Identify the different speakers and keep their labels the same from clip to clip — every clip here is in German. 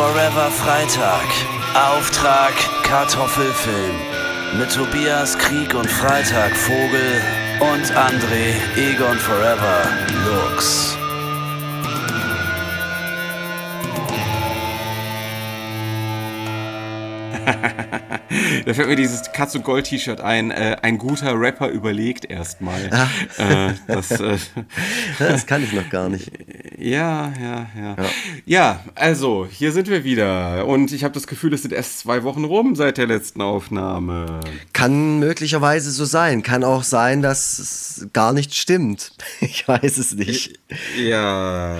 Speaker 1: Forever Freitag. Auftrag Kartoffelfilm. Mit Tobias Krieg und Freitag Vogel und André Egon Forever Lux.
Speaker 2: da fällt mir dieses Katz und Gold T-Shirt ein. Äh, ein guter Rapper überlegt erstmal.
Speaker 3: Ah.
Speaker 2: Äh, das, äh,
Speaker 3: Das kann ich noch gar nicht.
Speaker 2: Ja, ja, ja, ja. also, hier sind wir wieder. Und ich habe das Gefühl, es sind erst zwei Wochen rum seit der letzten Aufnahme.
Speaker 3: Kann möglicherweise so sein. Kann auch sein, dass es gar nicht stimmt. Ich weiß es nicht.
Speaker 2: Ja,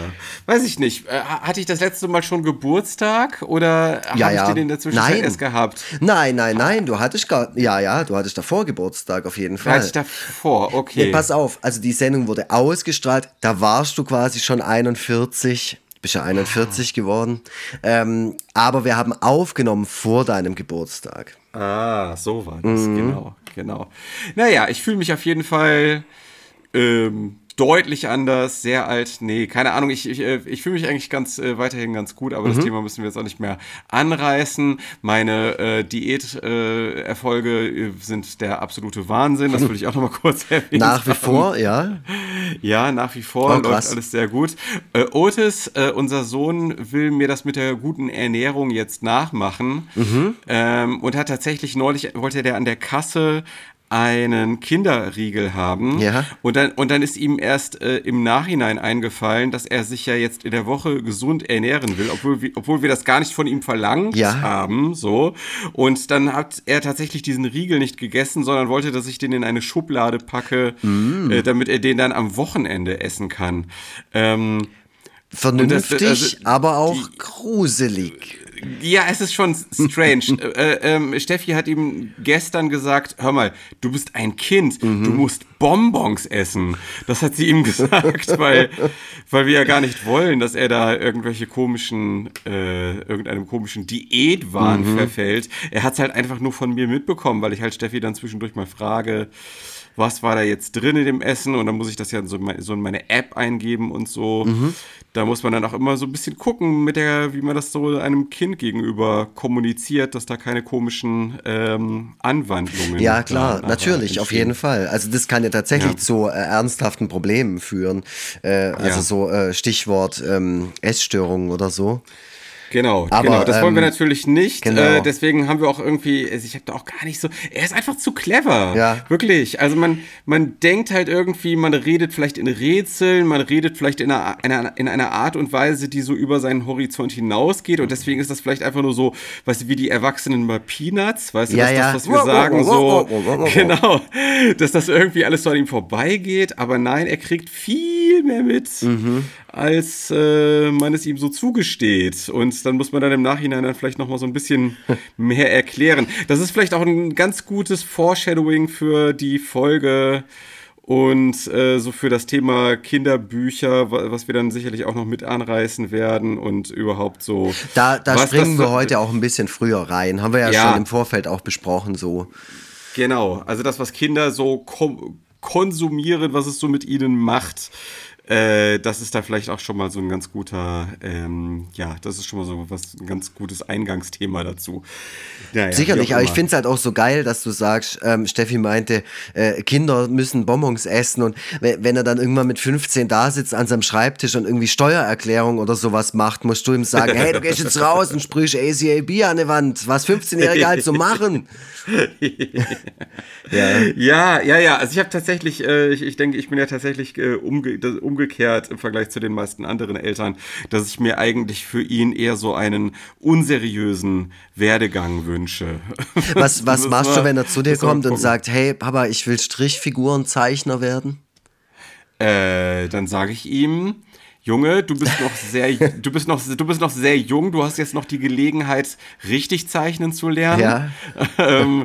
Speaker 2: weiß ich nicht. Äh, hatte ich das letzte Mal schon Geburtstag oder
Speaker 3: Ja,
Speaker 2: habe ich
Speaker 3: ja.
Speaker 2: den in der Zwischenzeit
Speaker 3: Nein.
Speaker 2: erst gehabt?
Speaker 3: Nein, nein, nein, du hattest gar. Ja, ja, du hattest davor Geburtstag auf jeden Fall.
Speaker 2: Hatte ich davor, okay.
Speaker 3: Nee, pass auf, also die Sendung wurde ausgestrahlt, da warst du quasi schon 41, bist ja 41 geworden. Ähm, aber wir haben aufgenommen vor deinem Geburtstag.
Speaker 2: Ah, so war das,
Speaker 3: Mhm.
Speaker 2: genau, genau. Naja, ich fühle mich auf jeden Fall ähm, deutlich anders, sehr alt. Nee, keine Ahnung, ich, ich, äh, ich fühle mich eigentlich ganz äh, weiterhin ganz gut, aber
Speaker 3: Mhm.
Speaker 2: das Thema müssen wir jetzt auch nicht mehr anreißen. Meine äh, Diät-Erfolge äh, äh, sind der absolute Wahnsinn, das will ich auch noch mal kurz erwähnen.
Speaker 3: Nach wie vor, ja.
Speaker 2: Ja, nach wie vor
Speaker 3: Oh,
Speaker 2: läuft alles sehr gut. Äh, Otis, unser Sohn, will mir das mit der guten Ernährung jetzt nachmachen
Speaker 3: Mhm.
Speaker 2: ähm, und hat tatsächlich neulich, wollte der an der Kasse einen Kinderriegel haben.
Speaker 3: Ja.
Speaker 2: Und dann, und dann ist ihm erst äh, im Nachhinein eingefallen, dass er sich ja jetzt in der Woche gesund ernähren will, obwohl wir, obwohl wir das gar nicht von ihm verlangt
Speaker 3: Ja.
Speaker 2: haben. So. Und dann hat er tatsächlich diesen Riegel nicht gegessen, sondern wollte, dass ich den in eine Schublade packe,
Speaker 3: Mm.
Speaker 2: äh, damit er den dann am Wochenende essen kann. Ähm,
Speaker 3: Vernünftig,
Speaker 2: also,
Speaker 3: aber auch gruselig.
Speaker 2: Ja, es ist schon strange. äh, ähm, Steffi hat ihm gestern gesagt, hör mal, du bist ein Kind,
Speaker 3: Mhm.
Speaker 2: du musst Bonbons essen. Das hat sie ihm gesagt, weil, weil wir ja gar nicht wollen, dass er da irgendwelche komischen, äh, irgendeinem komischen Diätwahn
Speaker 3: Mhm.
Speaker 2: verfällt. Er hat es halt einfach nur von mir mitbekommen, weil ich halt Steffi dann zwischendurch mal frage, was war da jetzt drin in dem Essen und dann muss ich das ja so, in meine- App eingeben und so.
Speaker 3: Mhm.
Speaker 2: Da muss man dann auch immer so ein bisschen gucken, mit der, wie man das so einem Kind gegenüber kommuniziert, dass da keine komischen ähm, Anwandlungen.
Speaker 3: Ja, klar, natürlich, auf jeden Fall. Also das kann ja tatsächlich
Speaker 2: Ja.
Speaker 3: zu äh, ernsthaften Problemen führen. Äh, also
Speaker 2: Ja.
Speaker 3: so äh, Stichwort ähm, Essstörungen oder so.
Speaker 2: Genau,
Speaker 3: Aber,
Speaker 2: genau. Das wollen wir
Speaker 3: ähm,
Speaker 2: natürlich nicht.
Speaker 3: genau.
Speaker 2: Äh, deswegen haben wir auch irgendwie, also ich habe da auch gar nicht so. Er ist einfach zu clever.
Speaker 3: Ja.
Speaker 2: Wirklich. Also man, man denkt halt irgendwie, man redet vielleicht in Rätseln, man redet vielleicht in einer, einer, in einer Art und Weise, die so über seinen Horizont hinausgeht. Und deswegen ist das vielleicht einfach nur so, weißt du, wie die Erwachsenen bei Peanuts, weißt du,
Speaker 3: Ja, ja.
Speaker 2: das, was wir sagen, so. Genau. Dass das irgendwie alles so an ihm vorbeigeht. Aber nein, er kriegt viel mehr mit,
Speaker 3: Mhm.
Speaker 2: als äh, man es ihm so zugesteht. Und dann muss man dann im Nachhinein dann vielleicht nochmal so ein bisschen mehr erklären. Das ist vielleicht auch ein ganz gutes Foreshadowing für die Folge und äh, so für das Thema Kinderbücher, wa- was wir dann sicherlich auch noch mit anreißen werden und überhaupt so.
Speaker 3: Da, da springen wir heute auch ein bisschen früher rein. Haben wir ja,
Speaker 2: Ja.
Speaker 3: schon im Vorfeld auch besprochen so.
Speaker 2: Genau, also das, was Kinder so kom konsumieren, was es so mit ihnen macht, äh, das ist da vielleicht auch schon mal so ein ganz guter, ähm, ja, das ist schon mal so was, ein ganz gutes Eingangsthema dazu. Naja,
Speaker 3: Sicherlich, aber ich finde es halt auch so geil, dass du sagst, ähm, Steffi meinte, äh, Kinder müssen Bonbons essen und we- wenn er dann irgendwann mit 15 da sitzt an seinem Schreibtisch und irgendwie Steuererklärung oder sowas macht, musst du ihm sagen, hey, du gehst jetzt raus und sprühst ACAB an die Wand, was 15-Jährige halt so machen. ja.
Speaker 2: Ja, ja, ja. Also ich habe tatsächlich, äh, ich, ich denke, ich bin ja tatsächlich äh, umge das, umgekehrt im Vergleich zu den meisten anderen Eltern, dass ich mir eigentlich für ihn eher so einen unseriösen Werdegang wünsche.
Speaker 3: Was, was machst du, wenn er zu dir kommt und sagt, hey, Papa, ich will Strichfigurenzeichner werden?
Speaker 2: Äh, dann sage ich ihm, Junge, du bist noch sehr, du bist noch, du bist noch sehr jung. Du hast jetzt noch die Gelegenheit, richtig zeichnen zu lernen.
Speaker 3: Ja.
Speaker 2: ähm,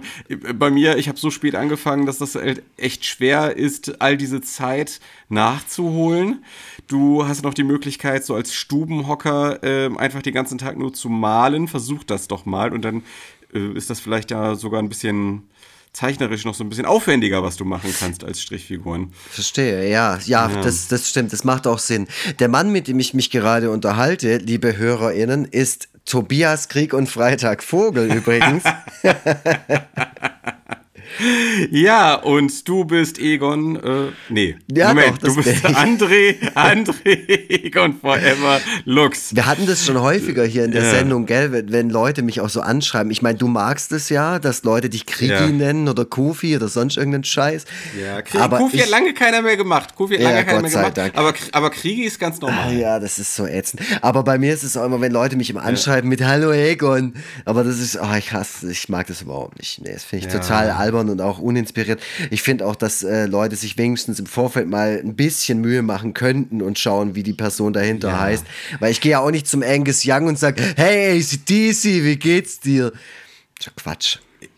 Speaker 2: bei mir, ich habe so spät angefangen, dass das halt echt schwer ist, all diese Zeit nachzuholen. Du hast noch die Möglichkeit, so als Stubenhocker ähm, einfach den ganzen Tag nur zu malen. Versuch das doch mal und dann äh, ist das vielleicht ja sogar ein bisschen zeichnerisch noch so ein bisschen aufwendiger, was du machen kannst als Strichfiguren.
Speaker 3: Verstehe, ja, ja, Das, das stimmt, das macht auch Sinn. Der Mann, mit dem ich mich gerade unterhalte, liebe HörerInnen, ist Tobias Krieg und Freitag Vogel übrigens.
Speaker 2: Ja, und du bist Egon, äh, nee,
Speaker 3: Ja,
Speaker 2: Moment,
Speaker 3: doch,
Speaker 2: du bist. André, André Egon Forever Lux.
Speaker 3: Wir hatten das schon häufiger hier in der
Speaker 2: Ja.
Speaker 3: Sendung, gell, wenn, wenn Leute mich auch so anschreiben. Ich meine, du magst es ja, dass Leute dich Krigi
Speaker 2: Ja.
Speaker 3: nennen oder Kofi oder sonst irgendeinen Scheiß.
Speaker 2: Ja, Krieg,
Speaker 3: aber
Speaker 2: Kofi hat
Speaker 3: ich-
Speaker 2: lange keiner mehr gemacht. Kofi hat
Speaker 3: Ja,
Speaker 2: lange keiner
Speaker 3: Gott
Speaker 2: mehr
Speaker 3: sei
Speaker 2: gemacht.
Speaker 3: Dank.
Speaker 2: Aber, aber Kriegi ist ganz
Speaker 3: Ah,
Speaker 2: normal.
Speaker 3: Ja, das ist so ätzend. Aber bei mir ist es auch immer, wenn Leute mich immer anschreiben mit Hallo Egon. Aber das ist, oh, ich hasse, ich mag das überhaupt nicht. Nee, das finde ich total albern und auch uninspiriert. Ich finde auch, dass äh, Leute sich wenigstens im Vorfeld mal ein bisschen Mühe machen könnten und schauen, wie die Person dahinter
Speaker 2: Ja.
Speaker 3: heißt. Weil ich gehe ja auch nicht zum Angus Young und sage, hey ACDC, wie geht's dir? Quatsch.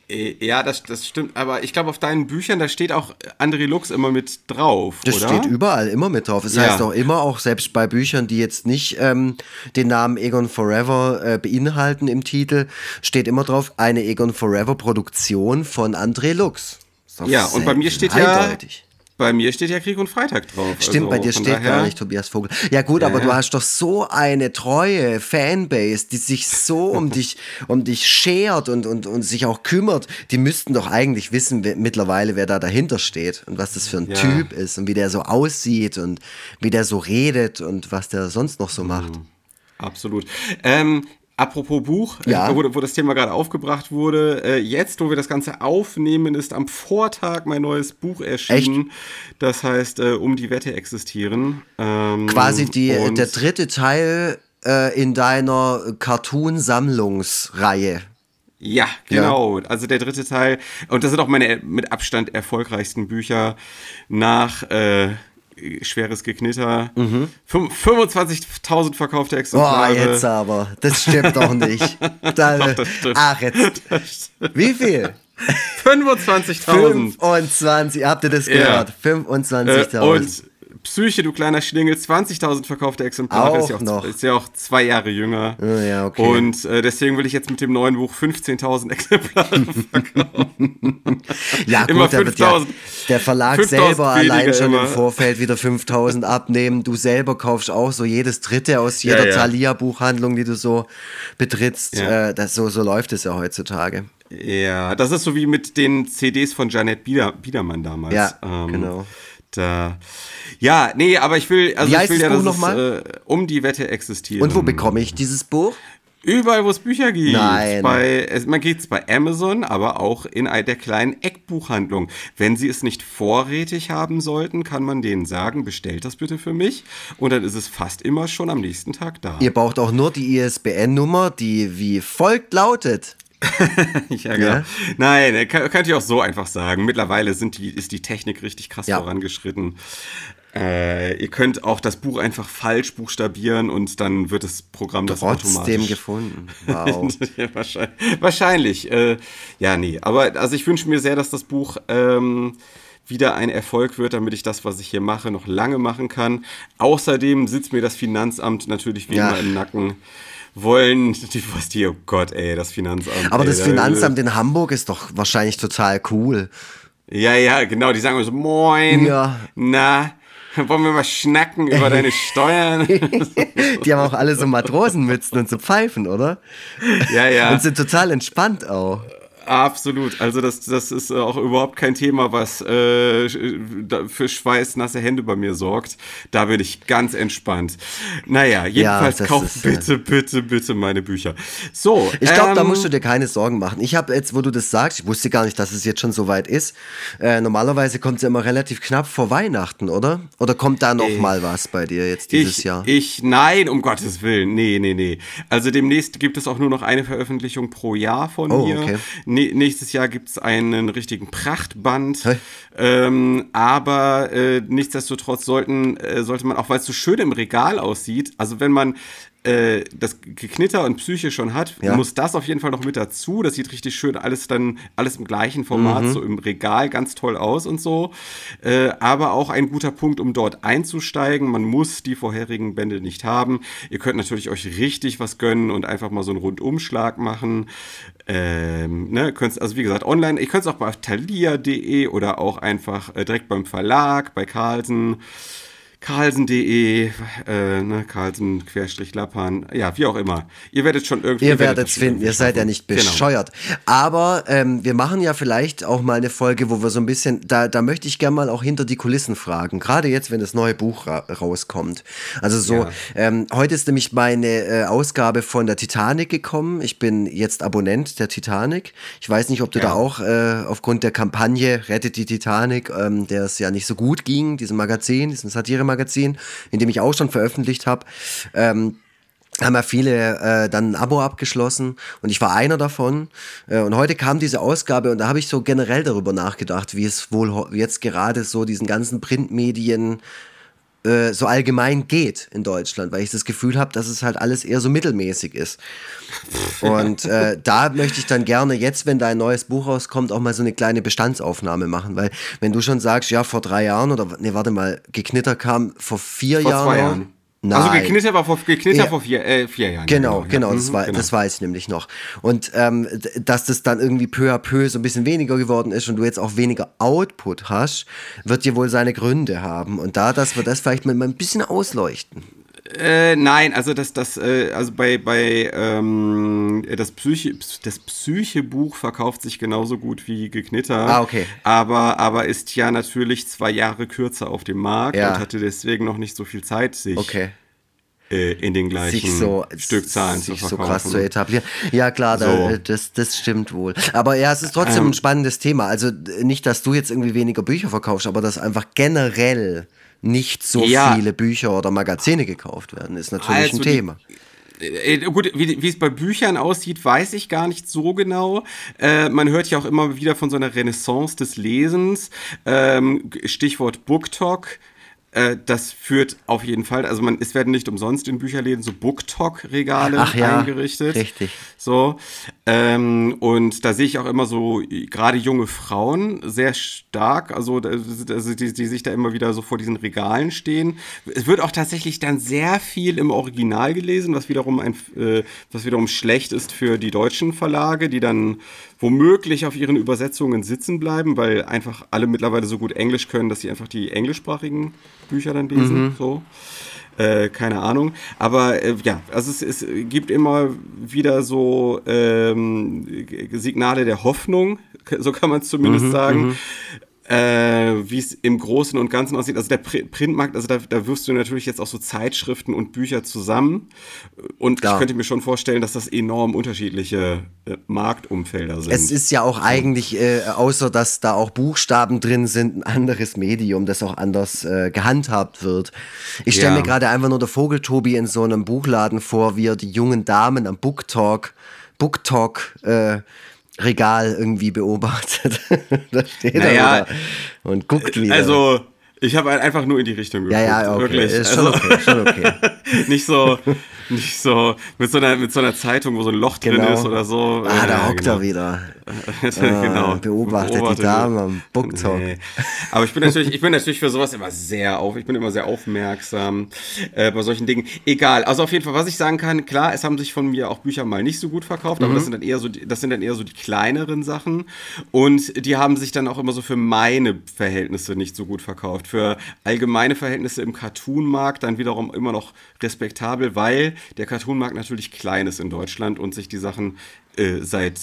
Speaker 2: Äh, Ja, das, das stimmt. Aber ich glaube, auf deinen Büchern, da steht auch André Lux immer mit drauf,
Speaker 3: Das
Speaker 2: oder?
Speaker 3: steht überall immer mit drauf. Es
Speaker 2: Ja.
Speaker 3: heißt auch immer, auch selbst bei Büchern, die jetzt nicht ähm, den Namen Egon Forever äh, beinhalten im Titel, steht immer drauf, eine Egon Forever Produktion von André Lux.
Speaker 2: Ja, und bei mir steht ja-
Speaker 3: Eindeutig.
Speaker 2: Bei mir steht ja Krieg und Freitag drauf.
Speaker 3: Stimmt,
Speaker 2: also
Speaker 3: bei dir steht gar nicht Tobias Vogel. Ja gut, aber
Speaker 2: Ja.
Speaker 3: du hast doch so eine treue Fanbase, die sich so um dich, um dich schert und, und, und sich auch kümmert. Die müssten doch eigentlich wissen wer, mittlerweile, wer da dahinter steht und was das für ein
Speaker 2: Ja.
Speaker 3: Typ ist und wie der so aussieht und wie der so redet und was der sonst noch so macht.
Speaker 2: Absolut. Ähm, apropos Buch,
Speaker 3: Ja.
Speaker 2: äh, wo, wo das Thema gerade aufgebracht wurde, äh, jetzt, wo wir das Ganze aufnehmen, ist am Vortag mein neues Buch erschienen. Das heißt, äh, um die Wette existieren. Ähm,
Speaker 3: Quasi die,
Speaker 2: und-
Speaker 3: der dritte Teil äh, in deiner Cartoon-Sammlungsreihe.
Speaker 2: Ja, genau. Also der dritte Teil. Und das sind auch meine mit Abstand erfolgreichsten Bücher nach äh, Schweres Geknitter. Fünf- 25.000 verkaufte
Speaker 3: Boah,
Speaker 2: Exemplare.
Speaker 3: jetzt aber. Das stimmt doch nicht. Da,
Speaker 2: Doch, das stimmt.
Speaker 3: ach, jetzt. Wie viel?
Speaker 2: 25.000.
Speaker 3: 25, habt ihr das gehört?
Speaker 2: Äh,
Speaker 3: 25.000.
Speaker 2: und Psyche, du kleiner Schlingel, 20.000 verkaufte Exemplare.
Speaker 3: Auch
Speaker 2: ist, ja auch,
Speaker 3: noch.
Speaker 2: ist ja auch zwei Jahre jünger.
Speaker 3: Ah, ja, okay.
Speaker 2: Und äh, deswegen will ich jetzt mit dem neuen Buch 15.000 Exemplare verkaufen.
Speaker 3: ja, gut,
Speaker 2: immer
Speaker 3: da wird ja
Speaker 2: 5000
Speaker 3: der Verlag
Speaker 2: 5000
Speaker 3: selber allein schon
Speaker 2: immer.
Speaker 3: im Vorfeld wieder 5000 abnehmen. Du selber kaufst auch so jedes dritte aus jeder
Speaker 2: Ja, ja.
Speaker 3: Thalia-Buchhandlung, die du so betrittst. Äh, das, so, so läuft es ja heutzutage.
Speaker 2: Ja, das ist so wie mit den CDs von Janet Bieder, Biedermann damals.
Speaker 3: Ja, genau.
Speaker 2: Da, ja, nee, aber ich will, also
Speaker 3: Wie
Speaker 2: ich will
Speaker 3: das
Speaker 2: ja,
Speaker 3: Buch
Speaker 2: dass
Speaker 3: nochmal?
Speaker 2: es äh, um die Wette existiert.
Speaker 3: Und wo bekomme ich dieses Buch?
Speaker 2: Überall, wo es Bücher gibt.
Speaker 3: Nein.
Speaker 2: Bei, es, man geht es bei Amazon, aber auch in der kleinen Eckbuchhandlung. Wenn Sie es nicht vorrätig haben sollten, kann man denen sagen, bestellt das bitte für mich. Und dann ist es fast immer schon am nächsten Tag da.
Speaker 3: Ihr braucht auch nur die ISBN-Nummer, die wie folgt lautet.
Speaker 2: Ja, genau.
Speaker 3: Ja?
Speaker 2: Nein, äh, kann, könnt ihr auch so einfach sagen. Mittlerweile sind die, ist die Technik richtig krass
Speaker 3: Ja.
Speaker 2: vorangeschritten. Äh, ihr könnt auch das Buch einfach falsch buchstabieren und dann wird das Programm das
Speaker 3: Trotzdem
Speaker 2: automatisch.
Speaker 3: gefunden. Wow.
Speaker 2: ja, wahrscheinlich. wahrscheinlich äh, ja, nee. Aber also ich wünsche mir sehr, dass das Buch ähm, wieder ein Erfolg wird, damit ich das, was ich hier mache, noch lange machen kann. Außerdem sitzt mir das Finanzamt natürlich wie immer im Nacken. Wollen, die, was die, oh Gott, ey, das Finanzamt.
Speaker 3: Aber
Speaker 2: ey,
Speaker 3: das
Speaker 2: da-
Speaker 3: Finanzamt in Hamburg ist doch wahrscheinlich total cool.
Speaker 2: Ja, ja, genau, die sagen so, moin,
Speaker 3: Ja.
Speaker 2: na, wollen wir mal schnacken über deine Steuern?
Speaker 3: Die haben auch alle so Matrosenmützen und so Pfeifen, oder?
Speaker 2: ja, ja.
Speaker 3: Und sind total entspannt auch.
Speaker 2: Absolut. Also das, das ist auch überhaupt kein Thema, was äh, da- für schweißnasse Hände bei mir sorgt. Da bin ich ganz entspannt. Naja, jedenfalls kauft
Speaker 3: ist, äh,
Speaker 2: bitte, bitte, bitte meine Bücher. So.
Speaker 3: Ich glaube, da
Speaker 2: ähm,
Speaker 3: musst du dir keine Sorgen machen. Ich habe jetzt, wo du das sagst, ich wusste gar nicht, dass es jetzt schon so weit ist. Äh, normalerweise kommt es ja immer relativ knapp vor Weihnachten, oder? Oder kommt da noch mal was bei dir jetzt dieses
Speaker 2: ich,
Speaker 3: Jahr?
Speaker 2: Ich, nein, um Gottes Willen. Nee, nee, nee. Also demnächst gibt es auch nur noch eine Veröffentlichung pro Jahr von
Speaker 3: Oh,
Speaker 2: mir.
Speaker 3: okay.
Speaker 2: Nächstes Jahr gibt es einen richtigen Prachtband.
Speaker 3: Hey.
Speaker 2: Ähm, aber äh, nichtsdestotrotz sollten, äh, sollte man, auch weil es so schön im Regal aussieht, also wenn man äh, das Geknitter und Psyche schon hat,
Speaker 3: Ja.
Speaker 2: muss das auf jeden Fall noch mit dazu. Das sieht richtig schön alles dann, alles im gleichen Format,
Speaker 3: Mhm.
Speaker 2: so im Regal, ganz toll aus und so. Äh, aber auch ein guter Punkt, um dort einzusteigen. Man muss die vorherigen Bände nicht haben. Ihr könnt natürlich euch richtig was gönnen und einfach mal so einen Rundumschlag machen. Ähm, ne, könnt's, also wie gesagt, online, ihr könnt es auch bei thalia.de oder auch einfach äh, direkt beim Verlag, bei Carlsen. Carlsen.de, äh, ne, Carlsen, Querstrich Lappan, ja, wie auch immer. Ihr werdet schon irgendwie.
Speaker 3: Ihr werdet es finden, ihr seid ja nicht
Speaker 2: Genau.
Speaker 3: bescheuert. Aber ähm, wir machen ja vielleicht auch mal eine Folge, wo wir so ein bisschen, da, da möchte ich gerne mal auch hinter die Kulissen fragen. Gerade jetzt, wenn das neue Buch ra rauskommt. Also so,
Speaker 2: Ja.
Speaker 3: ähm, heute ist nämlich meine äh, Ausgabe von der Titanic gekommen. Ich bin jetzt Abonnent der Titanic. Ich weiß nicht, ob du
Speaker 2: Ja.
Speaker 3: da auch äh, aufgrund der Kampagne Rettet die Titanic, ähm, der es ja nicht so gut ging, diesem Magazin, diesem Satire-Magazin, in dem ich auch schon veröffentlicht habe, ähm, haben ja viele äh, dann ein Abo abgeschlossen und ich war einer davon. Äh, und heute kam diese Ausgabe und da habe ich so generell darüber nachgedacht, wie es wohl jetzt gerade so diesen ganzen Printmedien äh, so allgemein geht in Deutschland, weil ich das Gefühl habe, dass es halt alles eher so mittelmäßig ist. Und äh, da möchte ich dann gerne jetzt, wenn dein neues Buch rauskommt, auch mal so eine kleine Bestandsaufnahme machen, weil wenn du schon sagst, ja, vor drei Jahren oder, nee, warte mal, Geknitter kam vor vier
Speaker 2: Vor
Speaker 3: Jahren.
Speaker 2: zwei. Jahren.
Speaker 3: Nein.
Speaker 2: Also geknitter war vor, geknitter
Speaker 3: Ja.
Speaker 2: vor vier, äh, vier Jahren.
Speaker 3: Genau,
Speaker 2: ja.
Speaker 3: genau, das,
Speaker 2: Mhm,
Speaker 3: war,
Speaker 2: genau.
Speaker 3: das weiß ich nämlich noch. Und ähm, dass das dann irgendwie peu à peu so ein bisschen weniger geworden ist und du jetzt auch weniger Output hast, wird dir wohl seine Gründe haben. Und da, dass wir das vielleicht mal ein bisschen ausleuchten.
Speaker 2: Äh, nein, also das, das, äh, also bei, bei ähm, das Psyche, das Psyche-Buch verkauft sich genauso gut wie Geknitter.
Speaker 3: Ah, okay.
Speaker 2: Aber, aber ist ja natürlich zwei Jahre kürzer auf dem Markt
Speaker 3: Ja.
Speaker 2: und hatte deswegen noch nicht so viel Zeit, sich
Speaker 3: Okay.
Speaker 2: äh, in den gleichen
Speaker 3: Sich so,
Speaker 2: Stückzahlen
Speaker 3: sich
Speaker 2: zu
Speaker 3: so
Speaker 2: verkaufen.
Speaker 3: krass zu etablieren. Ja, klar, da,
Speaker 2: So.
Speaker 3: äh, das, das stimmt wohl. Aber ja, es ist trotzdem
Speaker 2: Ähm.
Speaker 3: ein spannendes Thema. Also nicht, dass du jetzt irgendwie weniger Bücher verkaufst, aber dass einfach generell nicht so
Speaker 2: Ja.
Speaker 3: viele Bücher oder Magazine gekauft werden, ist natürlich
Speaker 2: Also
Speaker 3: ein Thema.
Speaker 2: Äh, gut, wie, wie es bei Büchern aussieht, weiß ich gar nicht so genau. Äh, man hört ja auch immer wieder von so einer Renaissance des Lesens. Ähm, Stichwort BookTok. Äh, das führt auf jeden Fall, also man, es werden nicht umsonst in Bücherläden so BookTok-Regale
Speaker 3: Ach ja,
Speaker 2: eingerichtet.
Speaker 3: richtig.
Speaker 2: So. Ähm, und da sehe ich auch immer so, gerade junge Frauen sehr stark, also, also die, die sich da immer wieder so vor diesen Regalen stehen. Es wird auch tatsächlich dann sehr viel im Original gelesen, was wiederum ein, äh, was wiederum schlecht ist für die deutschen Verlage, die dann womöglich auf ihren Übersetzungen sitzen bleiben, weil einfach alle mittlerweile so gut Englisch können, dass sie einfach die englischsprachigen Bücher dann lesen. So. Äh, keine Ahnung. Aber äh, ja, also es, es gibt immer wieder so ähm, Signale der Hoffnung, so kann man es zumindest sagen. Äh, wie es im Großen und Ganzen aussieht. Also der Pri- Printmarkt, also da, da wirfst du natürlich jetzt auch so Zeitschriften und Bücher zusammen. Und
Speaker 3: Klar.
Speaker 2: ich könnte mir schon vorstellen, dass das enorm unterschiedliche äh, Marktumfelder sind.
Speaker 3: Es ist ja auch eigentlich, äh, außer dass da auch Buchstaben drin sind, ein anderes Medium, das auch anders äh, gehandhabt wird. Ich stelle
Speaker 2: Ja.
Speaker 3: mir gerade einfach nur der Vogeltobi in so einem Buchladen vor, wie er die jungen Damen am Booktalk, Booktalk, äh, Regal irgendwie beobachtet. da steht
Speaker 2: Naja,
Speaker 3: er und guckt wieder.
Speaker 2: Also, ich habe einfach nur in die Richtung geguckt.
Speaker 3: ja, ja, okay.
Speaker 2: Wirklich.
Speaker 3: Ist schon
Speaker 2: also,
Speaker 3: okay, schon okay.
Speaker 2: nicht so, nicht so mit so einer, mit so einer Zeitung, wo so ein Loch drin
Speaker 3: Genau.
Speaker 2: ist oder so.
Speaker 3: Ah, da
Speaker 2: Ja,
Speaker 3: hockt
Speaker 2: genau.
Speaker 3: er wieder.
Speaker 2: genau.
Speaker 3: beobachtet die Damen am Booktalk.
Speaker 2: Nee. Aber ich bin natürlich, ich bin natürlich für sowas immer sehr auf, ich bin immer sehr aufmerksam äh, bei solchen Dingen. Egal. Also auf jeden Fall, was ich sagen kann, klar, es haben sich von mir auch Bücher mal nicht so gut verkauft, aber das sind dann eher so, die- das sind dann eher so die kleineren Sachen. Und die haben sich dann auch immer so für meine Verhältnisse nicht so gut verkauft. Für allgemeine Verhältnisse im Cartoon-Markt dann wiederum immer noch respektabel, weil der Cartoon-Markt natürlich klein ist in Deutschland und sich die Sachen äh, seit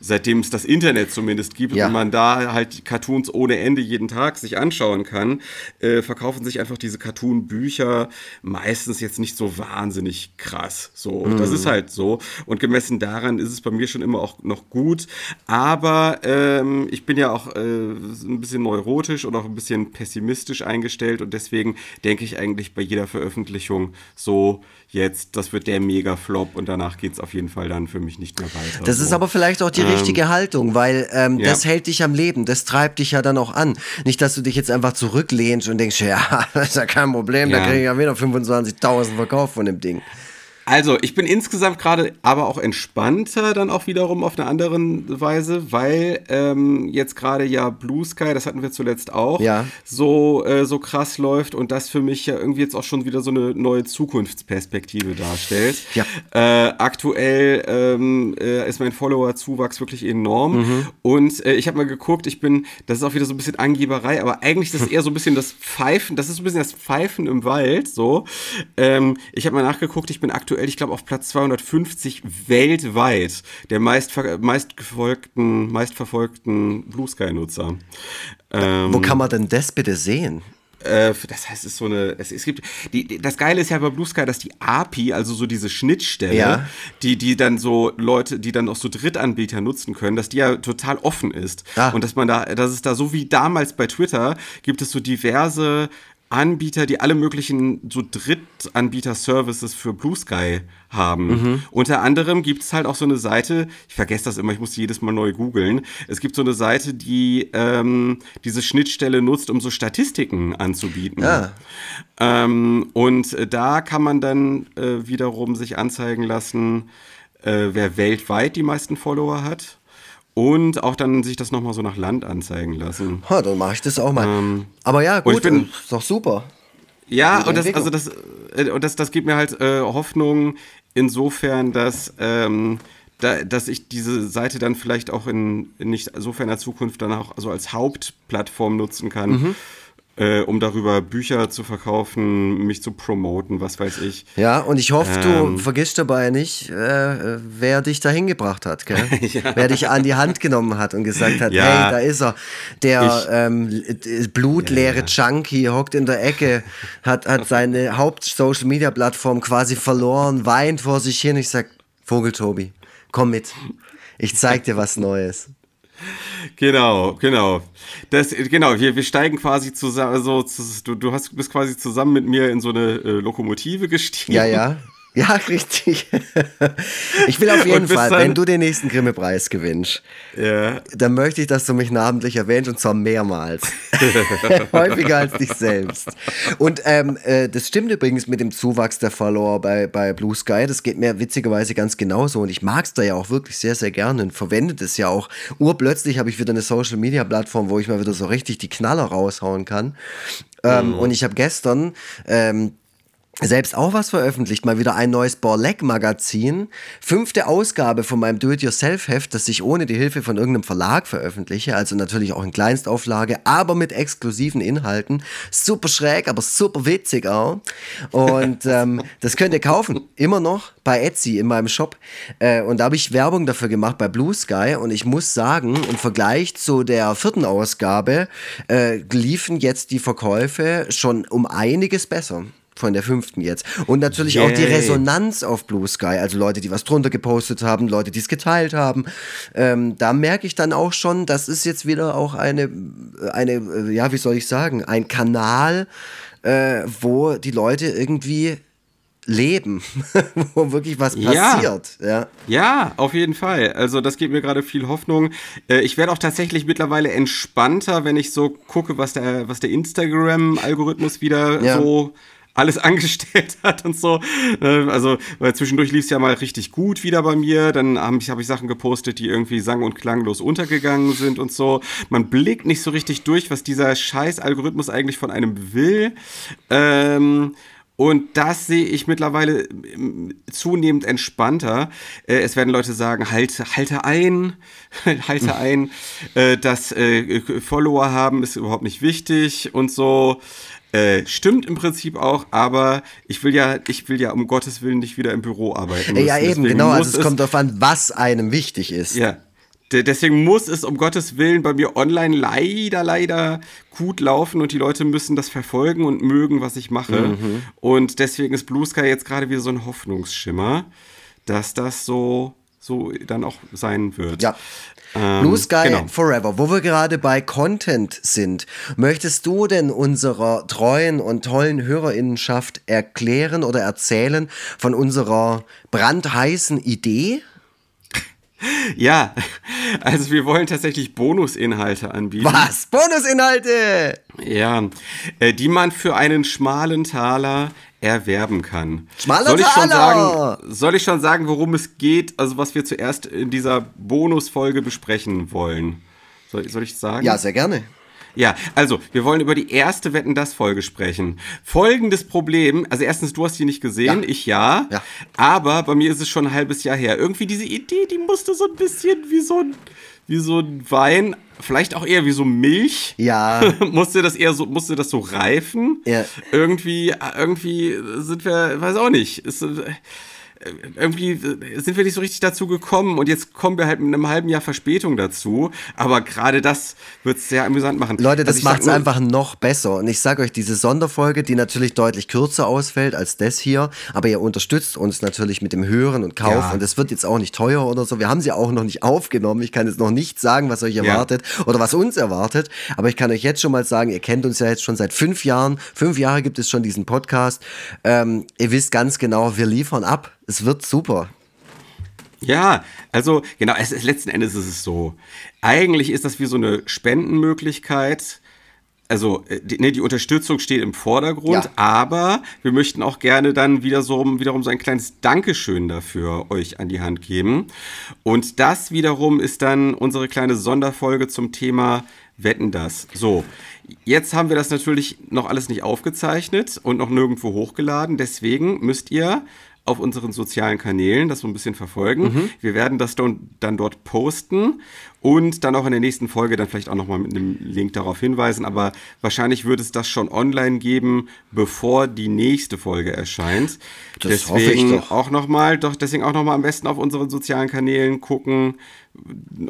Speaker 2: seitdem es das Internet zumindest gibt
Speaker 3: Ja.
Speaker 2: und man da halt Cartoons ohne Ende jeden Tag sich anschauen kann, äh, verkaufen sich einfach diese Cartoon-Bücher meistens jetzt nicht so wahnsinnig krass. So, das ist halt so. Und gemessen daran ist es bei mir schon immer auch noch gut. Aber ähm, ich bin ja auch äh, ein bisschen neurotisch und auch ein bisschen pessimistisch eingestellt und deswegen denke ich eigentlich bei jeder Veröffentlichung so, jetzt, das wird der Mega-Flop und danach geht es auf jeden Fall dann für mich nicht mehr weiter.
Speaker 3: Das ist aber vielleicht auch die richtige Haltung, weil ähm,
Speaker 2: ja.
Speaker 3: das hält dich am Leben, das treibt dich ja dann auch an. Nicht, dass du dich jetzt einfach zurücklehnst und denkst, ja, das ist ja kein Problem, da
Speaker 2: Ja.
Speaker 3: kriege ich ja wieder 25.000 verkauft von dem Ding.
Speaker 2: Also, ich bin insgesamt gerade aber auch entspannter dann auch wiederum auf eine andere Weise, weil ähm, jetzt gerade ja Blue Sky, das hatten wir zuletzt auch,
Speaker 3: Ja.
Speaker 2: so, äh, so krass läuft und das für mich ja irgendwie jetzt auch schon wieder so eine neue Zukunftsperspektive darstellt.
Speaker 3: Ja.
Speaker 2: Äh, aktuell ähm, äh, ist mein Follower-Zuwachs wirklich enorm
Speaker 3: Mhm.
Speaker 2: und äh, ich habe mal geguckt, ich bin, das ist auch wieder so ein bisschen Angeberei, aber eigentlich ist das eher so ein bisschen das Pfeifen, das ist so ein bisschen das Pfeifen im Wald, so. Ähm, ich habe mal nachgeguckt, ich bin aktuell, ich glaube, auf Platz 250 weltweit der meist, meistgefolgten, meistverfolgten Blue Sky-Nutzer. Ähm,
Speaker 3: Wo kann man denn das bitte sehen?
Speaker 2: äh, das heißt, es ist so eine, es, es gibt, die, das Geile ist ja bei Blue Sky, dass die API, also so diese Schnittstelle,
Speaker 3: Ja.
Speaker 2: die, die dann so Leute, die dann auch so Drittanbieter nutzen können, dass die ja total offen ist.
Speaker 3: Ah.
Speaker 2: Und dass man da, dass es da so wie damals bei Twitter, gibt es so diverse Anbieter, die alle möglichen so Drittanbieter-Services für Blue Sky haben.
Speaker 3: Mhm.
Speaker 2: Unter anderem gibt es halt auch so eine Seite, ich vergesse das immer, ich muss jedes Mal neu googeln. Es gibt so eine Seite, die ähm, diese Schnittstelle nutzt, um so Statistiken anzubieten.
Speaker 3: Ah.
Speaker 2: Ähm, und äh, da kann man dann äh, wiederum sich anzeigen lassen, äh, wer weltweit die meisten Follower hat. Und auch dann sich das nochmal so nach Land anzeigen lassen.
Speaker 3: Ha, dann mache ich das auch mal. Aber ja,
Speaker 2: Ähm, und ich
Speaker 3: gut,
Speaker 2: bin-
Speaker 3: ist doch super.
Speaker 2: Ja, und das, also das, äh, und das, das gibt mir halt äh, Hoffnung insofern, dass, ähm, da, dass ich diese Seite dann vielleicht auch in, in nicht so ferner Zukunft dann auch so als Hauptplattform nutzen kann,
Speaker 3: Mhm.
Speaker 2: Äh, um darüber Bücher zu verkaufen, mich zu promoten, was weiß ich.
Speaker 3: Ja, und ich hoffe,
Speaker 2: Ähm.
Speaker 3: du vergisst dabei nicht, äh, wer dich dahin gebracht hat, gell? Wer dich an die Hand genommen hat und gesagt hat,
Speaker 2: Ja.
Speaker 3: hey, da ist er. Der
Speaker 2: Ich-
Speaker 3: ähm, blutleere Junkie hockt in der Ecke, hat, hat seine Haupt-Social-Media-Plattform quasi verloren, weint vor sich hin. Ich sag, Vogeltobi, komm mit. Ich zeig dir was Neues.
Speaker 2: Genau, genau. Das, genau, wir, wir steigen quasi zusammen, so, zu, du, du hast, bist quasi zusammen mit mir in so eine äh, Lokomotive gestiegen.
Speaker 3: Ja, ja. Ja, richtig. Ich will auf jeden Fall, wenn du den nächsten Grimme-Preis gewinnst,
Speaker 2: Ja.
Speaker 3: dann möchte ich, dass du mich namentlich erwähnst und zwar mehrmals. Häufiger als dich selbst. Und ähm, äh, das stimmt übrigens mit dem Zuwachs der Follower bei, bei Blue Sky. Das geht mir witzigerweise ganz genauso. Und ich mag es da ja auch wirklich sehr, sehr gerne und verwende das ja auch. Urplötzlich habe ich wieder eine Social Media Plattform, wo ich mal wieder so richtig die Knaller raushauen kann. Ähm, Und ich habe gestern. Ähm, selbst auch was veröffentlicht, mal wieder ein neues Borleck-Magazin. Fünfte Ausgabe von meinem Do-It-Yourself-Heft, das ich ohne die Hilfe von irgendeinem Verlag veröffentliche, also natürlich auch in Kleinstauflage, aber mit exklusiven Inhalten. Super schräg, aber super witzig auch. Und ähm, das könnt ihr kaufen, immer noch bei Etsy in meinem Shop. Äh, und da habe ich Werbung dafür gemacht bei Blue Sky und ich muss sagen, im Vergleich zu der vierten Ausgabe äh, liefen jetzt die Verkäufe schon um einiges besser von der fünften jetzt. Und natürlich auch die
Speaker 2: Yay.
Speaker 3: Resonanz auf Blue Sky, also Leute, die was drunter gepostet haben, Leute, die es geteilt haben. Ähm, da merke ich dann auch schon, das ist jetzt wieder auch eine, eine äh, ja, wie soll ich sagen, ein Kanal, äh, wo die Leute irgendwie leben, wo wirklich was
Speaker 2: Ja.
Speaker 3: passiert. Ja.
Speaker 2: Ja, auf jeden Fall. Also das gibt mir gerade viel Hoffnung. Äh, Ich werde auch tatsächlich mittlerweile entspannter, wenn ich so gucke, was der, was der Instagram-Algorithmus wieder
Speaker 3: Ja.
Speaker 2: so alles angestellt hat und so. Äh, Also, zwischendurch lief es ja mal richtig gut wieder bei mir. Dann habe ich, hab ich Sachen gepostet, die irgendwie sang- und klanglos untergegangen sind und so. Man blickt nicht so richtig durch, was dieser scheiß Algorithmus eigentlich von einem will. Ähm, und das sehe ich mittlerweile ähm, zunehmend entspannter. Äh, es werden Leute sagen, halte, halte ein, halte ein, äh, dass äh, Follower haben ist überhaupt nicht wichtig und so. Äh, stimmt im Prinzip auch, aber ich will ja, ich will ja um Gottes Willen nicht wieder im Büro arbeiten.
Speaker 3: ja,
Speaker 2: müssen.
Speaker 3: eben,
Speaker 2: Deswegen
Speaker 3: genau. Also es kommt darauf an, was einem wichtig ist.
Speaker 2: ja. De- Deswegen muss es um Gottes Willen bei mir online leider, leider gut laufen und die Leute müssen das verfolgen und mögen, was ich mache.
Speaker 3: Mhm.
Speaker 2: Und deswegen ist Blue Sky jetzt gerade wieder so ein Hoffnungsschimmer, dass das so, so dann auch sein wird.
Speaker 3: Ja.
Speaker 2: Ähm,
Speaker 3: Blue Sky
Speaker 2: genau.
Speaker 3: Forever, wo wir gerade bei Content sind. Möchtest du denn unserer treuen und tollen Hörerinnenschaft erklären oder erzählen von unserer brandheißen Idee?
Speaker 2: Ja, also wir wollen tatsächlich Bonusinhalte anbieten.
Speaker 3: Was? Bonusinhalte!
Speaker 2: Ja, äh, die man für einen schmalen Taler erwerben kann.
Speaker 3: Schmaler
Speaker 2: soll ich, schon sagen, soll ich schon sagen, worum es geht? Also was wir zuerst in dieser Bonusfolge besprechen wollen. Soll, soll ich sagen?
Speaker 3: Ja, sehr gerne.
Speaker 2: Ja, also, wir wollen über die erste Wetten das Folge sprechen. Folgendes Problem, also erstens, du hast die nicht gesehen,
Speaker 3: Ja.
Speaker 2: ich ja,
Speaker 3: Ja.
Speaker 2: aber bei mir ist es schon ein halbes Jahr her. Irgendwie diese Idee, die musste so ein bisschen wie so ein, wie so ein Wein, vielleicht auch eher wie so Milch.
Speaker 3: Ja.
Speaker 2: musste das eher so, musste das so reifen.
Speaker 3: Ja.
Speaker 2: Irgendwie, irgendwie sind wir, weiß auch nicht, ist, irgendwie sind wir nicht so richtig dazu gekommen und jetzt kommen wir halt mit einem halben Jahr Verspätung dazu. Aber gerade das wird es sehr amüsant machen.
Speaker 3: Leute, das
Speaker 2: Also
Speaker 3: macht es einfach noch besser. Und ich sage euch, diese Sonderfolge, die natürlich deutlich kürzer ausfällt als das hier, aber ihr unterstützt uns natürlich mit dem Hören und Kauf
Speaker 2: Ja.
Speaker 3: und es wird jetzt auch nicht teuer oder so. Wir haben sie auch noch nicht aufgenommen. Ich kann jetzt noch nicht sagen, was euch erwartet oder was uns erwartet, aber ich kann euch jetzt schon mal sagen, ihr kennt uns ja jetzt schon seit fünf Jahren. Fünf Jahre gibt es schon diesen Podcast. Ähm, ihr wisst ganz genau, wir liefern ab. Es wird super.
Speaker 2: Ja, also genau, es ist, letzten Endes ist es so. Eigentlich ist das wie so eine Spendenmöglichkeit. Also äh, die, ne, die Unterstützung steht im Vordergrund,
Speaker 3: Ja.
Speaker 2: aber wir möchten auch gerne dann wieder so, wiederum so ein kleines Dankeschön dafür euch an die Hand geben. Und das wiederum ist dann unsere kleine Sonderfolge zum Thema Wetten das. So, jetzt haben wir das natürlich noch alles nicht aufgezeichnet und noch nirgendwo hochgeladen. Deswegen müsst ihr auf unseren sozialen Kanälen das so ein bisschen verfolgen. Wir werden das dann dort posten und dann auch in der nächsten Folge dann vielleicht auch nochmal mit einem Link darauf hinweisen. Aber wahrscheinlich wird es das schon online geben, bevor die nächste Folge erscheint.
Speaker 3: Das
Speaker 2: deswegen
Speaker 3: hoffe ich doch.
Speaker 2: auch nochmal, doch deswegen auch nochmal am besten auf unseren sozialen Kanälen gucken,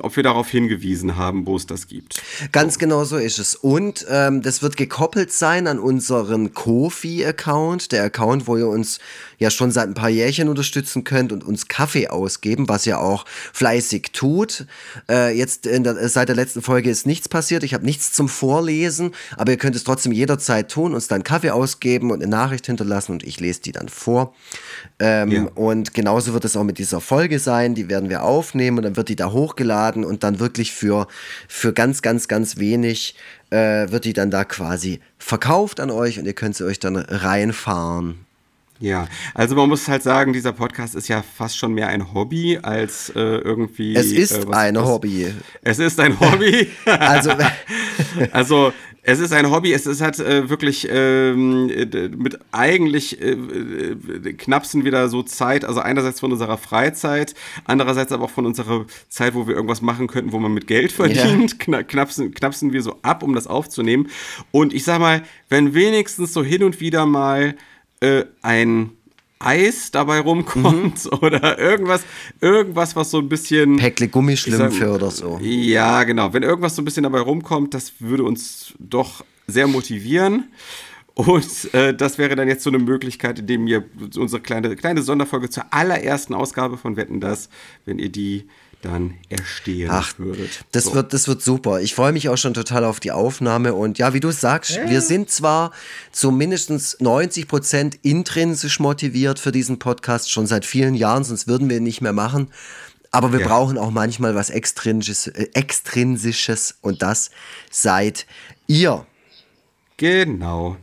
Speaker 2: ob wir darauf hingewiesen haben, wo es das gibt.
Speaker 3: Ganz genau so ist es. Und ähm, das wird gekoppelt sein an unseren Kofi-Account, der Account, wo ihr uns ja schon seit ein paar Jährchen unterstützen könnt und uns Kaffee ausgeben, was ihr auch fleißig tut. Äh, jetzt der, seit der letzten Folge ist nichts passiert. Ich habe nichts zum Vorlesen, aber ihr könnt es trotzdem jederzeit tun, uns dann Kaffee ausgeben und eine Nachricht hinterlassen und ich lese die dann vor. Ähm,
Speaker 2: Ja.
Speaker 3: Und genauso wird es auch mit dieser Folge sein. Die werden wir aufnehmen und dann wird die da hochgeladen und dann wirklich für, für ganz, ganz, ganz wenig äh, wird die dann da quasi verkauft an euch und ihr könnt sie euch dann reinfahren.
Speaker 2: Ja, also man muss halt sagen, dieser Podcast ist ja fast schon mehr ein Hobby als äh, irgendwie.
Speaker 3: Es ist
Speaker 2: äh,
Speaker 3: ein
Speaker 2: was-
Speaker 3: Hobby.
Speaker 2: Es ist ein Hobby.
Speaker 3: Also,
Speaker 2: also es ist ein Hobby. Es ist halt äh, wirklich ähm, äh, mit eigentlich äh, äh, knapsen wieder so Zeit. Also einerseits von unserer Freizeit, andererseits aber auch von unserer Zeit, wo wir irgendwas machen könnten, wo man mit Geld verdient. Kna knapsen, knapsen wir so ab, um das aufzunehmen. Und ich sag mal, wenn wenigstens so hin und wieder mal äh, ein Eis dabei rumkommt
Speaker 3: Mhm.
Speaker 2: oder irgendwas, irgendwas, was so ein bisschen.
Speaker 3: Päckle Gummischlümpfe
Speaker 2: sag-
Speaker 3: oder so.
Speaker 2: Ja, genau. Wenn irgendwas so ein bisschen dabei rumkommt, das würde uns doch sehr motivieren. Und äh, das wäre dann jetzt so eine Möglichkeit, indem ihr unsere kleine, kleine Sonderfolge zur allerersten Ausgabe von Wetten das, wenn ihr die dann erstehen
Speaker 3: Ach,
Speaker 2: würdet.
Speaker 3: Das,
Speaker 2: So.
Speaker 3: wird, das wird super. Ich freue mich auch schon total auf die Aufnahme. Und ja, wie du sagst, wir sind zwar zu mindestens 90 Prozent intrinsisch motiviert für diesen Podcast schon seit vielen Jahren, sonst würden wir ihn nicht mehr machen. Aber wir
Speaker 2: Ja.
Speaker 3: brauchen auch manchmal was Extrinsisches, äh, Extrinsisches und das seid ihr.
Speaker 2: Genau.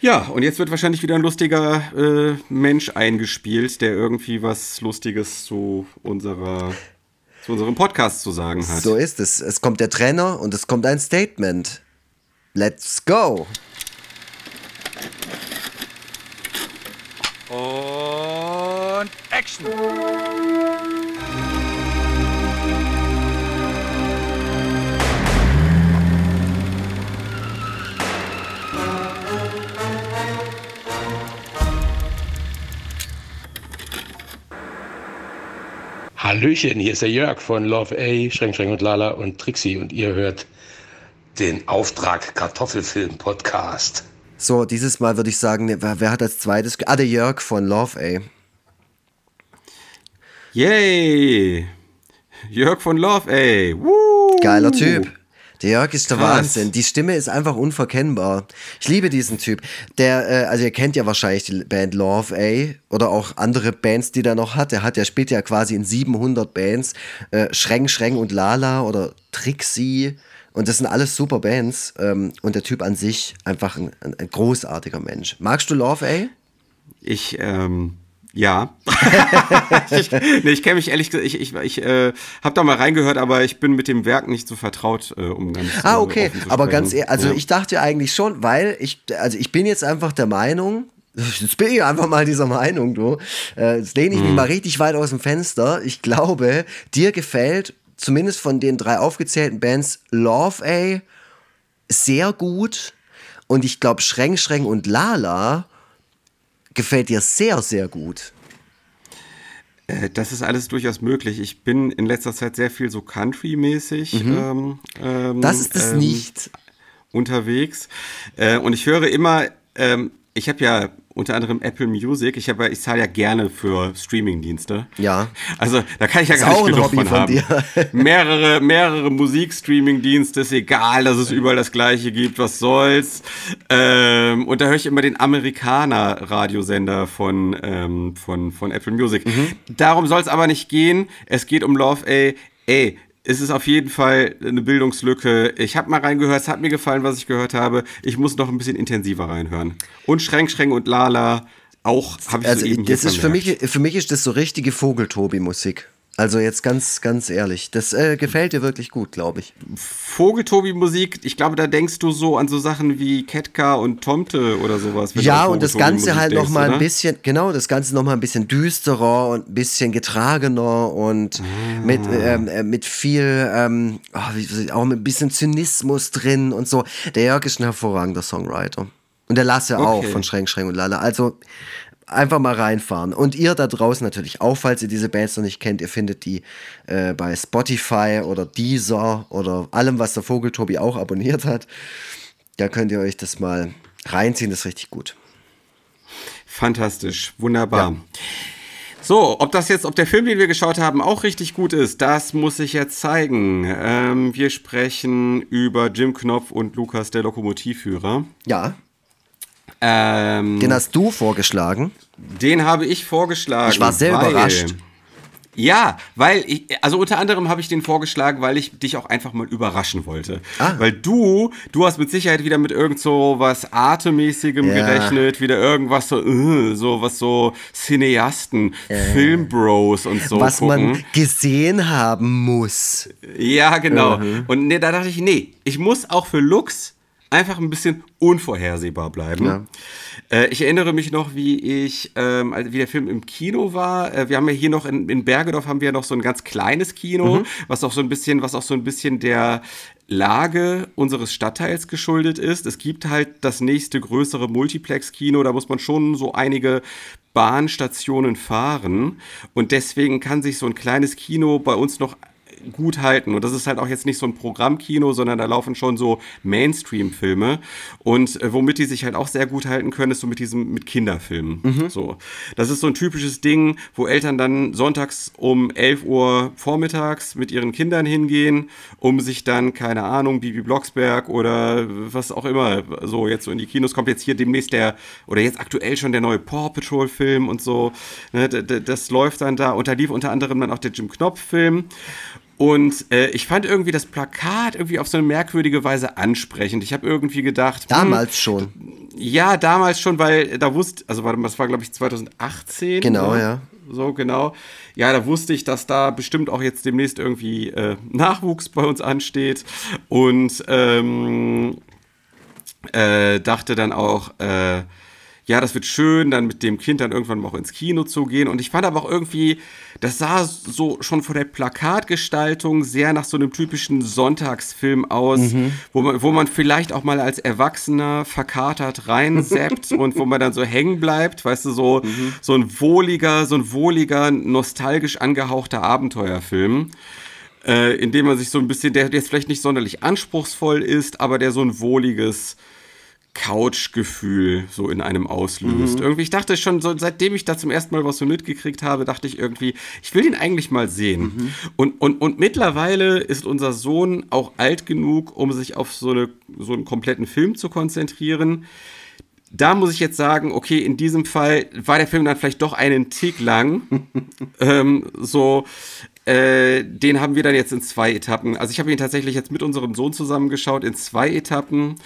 Speaker 2: Ja, und jetzt wird wahrscheinlich wieder ein lustiger äh, Mensch eingespielt, der irgendwie was Lustiges zu unserer zu unserem Podcast zu sagen hat.
Speaker 3: So ist es. Es kommt der Trainer und es kommt ein Statement. Let's go.
Speaker 4: Und Action!
Speaker 5: Hallöchen, hier ist der Jörg von Love A, Schränk, Schränk und Lala und Trixie und ihr hört den Auftrag Kartoffelfilm Podcast.
Speaker 3: So, dieses Mal würde ich sagen, ne, wer, wer hat als zweites? ge- Ah, der Jörg von Love, ey.
Speaker 2: Yay! Jörg von Love, ey. Woo!
Speaker 3: Geiler Typ. Der Jörg ist der
Speaker 2: Krass.
Speaker 3: Wahnsinn. Die Stimme ist einfach unverkennbar. Ich liebe diesen Typ. Der, äh, also ihr kennt ja wahrscheinlich die Band Love A oder auch andere Bands, die der noch hat. Der hat, der spielt ja quasi in 700 Bands. Äh, Schreng, Schreng und Lala oder Trixie. Und das sind alles super Bands. Ähm, und der Typ an sich einfach ein, ein, ein großartiger Mensch. Magst du Love A?
Speaker 2: Ich, ähm, ja. ich, nee, ich kenne mich ehrlich gesagt, ich, ich, ich äh, habe da mal reingehört, aber ich bin mit dem Werk nicht so vertraut, äh, um ganz
Speaker 3: Ah, okay. Aber ganz ehrlich, also
Speaker 2: ja.
Speaker 3: ich dachte eigentlich schon, weil ich, also ich bin jetzt einfach der Meinung, jetzt bin ich einfach mal dieser Meinung, du. Äh, Jetzt lehne ich mich mal richtig weit aus dem Fenster. Ich glaube, dir gefällt zumindest von den drei aufgezählten Bands Love A sehr gut. Und ich glaube, Schreng, Schreng und Lala gefällt dir sehr, sehr gut.
Speaker 2: Äh, Das ist alles durchaus möglich. Ich bin in letzter Zeit sehr viel so Country-mäßig. Ähm, ähm,
Speaker 3: Mhm. Das ist es
Speaker 2: ähm,
Speaker 3: nicht.
Speaker 2: Unterwegs. Äh, und ich höre immer, ähm, ich habe ja unter anderem Apple Music. Ich, habe ich zahle ja gerne für Streaming-Dienste.
Speaker 3: Ja.
Speaker 2: Also da kann ich ja
Speaker 3: Ist
Speaker 2: gar nicht genug
Speaker 3: Hobby
Speaker 2: von, haben.
Speaker 3: dir.
Speaker 2: mehrere, mehrere Musik-Streaming-Dienste, ist egal, dass es überall das gleiche gibt, was soll's. Ähm, und da höre ich immer den Amerikaner-Radiosender von, ähm, von, von Apple Music.
Speaker 3: Mhm.
Speaker 2: Darum soll es aber nicht gehen. Es geht um Love A. Ey, es ist auf jeden Fall eine Bildungslücke. Ich habe mal reingehört, es hat mir gefallen, was ich gehört habe. Ich muss noch ein bisschen intensiver reinhören. Und Schränk, Schränk und Lala auch habe ich
Speaker 3: Also
Speaker 2: soeben hier
Speaker 3: das ist für mich, für mich ist das so richtige Vogeltobi-Musik. Also jetzt ganz, ganz ehrlich, das äh, gefällt dir wirklich gut, glaube ich.
Speaker 2: Vogeltobi-Musik, ich glaube, da denkst du so an so Sachen wie Ketka und Tomte oder sowas.
Speaker 3: Ja, und das Ganze halt noch
Speaker 2: denkst,
Speaker 3: mal ein bisschen, genau, das Ganze noch mal ein bisschen düsterer und ein bisschen getragener und
Speaker 2: Ah.
Speaker 3: mit, ähm, äh, mit viel, ähm, ah, auch mit ein bisschen Zynismus drin und so. Der Jörg ist ein hervorragender Songwriter. Und der Lasse auch
Speaker 2: Okay.
Speaker 3: von Schränk, Schränk und Lala. Also einfach mal reinfahren. Und ihr da draußen natürlich auch, falls ihr diese Bands noch nicht kennt, ihr findet die äh, bei Spotify oder Deezer oder allem, was der Vogeltobi auch abonniert hat. Da könnt ihr euch das mal reinziehen, das ist richtig gut.
Speaker 2: Fantastisch, wunderbar. So, ob das jetzt, ob der Film, den wir geschaut haben, auch richtig gut ist, das muss ich jetzt zeigen. Ähm, wir sprechen über Jim Knopf und Lukas, der Lokomotivführer.
Speaker 3: Ja,
Speaker 2: Ähm,
Speaker 3: den hast du vorgeschlagen.
Speaker 2: Den habe ich vorgeschlagen.
Speaker 3: Ich war sehr
Speaker 2: weil-
Speaker 3: überrascht.
Speaker 2: Ja, weil ich, also unter anderem habe ich den vorgeschlagen, weil ich dich auch einfach mal überraschen wollte.
Speaker 3: Ah.
Speaker 2: Weil du, du hast mit Sicherheit wieder mit irgend so was Atemmäßigem
Speaker 3: Ja.
Speaker 2: gerechnet, wieder irgendwas so, äh, so was so Cineasten, Filmbros und so
Speaker 3: was
Speaker 2: gucken.
Speaker 3: man gesehen haben muss.
Speaker 2: Ja, genau. Und nee, da dachte ich, nee, ich muss auch für Lux einfach ein bisschen unvorhersehbar bleiben. Äh, ich erinnere mich noch, wie ich, ähm, wie der Film im Kino war. Äh, wir haben ja hier noch in, in Bergedorf haben wir ja noch so ein ganz kleines Kino, was auch so ein bisschen, was auch so ein bisschen der Lage unseres Stadtteils geschuldet ist. Es gibt halt das nächste größere Multiplex-Kino, da muss man schon so einige Bahnstationen fahren. Und deswegen kann sich so ein kleines Kino bei uns noch gut halten. Und das ist halt auch jetzt nicht so ein Programmkino, sondern da laufen schon so Mainstream-Filme. Und äh, womit die sich halt auch sehr gut halten können, ist so mit diesem, mit Kinderfilmen. So. Das ist so ein typisches Ding, wo Eltern dann sonntags um 11 Uhr vormittags mit ihren Kindern hingehen, um sich dann, keine Ahnung, Bibi Blocksberg oder was auch immer, so jetzt so in die Kinos kommt jetzt hier demnächst der, oder jetzt aktuell schon der neue Paw Patrol Film und so. Ne, das läuft dann da. Und da lief unter anderem dann auch der Jim Knopf Film. Und äh, ich fand irgendwie das Plakat irgendwie auf so eine merkwürdige Weise ansprechend. Ich habe irgendwie gedacht, hm,
Speaker 3: Damals schon.
Speaker 2: ja, damals schon, weil da wusste, also warte mal, das war glaube ich 2018.
Speaker 3: Genau,
Speaker 2: ne?
Speaker 3: ja.
Speaker 2: So, genau. Ja, da wusste ich, dass da bestimmt auch jetzt demnächst irgendwie äh, Nachwuchs bei uns ansteht. Und ähm, äh, dachte dann auch, äh, ja, das wird schön, dann mit dem Kind dann irgendwann mal auch ins Kino zu gehen. Und ich fand aber auch irgendwie, das sah so schon von der Plakatgestaltung sehr nach so einem typischen Sonntagsfilm aus, wo, man, wo man vielleicht auch mal als Erwachsener verkatert reinseppt und wo man dann so hängen bleibt, weißt du, so, so ein wohliger, so ein wohliger, nostalgisch angehauchter Abenteuerfilm äh, in dem man sich so ein bisschen, der jetzt vielleicht nicht sonderlich anspruchsvoll ist, aber der so ein wohliges Couchgefühl so in einem auslöst. Irgendwie, ich dachte schon, so, seitdem ich da zum ersten Mal was so mitgekriegt habe, dachte ich irgendwie, ich will den eigentlich mal sehen. Und, und, und mittlerweile ist unser Sohn auch alt genug, um sich auf so, eine, so einen kompletten Film zu konzentrieren da muss ich jetzt sagen, okay, in diesem Fall war der Film dann vielleicht doch einen Tick lang. ähm, so, äh, den haben wir dann jetzt in zwei Etappen. Also ich habe ihn tatsächlich jetzt mit unserem Sohn zusammengeschaut in zwei Etappen.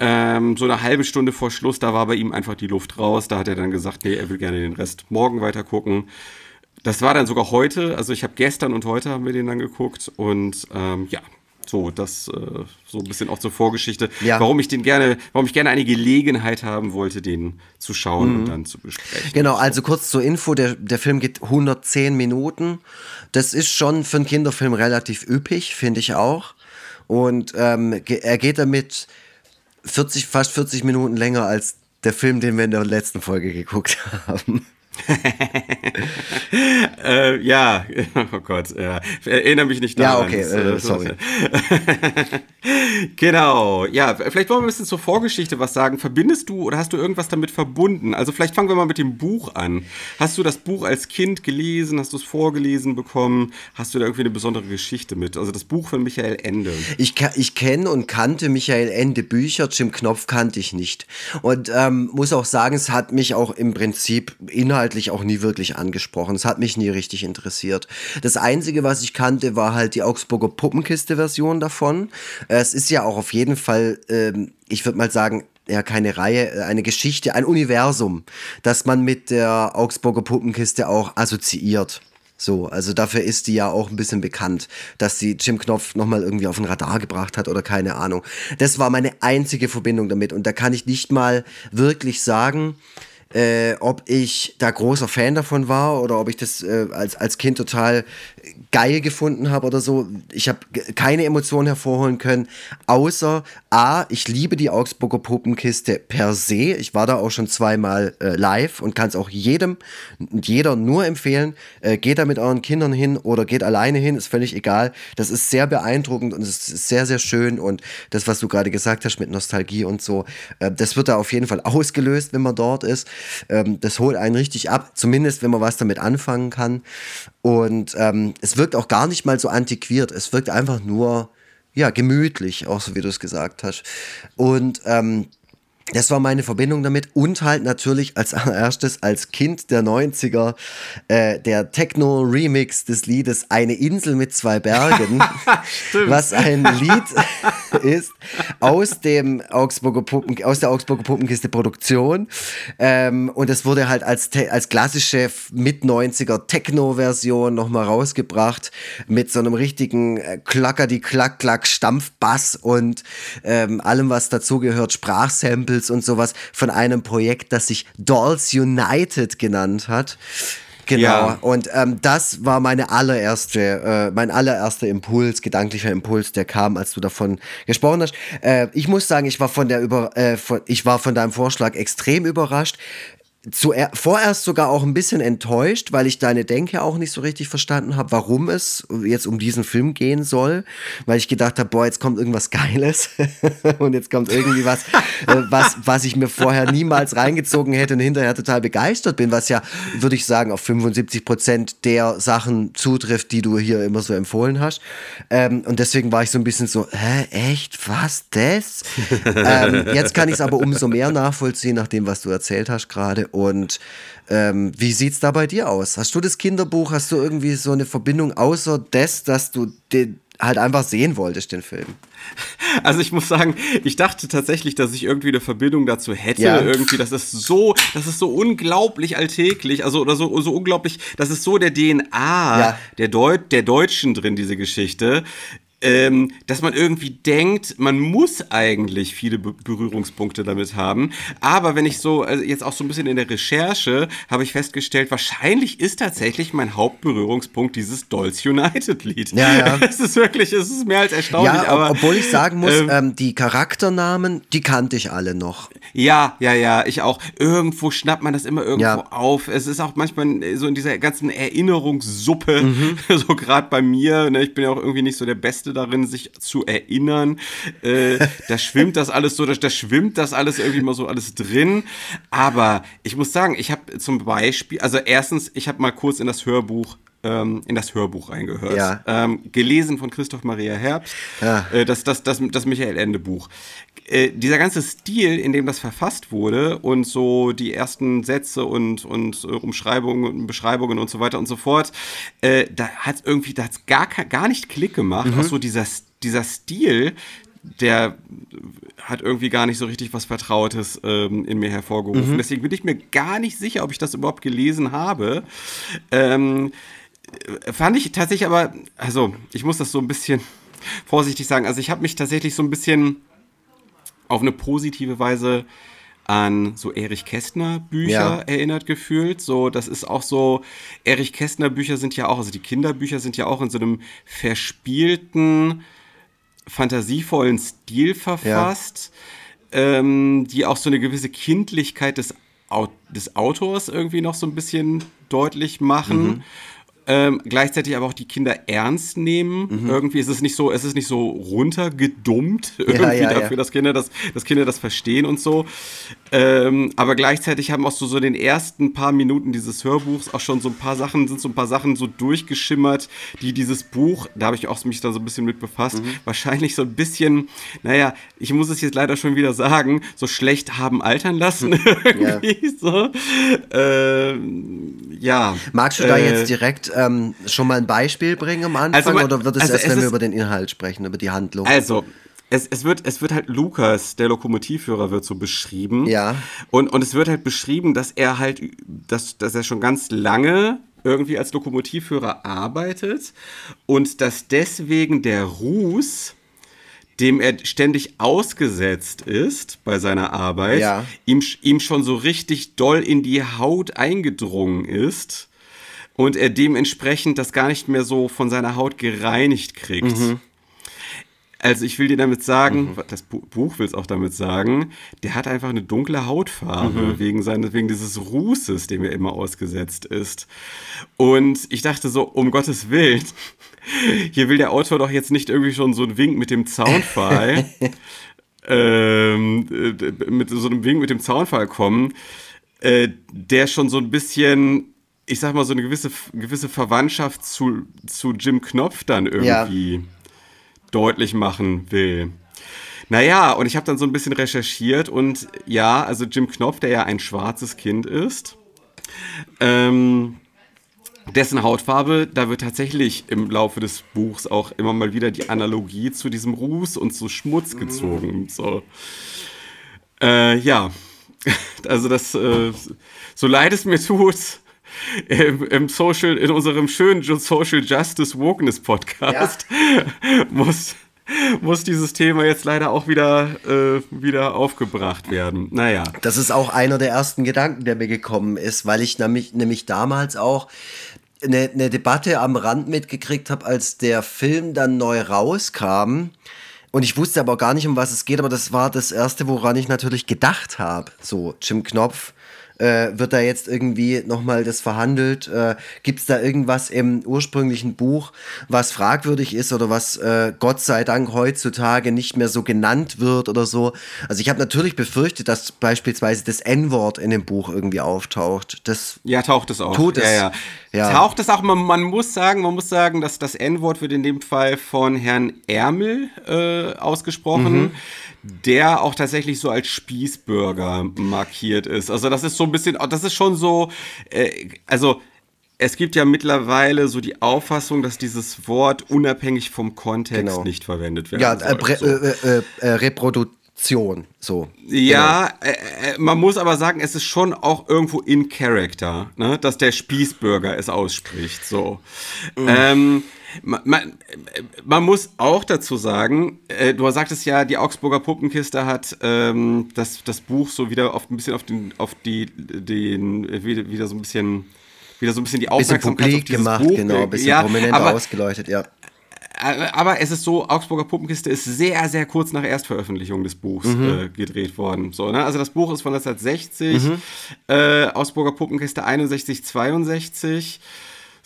Speaker 2: Ähm, so eine halbe Stunde vor Schluss, da war bei ihm einfach die Luft raus. Da hat er dann gesagt, nee, er will gerne den Rest morgen weiter gucken. Das war dann sogar heute, also ich habe gestern und heute haben wir den dann geguckt und ähm, ja, so, das äh, so ein bisschen auch zur Vorgeschichte,
Speaker 3: Ja.
Speaker 2: warum ich den gerne, warum ich gerne eine Gelegenheit haben wollte, den zu schauen und dann zu besprechen.
Speaker 3: Genau, also kurz zur Info, der, der Film geht 110 Minuten. Das ist schon für einen Kinderfilm relativ üppig, finde ich auch. Und ähm, er geht damit 40, fast 40 Minuten länger als der Film, den wir in der letzten Folge geguckt haben.
Speaker 2: Äh, ja, oh Gott, ja. erinnere mich nicht
Speaker 3: Ja,
Speaker 2: daran.
Speaker 3: okay,
Speaker 2: Das,
Speaker 3: äh, sorry.
Speaker 2: genau, ja, vielleicht wollen wir ein bisschen zur Vorgeschichte was sagen. Verbindest du oder hast du irgendwas damit verbunden? Also vielleicht fangen wir mal mit dem Buch an. Hast du das Buch als Kind gelesen? Hast du es vorgelesen bekommen? Hast du da irgendwie eine besondere Geschichte mit? Also das Buch von Michael Ende.
Speaker 3: Ich, ich kenne und kannte Michael Ende Bücher, Jim Knopf kannte ich nicht. Und ähm, muss auch sagen, es hat mich auch im Prinzip inhaltlich auch nie wirklich angesprochen. Es hat mich nie richtig interessiert. Das Einzige, was ich kannte, war halt die Augsburger Puppenkiste-Version davon. Es ist ja auch auf jeden Fall, ähm, ich würde mal sagen, ja, keine Reihe, äh, eine Geschichte, ein Universum, das man mit der Augsburger Puppenkiste auch assoziiert. So, also dafür ist die ja auch ein bisschen bekannt, dass sie Jim Knopf nochmal irgendwie auf den Radar gebracht hat oder keine Ahnung. Das war meine einzige Verbindung damit und da kann ich nicht mal wirklich sagen, äh, ob ich da großer Fan davon war oder ob ich das äh, als, als Kind total geil gefunden habe oder so. Ich habe keine Emotionen hervorholen können, außer A, ich liebe die Augsburger Puppenkiste per se. Ich war da auch schon zweimal äh, live und kann es auch jedem und jeder nur empfehlen. Äh, geht da mit euren Kindern hin oder geht alleine hin, ist völlig egal. Das ist sehr beeindruckend und es ist sehr, sehr schön. Und das, was du gerade gesagt hast mit Nostalgie und so, äh, das wird da auf jeden Fall ausgelöst, wenn man dort ist. Ähm, das holt einen richtig ab, zumindest wenn man was damit anfangen kann. Und ähm, es wirkt auch gar nicht mal so antiquiert. Es wirkt einfach nur, ja, gemütlich, auch so wie du es gesagt hast. Und ähm, das war meine Verbindung damit und halt natürlich als allererstes als Kind der 90er äh, der Techno-Remix des Liedes Eine Insel mit zwei Bergen, was ein Lied ist aus dem Augsburger Puppen, aus der Augsburger Puppenkiste Produktion. Ähm, und es wurde halt als, als klassische mit 90er Techno-Version nochmal rausgebracht mit so einem richtigen äh, Klacker die Klack Klack Stampfbass und ähm, allem was dazugehört Sprachsamples und sowas von einem Projekt, das sich Dolls United genannt hat. Genau,
Speaker 2: Ja.
Speaker 3: und ähm, das war meine allererste, äh, mein allererster Impuls, gedanklicher Impuls, der kam, als du davon gesprochen hast. Äh, ich muss sagen, ich war von der über, äh, von, ich war von deinem Vorschlag extrem überrascht. Zuer vorerst sogar auch ein bisschen enttäuscht, weil ich deine Denke auch nicht so richtig verstanden habe, warum es jetzt um diesen Film gehen soll. Weil ich gedacht habe, boah, jetzt kommt irgendwas Geiles und jetzt kommt irgendwie was, äh, was, was ich mir vorher niemals reingezogen hätte und hinterher total begeistert bin, was ja, würde ich sagen, auf 75 Prozent der Sachen zutrifft, die du hier immer so empfohlen hast. Ähm, und deswegen war ich so ein bisschen so, hä, echt, was, das? ähm, jetzt kann ich es aber umso mehr nachvollziehen, nach dem, was du erzählt hast gerade. Und ähm, wie sieht's da bei dir aus? Hast du das Kinderbuch, hast du irgendwie so eine Verbindung außer des, dass du den halt einfach sehen wolltest, den Film?
Speaker 2: Also ich muss sagen, ich dachte tatsächlich, dass ich irgendwie eine Verbindung dazu hätte.
Speaker 3: Ja.
Speaker 2: Irgendwie, das ist so, das ist so unglaublich alltäglich, also oder so, so unglaublich, das ist so der DNA
Speaker 3: Ja.
Speaker 2: der, Deut der Deutschen drin, diese Geschichte. Ähm, dass man irgendwie denkt, man muss eigentlich viele Be Berührungspunkte damit haben. Aber wenn ich so, also jetzt auch so ein bisschen in der Recherche, habe ich festgestellt, wahrscheinlich ist tatsächlich mein Hauptberührungspunkt dieses Dolls United Lied.
Speaker 3: Ja, ja.
Speaker 2: Es ist wirklich, es ist mehr als erstaunlich.
Speaker 3: Ja, ob,
Speaker 2: aber,
Speaker 3: obwohl ich sagen muss,
Speaker 2: ähm,
Speaker 3: ähm, die Charakternamen, die kannte ich alle noch.
Speaker 2: Ja, ja, ja, ich auch. Irgendwo schnappt man das immer irgendwo
Speaker 3: Ja.
Speaker 2: auf. Es ist auch manchmal so in dieser ganzen Erinnerungssuppe,
Speaker 3: Mhm.
Speaker 2: so gerade bei mir. Ne, ich bin ja auch irgendwie nicht so der Beste darin, sich zu erinnern. Äh, da schwimmt das alles so, da, da schwimmt das alles irgendwie mal so alles drin. Aber ich muss sagen, ich habe zum Beispiel, also erstens, ich habe mal kurz in das Hörbuch ähm, in das Hörbuch reingehört.
Speaker 3: Ja.
Speaker 2: Ähm, gelesen von Christoph Maria Herbst.
Speaker 3: Ja.
Speaker 2: Äh, das, das, das, das Michael Ende Buch. Äh, dieser ganze Stil, in dem das verfasst wurde und so die ersten Sätze und, und äh, Umschreibungen und Beschreibungen und so weiter und so fort, äh, da hat irgendwie, da hat's gar, gar nicht Klick gemacht. Auch so dieser, dieser Stil, der hat irgendwie gar nicht so richtig was Vertrautes ähm, in mir hervorgerufen.
Speaker 3: Mhm.
Speaker 2: Deswegen bin ich mir gar nicht sicher, ob ich das überhaupt gelesen habe. Ähm, fand ich tatsächlich aber, also ich muss das so ein bisschen vorsichtig sagen, also ich habe mich tatsächlich so ein bisschen auf eine positive Weise an so Erich Kästner Bücher
Speaker 3: Ja.
Speaker 2: erinnert gefühlt. So, das ist auch so, Erich Kästner Bücher sind ja auch, also die Kinderbücher sind ja auch in so einem verspielten, fantasievollen Stil verfasst, ähm, die auch so eine gewisse Kindlichkeit des, Au des Autors irgendwie noch so ein bisschen deutlich machen.
Speaker 3: Mhm.
Speaker 2: Ähm, gleichzeitig aber auch die Kinder ernst nehmen.
Speaker 3: Mhm.
Speaker 2: Irgendwie ist es nicht so, es ist nicht so runtergedummt irgendwie
Speaker 3: ja, ja.
Speaker 2: dafür, dass Kinder das, dass Kinder das verstehen und so. Ähm, aber gleichzeitig haben auch so, so in den ersten paar Minuten dieses Hörbuchs auch schon so ein paar Sachen, sind so ein paar Sachen so durchgeschimmert, die dieses Buch, da habe ich auch mich da so ein bisschen mit befasst,
Speaker 3: Mhm.
Speaker 2: wahrscheinlich so ein bisschen, naja, ich muss es jetzt leider schon wieder sagen, so schlecht haben altern lassen. irgendwie so. Ähm, ja.
Speaker 3: Magst du da
Speaker 2: Äh,
Speaker 3: jetzt direkt ähm, schon mal ein Beispiel bringen am Anfang
Speaker 2: Also man-
Speaker 3: oder wird es
Speaker 2: also
Speaker 3: erst,
Speaker 2: es
Speaker 3: wenn wir über den Inhalt sprechen, über die Handlung?
Speaker 2: Also, es, es, wird, es wird halt Lukas, der Lokomotivführer, wird so beschrieben.
Speaker 3: Ja.
Speaker 2: Und, und es wird halt beschrieben, dass er halt, dass, dass er schon ganz lange irgendwie als Lokomotivführer arbeitet und dass deswegen der Ruß, dem er ständig ausgesetzt ist bei seiner Arbeit,
Speaker 3: Ja.
Speaker 2: ihm, ihm schon so richtig doll in die Haut eingedrungen ist und er dementsprechend das gar nicht mehr so von seiner Haut gereinigt kriegt. Also ich will dir damit sagen, das Bu- Buch will es auch damit sagen, der hat einfach eine dunkle Hautfarbe wegen seines, wegen dieses Rußes, dem er immer ausgesetzt ist. Und ich dachte so, um Gottes Willen, hier will der Autor doch jetzt nicht irgendwie schon so einen Wink mit dem Zaunpfahl, ähm, äh, mit so einem Wink mit dem Zaunpfahl kommen, äh, der schon so ein bisschen, ich sag mal, so eine gewisse, gewisse Verwandtschaft zu, zu Jim Knopf dann
Speaker 3: Ja.
Speaker 2: Deutlich machen will. Naja, und ich habe dann so ein bisschen recherchiert und ja, also Jim Knopf, der ja ein schwarzes Kind ist, ähm, dessen Hautfarbe, da wird tatsächlich im Laufe des Buchs auch immer mal wieder die Analogie zu diesem Ruß und zu Schmutz gezogen. So. Äh, ja, also das, äh, so leid es mir tut, im, im Social, in unserem schönen Social Justice Wokeness Podcast muss, muss dieses Thema jetzt leider auch wieder, äh, wieder aufgebracht werden. Naja.
Speaker 3: Das ist auch einer der ersten Gedanken, der mir gekommen ist, weil ich nämlich, nämlich damals auch eine, eine Debatte am Rand mitgekriegt habe, als der Film dann neu rauskam. Und ich wusste aber gar nicht, um was es geht, aber das war das Erste, woran ich natürlich gedacht habe. So, Jim Knopf. Äh, wird da jetzt irgendwie nochmal das verhandelt? Äh, Gibt es da irgendwas im ursprünglichen Buch, was fragwürdig ist oder was äh, Gott sei Dank heutzutage nicht mehr so genannt wird oder so? Also ich habe natürlich befürchtet, dass beispielsweise das N-Wort in dem Buch irgendwie auftaucht. Das
Speaker 2: Ja, taucht es auch.
Speaker 3: Tut es.
Speaker 2: Ja, ja.
Speaker 3: Ja.
Speaker 2: Taucht es auch. Man, man muss sagen, man muss sagen, dass das N-Wort wird in dem Fall von Herrn Ärmel äh, ausgesprochen,
Speaker 3: Mhm.
Speaker 2: der auch tatsächlich so als Spießbürger markiert ist. Also das ist so ein bisschen, das ist schon so, äh, also es gibt ja mittlerweile so die Auffassung, dass dieses Wort unabhängig vom Kontext
Speaker 3: Genau.
Speaker 2: nicht verwendet werden
Speaker 3: ja, äh,
Speaker 2: soll.
Speaker 3: Pre
Speaker 2: So.
Speaker 3: äh, äh, äh, Reproduktion, so.
Speaker 2: Ja, äh, äh, man muss aber sagen, es ist schon auch irgendwo in Character, ne? dass der Spießbürger es ausspricht. So. Ähm, man, man, man muss auch dazu sagen, äh, du sagtest ja, die Augsburger Puppenkiste hat ähm, das, das Buch so wieder auf ein bisschen auf den, auf die, den, wieder, wieder so ein bisschen, wieder so ein bisschen die
Speaker 3: Bisschen
Speaker 2: Aufmerksamkeit auf
Speaker 3: publik
Speaker 2: dieses
Speaker 3: gemacht,
Speaker 2: Buch.
Speaker 3: genau,
Speaker 2: äh,
Speaker 3: bisschen
Speaker 2: ja,
Speaker 3: prominenter ausgeleuchtet, ja.
Speaker 2: Äh, aber es ist so, Augsburger Puppenkiste ist sehr, sehr kurz nach Erstveröffentlichung des Buchs äh, gedreht worden. So, ne? Also das Buch ist von 1960, äh, Augsburger Puppenkiste 61, 62.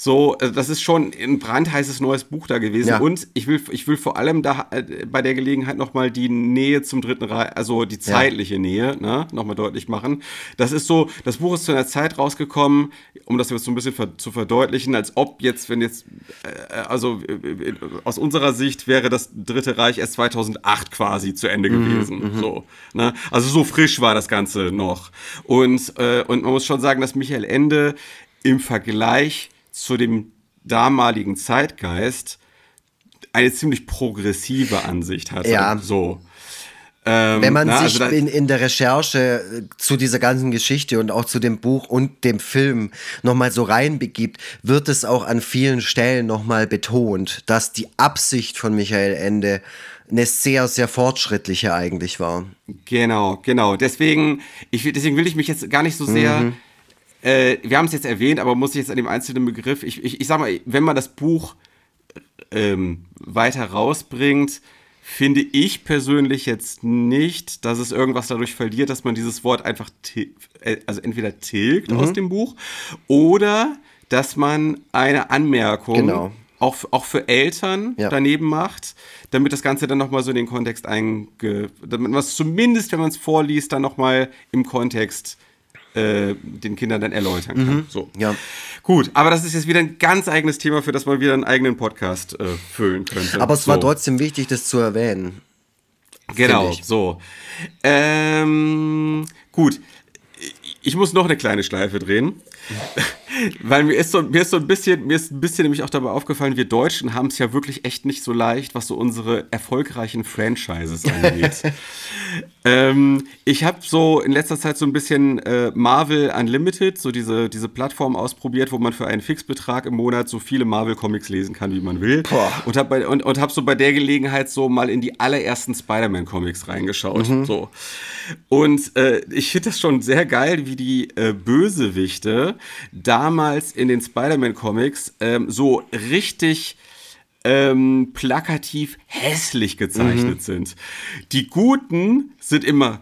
Speaker 2: So, äh, das ist schon ein brandheißes neues Buch da gewesen.
Speaker 3: Ja.
Speaker 2: Und ich will, ich will vor allem da äh, bei der Gelegenheit nochmal die Nähe zum Dritten Reich, also die zeitliche Nähe, ne, nochmal deutlich machen. Das ist so, das Buch ist zu einer Zeit rausgekommen, um das jetzt so ein bisschen ver zu verdeutlichen, als ob jetzt, wenn jetzt, äh, also äh, aus unserer Sicht wäre das Dritte Reich erst 2008 quasi zu Ende gewesen. So, ne? Also so frisch war das Ganze noch. Und, äh, und man muss schon sagen, dass Michael Ende im Vergleich zu dem damaligen Zeitgeist eine ziemlich progressive Ansicht hatte.
Speaker 3: Ja.
Speaker 2: So. Ähm,
Speaker 3: Wenn man
Speaker 2: na,
Speaker 3: sich
Speaker 2: also
Speaker 3: in, in der Recherche äh, zu dieser ganzen Geschichte und auch zu dem Buch und dem Film nochmal so reinbegibt, wird es auch an vielen Stellen nochmal betont, dass die Absicht von Michael Ende eine sehr, sehr fortschrittliche eigentlich war.
Speaker 2: Genau, genau. Deswegen, ich, will- deswegen will ich mich jetzt gar nicht so sehr.
Speaker 3: Mhm.
Speaker 2: Äh, wir haben es jetzt erwähnt, aber muss ich jetzt an dem einzelnen Begriff. Ich, ich, ich sag mal, wenn man das Buch ähm, weiter rausbringt, finde ich persönlich jetzt nicht, dass es irgendwas dadurch verliert, dass man dieses Wort einfach, äh, also entweder tilgt
Speaker 3: Mhm.
Speaker 2: aus dem Buch oder dass man eine Anmerkung
Speaker 3: Genau.
Speaker 2: auch, auch für Eltern
Speaker 3: Ja.
Speaker 2: daneben macht, damit das Ganze dann nochmal so in den Kontext einge... damit man es zumindest, wenn man es vorliest, dann nochmal im Kontext äh, den Kindern dann erläutern kann. So.
Speaker 3: Mhm. Ja.
Speaker 2: Gut, aber das ist jetzt wieder ein ganz eigenes Thema, für das man wieder einen eigenen Podcast äh, füllen könnte.
Speaker 3: Aber es
Speaker 2: so.
Speaker 3: war trotzdem wichtig, das zu erwähnen.
Speaker 2: Genau, so. Ähm, gut. Ich muss noch eine kleine Schleife drehen. Weil mir ist, so, mir ist so ein bisschen, mir ist ein bisschen nämlich auch dabei aufgefallen, wir Deutschen haben es ja wirklich echt nicht so leicht, was so unsere erfolgreichen Franchises angeht. ähm, ich habe so in letzter Zeit so ein bisschen äh, Marvel Unlimited, so diese, diese Plattform ausprobiert, wo man für einen Fixbetrag im Monat so viele Marvel-Comics lesen kann, wie man will.
Speaker 3: Boah.
Speaker 2: Und habe und, und hab so bei der Gelegenheit so mal in die allerersten Spider-Man-Comics reingeschaut. So. Und äh, ich finde das schon sehr geil, wie die äh, Bösewichte damals in den Spider-Man-Comics ähm, so richtig ähm, plakativ hässlich gezeichnet sind. Die Guten sind immer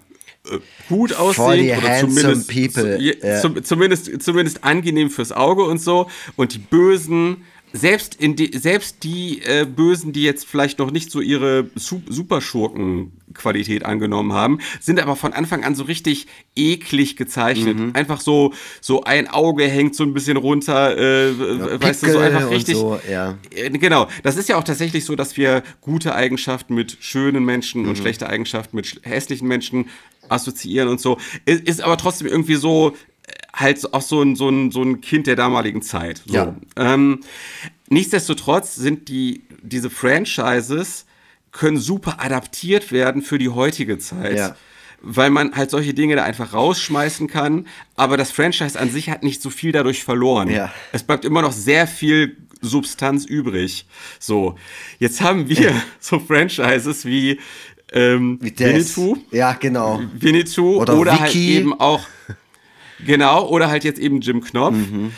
Speaker 2: äh, gut aussehend oder zumindest,
Speaker 3: people,
Speaker 2: zu- je-
Speaker 3: ja.
Speaker 2: zum, zumindest, zumindest angenehm fürs Auge und so. Und die Bösen, selbst, in die, selbst die äh, Bösen, die jetzt vielleicht noch nicht so ihre Su Superschurken-Qualität angenommen haben, sind aber von Anfang an so richtig eklig gezeichnet.
Speaker 3: Mhm.
Speaker 2: Einfach so, so ein Auge hängt so ein bisschen runter, äh, weißt du, so
Speaker 3: Pickel
Speaker 2: einfach richtig.
Speaker 3: so, ja.
Speaker 2: Äh, Genau, das ist ja auch tatsächlich so, dass wir gute Eigenschaften mit schönen Menschen
Speaker 3: Mhm.
Speaker 2: und schlechte Eigenschaften mit hässlichen Menschen assoziieren und so. Ist, ist aber trotzdem irgendwie so halt so- auch so ein, so ein, so ein Kind der damaligen Zeit. So.
Speaker 3: Ja.
Speaker 2: Ähm, nichtsdestotrotz sind die, diese Franchises können super adaptiert werden für die heutige Zeit.
Speaker 3: Ja.
Speaker 2: Weil man halt solche Dinge da einfach rausschmeißen kann, aber das Franchise an sich hat nicht so viel dadurch verloren.
Speaker 3: Ja.
Speaker 2: Es bleibt immer noch sehr viel Substanz übrig. So, jetzt haben wir so Franchises wie, ähm,
Speaker 3: Wie.
Speaker 2: Winnetou,
Speaker 3: Ja, genau.
Speaker 2: Winnetou
Speaker 3: Oder
Speaker 2: oder, halt eben auch genau oder halt jetzt eben Jim Knopf,
Speaker 3: Mhm.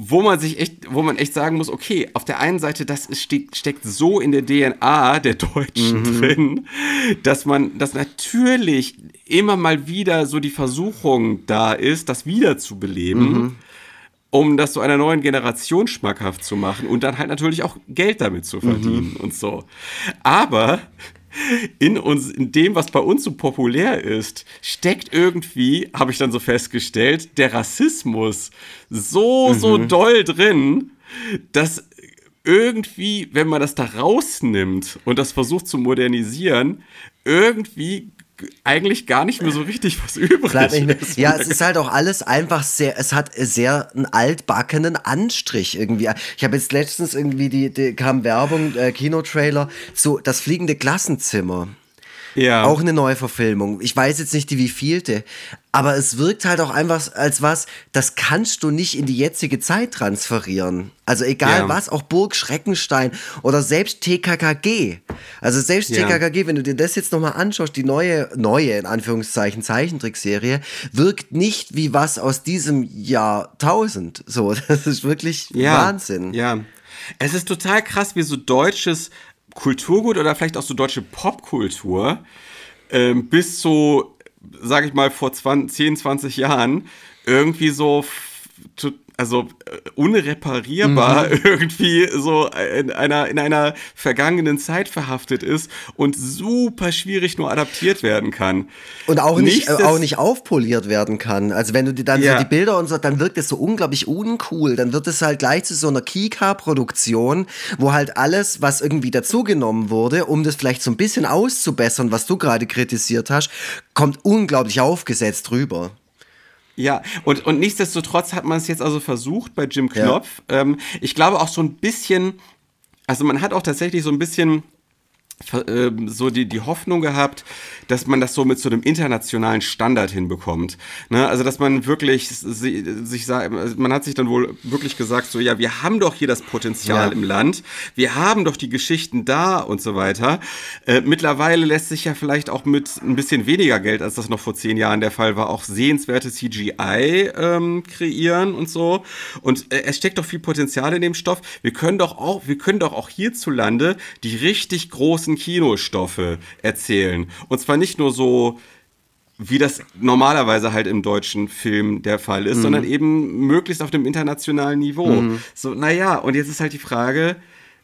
Speaker 2: wo man sich echt, wo man echt sagen muss, okay, auf der einen Seite das ist, steht, steckt so in der DNA der Deutschen
Speaker 3: Mhm.
Speaker 2: drin, dass man, dass natürlich immer mal wieder so die Versuchung da ist, das wiederzubeleben.
Speaker 3: Mhm.
Speaker 2: Um das so einer neuen Generation schmackhaft zu machen und dann halt natürlich auch Geld damit zu verdienen und so. Aber in uns, in dem, was bei uns so populär ist, steckt irgendwie, habe ich dann so festgestellt, der Rassismus so, so doll drin, dass irgendwie, wenn man das da rausnimmt und das versucht zu modernisieren, irgendwie eigentlich gar nicht mehr so richtig was übrig ist.
Speaker 3: Ja, es ist halt auch alles einfach sehr, es hat sehr einen altbackenen Anstrich irgendwie. Ich habe jetzt letztens irgendwie, die, die kam Werbung, äh, Kinotrailer, so das fliegende Klassenzimmer.
Speaker 2: Ja.
Speaker 3: Auch eine Neuverfilmung. Ich weiß jetzt nicht die wievielte, aber es wirkt halt auch einfach als was, das kannst du nicht in die jetzige Zeit transferieren. Also egal
Speaker 2: Ja.
Speaker 3: was, auch Burg Schreckenstein oder selbst TKKG. Also selbst
Speaker 2: Ja.
Speaker 3: TKKG, wenn du dir das jetzt nochmal anschaust, die neue, neue in Anführungszeichen Zeichentrickserie, wirkt nicht wie was aus diesem Jahrtausend. So, das ist wirklich Wahnsinn.
Speaker 2: Ja. Es ist total krass, wie so deutsches Kulturgut oder vielleicht auch so deutsche Popkultur ähm, bis so, sag ich mal, vor 20, 10, 20 Jahren irgendwie so, also äh, unreparierbar
Speaker 3: Mhm.
Speaker 2: irgendwie so in einer, in einer vergangenen Zeit verhaftet ist und super schwierig nur adaptiert werden kann.
Speaker 3: Und auch nicht, äh,
Speaker 2: Nichtsdest-
Speaker 3: auch nicht aufpoliert werden kann. Also wenn du dir dann
Speaker 2: Ja.
Speaker 3: so die Bilder und so, dann wirkt es so unglaublich uncool. Dann wird es halt gleich zu so einer Kika-Produktion, wo halt alles, was irgendwie dazugenommen wurde, um das vielleicht so ein bisschen auszubessern, was du gerade kritisiert hast, kommt unglaublich aufgesetzt rüber.
Speaker 2: Ja, und, und nichtsdestotrotz hat man es jetzt also versucht bei Jim Knopf. Ähm, ich glaube auch so ein bisschen also man hat auch tatsächlich so ein bisschen so die, die Hoffnung gehabt, dass man das so mit so einem internationalen Standard hinbekommt. Ne? Also, dass man wirklich sich, sich man hat sich dann wohl wirklich gesagt, so, ja, wir haben doch hier das Potenzial ja. im Land, wir haben doch die Geschichten da und so weiter. Äh, mittlerweile lässt sich ja vielleicht auch mit ein bisschen weniger Geld, als das noch vor zehn Jahren der Fall war, auch sehenswerte CGI ähm, kreieren und so. Und äh, es steckt doch viel Potenzial in dem Stoff. Wir können doch auch, wir können doch auch hierzulande die richtig großen Kinostoffe erzählen. Und zwar nicht nur so, wie das normalerweise halt im deutschen Film der Fall ist, mhm. sondern eben möglichst auf dem internationalen Niveau. Mhm. So, naja, und jetzt ist halt die Frage,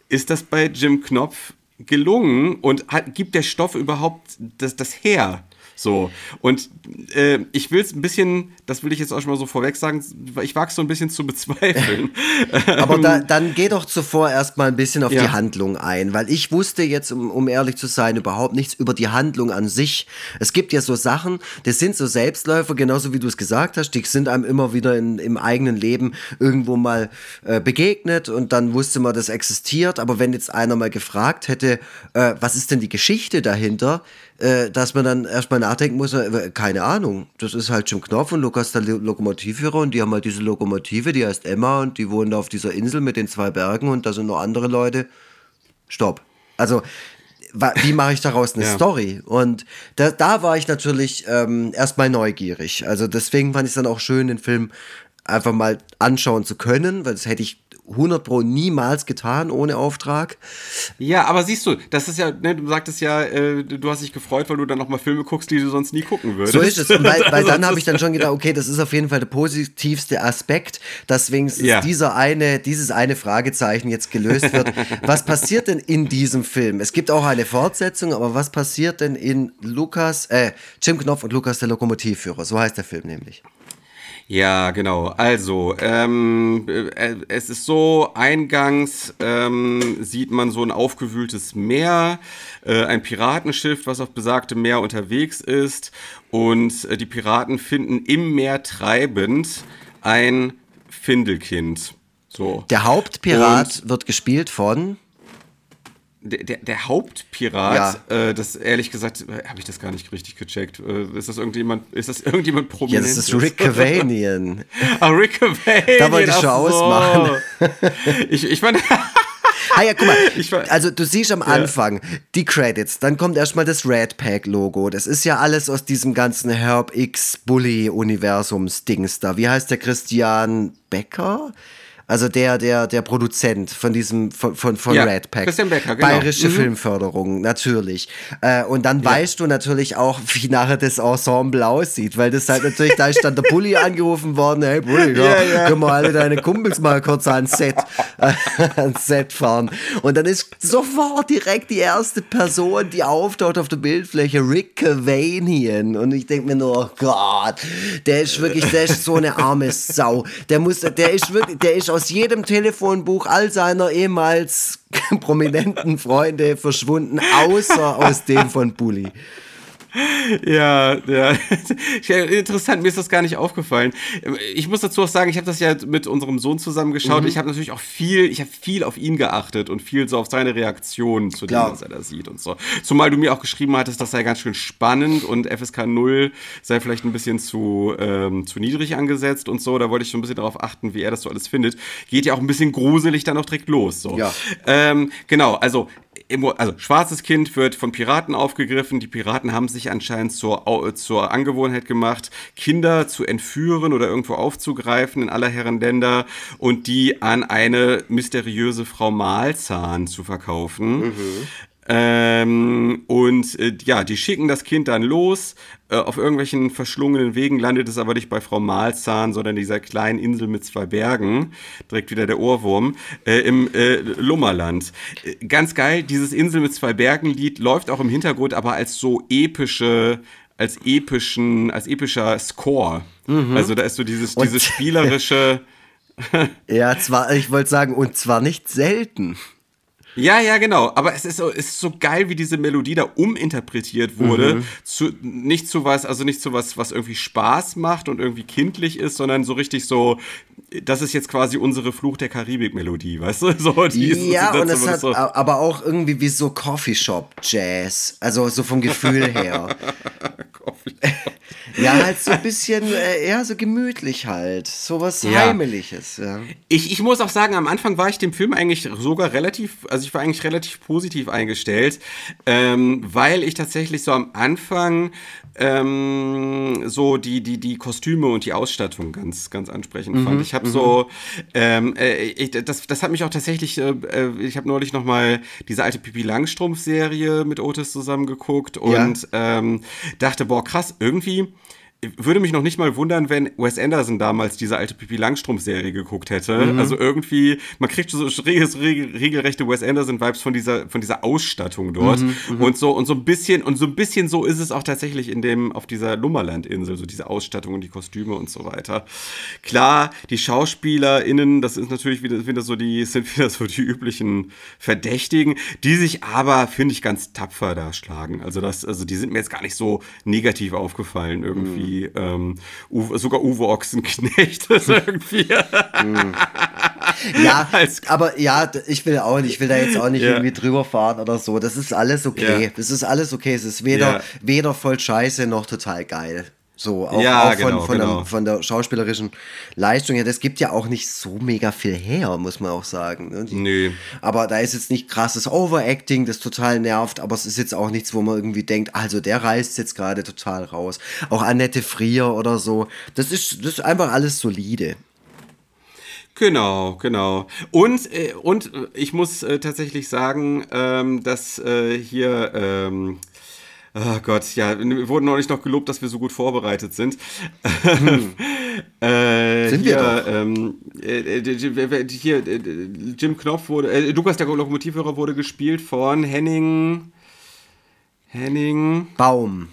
Speaker 2: ist das bei Jim Knopf gelungen und hat, gibt der Stoff überhaupt das, das her? So. Und äh, ich will es ein bisschen, das will ich jetzt auch schon mal so vorweg sagen, ich wage es so ein bisschen zu bezweifeln.
Speaker 3: Aber da, dann geh doch zuvor erstmal ein bisschen auf ja. die Handlung ein, weil ich wusste jetzt, um, um ehrlich zu sein, überhaupt nichts über die Handlung an sich. Es gibt ja so Sachen, das sind so Selbstläufer, genauso wie du es gesagt hast, die sind einem immer wieder in, im eigenen Leben irgendwo mal äh, begegnet und dann wusste man, das existiert. Aber wenn jetzt einer mal gefragt hätte, äh, was ist denn die Geschichte dahinter, äh, dass man dann erstmal nachdenken muss, äh, keine Ahnung, das ist halt Jim Knopf und Lukas der Lokomotivführer und die haben halt diese Lokomotive, die heißt Emma und die wohnen da auf dieser Insel mit den zwei Bergen und da sind noch andere Leute. Stopp. Also, wie mache ich daraus eine ja. Story? Und da, da war ich natürlich ähm, erstmal neugierig. Also deswegen fand ich es dann auch schön, den Film einfach mal anschauen zu können, weil das hätte ich 100 Pro niemals getan ohne Auftrag.
Speaker 2: Ja, aber siehst du, das ist ja, ne, du sagtest ja, äh, du hast dich gefreut, weil du dann nochmal Filme guckst, die du sonst nie gucken würdest.
Speaker 3: So ist es, weil, weil also dann habe ich dann schon gedacht, okay, das ist auf jeden Fall der positivste Aspekt, dass wenigstens ja. dieser eine, dieses eine Fragezeichen jetzt gelöst wird. was passiert denn in diesem Film? Es gibt auch eine Fortsetzung, aber was passiert denn in Lukas, äh, Jim Knopf und Lukas der Lokomotivführer? So heißt der Film nämlich.
Speaker 2: Ja, genau. Also, ähm, äh, es ist so, eingangs ähm, sieht man so ein aufgewühltes Meer, äh, ein Piratenschiff, was auf besagtem Meer unterwegs ist. Und äh, die Piraten finden im Meer treibend ein Findelkind. So.
Speaker 3: Der Hauptpirat und wird gespielt von
Speaker 2: der, der, Hauptpirat, ja. äh, das ehrlich gesagt, äh, habe ich das gar nicht richtig gecheckt. Äh, ist das irgendjemand, ist das irgendjemand prominent?
Speaker 3: Ja, das ist Rick Cavanian.
Speaker 2: ah, Rick Cavanian.
Speaker 3: Da wollte ich schon so. ausmachen.
Speaker 2: ich, ich fand.
Speaker 3: Ah ja, guck mal. Also du siehst am Anfang ja. die Credits, dann kommt erstmal das Red Pack Logo. Das ist ja alles aus diesem ganzen Herb X Bully Universums Dings da. Wie heißt der Christian Becker? Also der, der, der Produzent von diesem, von, von, von ja, Red Pack.
Speaker 2: Christian Becker, genau.
Speaker 3: Bayerische mhm. Filmförderung, natürlich. Äh, und dann ja. weißt du natürlich auch, wie nachher das Ensemble aussieht, weil das halt natürlich, da ist dann der Bulli angerufen worden, hey Bulli, ja, ja, können wir alle deine Kumpels mal kurz ans Set, äh, ans Set fahren. Und dann ist sofort direkt die erste Person, die auftaucht auf der Bildfläche, Rick Cavanian. Und ich denke mir nur, oh Gott, der ist wirklich, der ist so eine arme Sau. Der muss, der ist wirklich, der ist aus jedem Telefonbuch all seiner ehemals prominenten Freunde verschwunden, außer aus dem von Bully.
Speaker 2: Ja, ja. Interessant, mir ist das gar nicht aufgefallen. Ich muss dazu auch sagen, ich habe das ja mit unserem Sohn zusammengeschaut. Mhm. Ich habe natürlich auch viel, ich habe viel auf ihn geachtet und viel so auf seine Reaktionen zu dem, was er da sieht und so. Zumal du mir auch geschrieben hattest, das sei ganz schön spannend und FSK 0 sei vielleicht ein bisschen zu, ähm, zu niedrig angesetzt und so. Da wollte ich schon ein bisschen darauf achten, wie er das so alles findet. Geht ja auch ein bisschen gruselig dann auch direkt los. So.
Speaker 3: Ja.
Speaker 2: Ähm, genau, also also schwarzes Kind wird von Piraten aufgegriffen. Die Piraten haben sich anscheinend zur, zur Angewohnheit gemacht, Kinder zu entführen oder irgendwo aufzugreifen in aller Herren Länder und die an eine mysteriöse Frau Mahlzahn zu verkaufen. Mhm. Ähm, und äh, ja, die schicken das Kind dann los. Äh, auf irgendwelchen verschlungenen Wegen landet es aber nicht bei Frau Malzahn, sondern dieser kleinen Insel mit zwei Bergen. Direkt wieder der Ohrwurm. Äh, Im äh, Lummerland. Äh, ganz geil, dieses Insel mit zwei Bergen-Lied läuft auch im Hintergrund, aber als so epische als epischen, als epischer Score. Mhm. Also da ist so dieses, dieses spielerische.
Speaker 3: ja, zwar, ich wollte sagen, und zwar nicht selten.
Speaker 2: Ja, ja, genau. Aber es ist so, es ist so geil, wie diese Melodie da uminterpretiert wurde.
Speaker 3: Mhm.
Speaker 2: Zu, nicht zu was, also nicht zu was, was irgendwie Spaß macht und irgendwie kindlich ist, sondern so richtig so, das ist jetzt quasi unsere Fluch der Karibik-Melodie, weißt du? So, die ist-
Speaker 3: Ja, und es hat
Speaker 2: so,
Speaker 3: aber auch irgendwie wie so Coffeeshop-Jazz. Also so vom Gefühl her. ja, halt so ein bisschen, äh, ja, so gemütlich halt. So was
Speaker 2: Ja.
Speaker 3: Heimeliges, ja.
Speaker 2: Ich, ich muss auch sagen, am Anfang war ich dem Film eigentlich sogar relativ, also ich war eigentlich relativ positiv eingestellt, ähm, weil ich tatsächlich so am Anfang ähm, so die, die, die Kostüme und die Ausstattung ganz, ganz ansprechend fand. Ich habe so, ähm, äh, ich, das, das hat mich auch tatsächlich, äh, äh, ich habe neulich noch mal diese alte Pipi Langstrumpf-Serie mit Otis zusammengeguckt und ähm, dachte, boah, krass, irgendwie würde mich noch nicht mal wundern, wenn Wes Anderson damals diese alte Pipi Langstrumpf-Serie geguckt hätte.
Speaker 3: Mhm.
Speaker 2: Also irgendwie, man kriegt so regel, regel, regelrechte Wes Anderson-Vibes von dieser, von dieser Ausstattung dort.
Speaker 3: Mhm,
Speaker 2: und so, und so ein bisschen, und so ein bisschen so ist es auch tatsächlich in dem, auf dieser Lummerland-Insel, so diese Ausstattung und die Kostüme und so weiter. Klar, die SchauspielerInnen, das ist natürlich wieder, wieder so die, sind wieder so die üblichen Verdächtigen, die sich aber, finde ich, ganz tapfer da schlagen. Also das, also die sind mir jetzt gar nicht so negativ aufgefallen irgendwie. Ähm, Uwe, sogar Uwe Ochsenknecht ist irgendwie.
Speaker 3: Ja, aber ja, ich will auch nicht, ich will da jetzt auch nicht
Speaker 2: Ja.
Speaker 3: irgendwie drüber fahren oder so. Das ist alles okay.
Speaker 2: Ja.
Speaker 3: Das ist alles okay. Es ist weder,
Speaker 2: Ja.
Speaker 3: weder voll scheiße noch total geil. So, auch,
Speaker 2: Ja,
Speaker 3: auch von,
Speaker 2: genau,
Speaker 3: von,
Speaker 2: genau.
Speaker 3: Der, von der schauspielerischen Leistung her. Das gibt ja auch nicht so mega viel her, muss man auch sagen. ne? Die-
Speaker 2: Nö.
Speaker 3: Aber da ist jetzt nicht krasses Overacting, das total nervt, aber es ist jetzt auch nichts, wo man irgendwie denkt, also der reißt jetzt gerade total raus. Auch Annette Frier oder so. Das ist, das ist einfach alles solide.
Speaker 2: Genau, genau. Und, äh, und ich muss äh, tatsächlich sagen, ähm, dass äh, hier, ähm, oh Gott, ja, wir wurden neulich noch gelobt, dass wir so gut vorbereitet sind. äh,
Speaker 3: Sind
Speaker 2: hier,
Speaker 3: wir doch.
Speaker 2: Ähm, äh, äh, hier, äh, Jim Knopf wurde, äh, Lukas der Lokomotivhörer wurde gespielt von Henning, Henning
Speaker 3: Baum.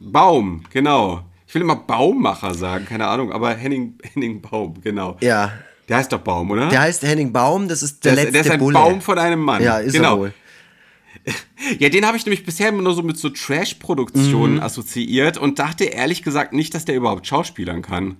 Speaker 2: Baum, genau. Ich will immer Baummacher sagen, keine Ahnung, aber Henning, Henning Baum, genau.
Speaker 3: Ja.
Speaker 2: Der heißt doch Baum, oder?
Speaker 3: Der heißt Henning Baum, das ist der,
Speaker 2: der, ist,
Speaker 3: letzte
Speaker 2: der ist ein
Speaker 3: Bulle.
Speaker 2: Baum von einem Mann.
Speaker 3: Ja, ist
Speaker 2: genau.
Speaker 3: er wohl.
Speaker 2: Ja, den habe ich nämlich bisher immer nur so mit so Trash-Produktionen
Speaker 3: Mhm.
Speaker 2: assoziiert und dachte ehrlich gesagt nicht, dass der überhaupt schauspielern kann.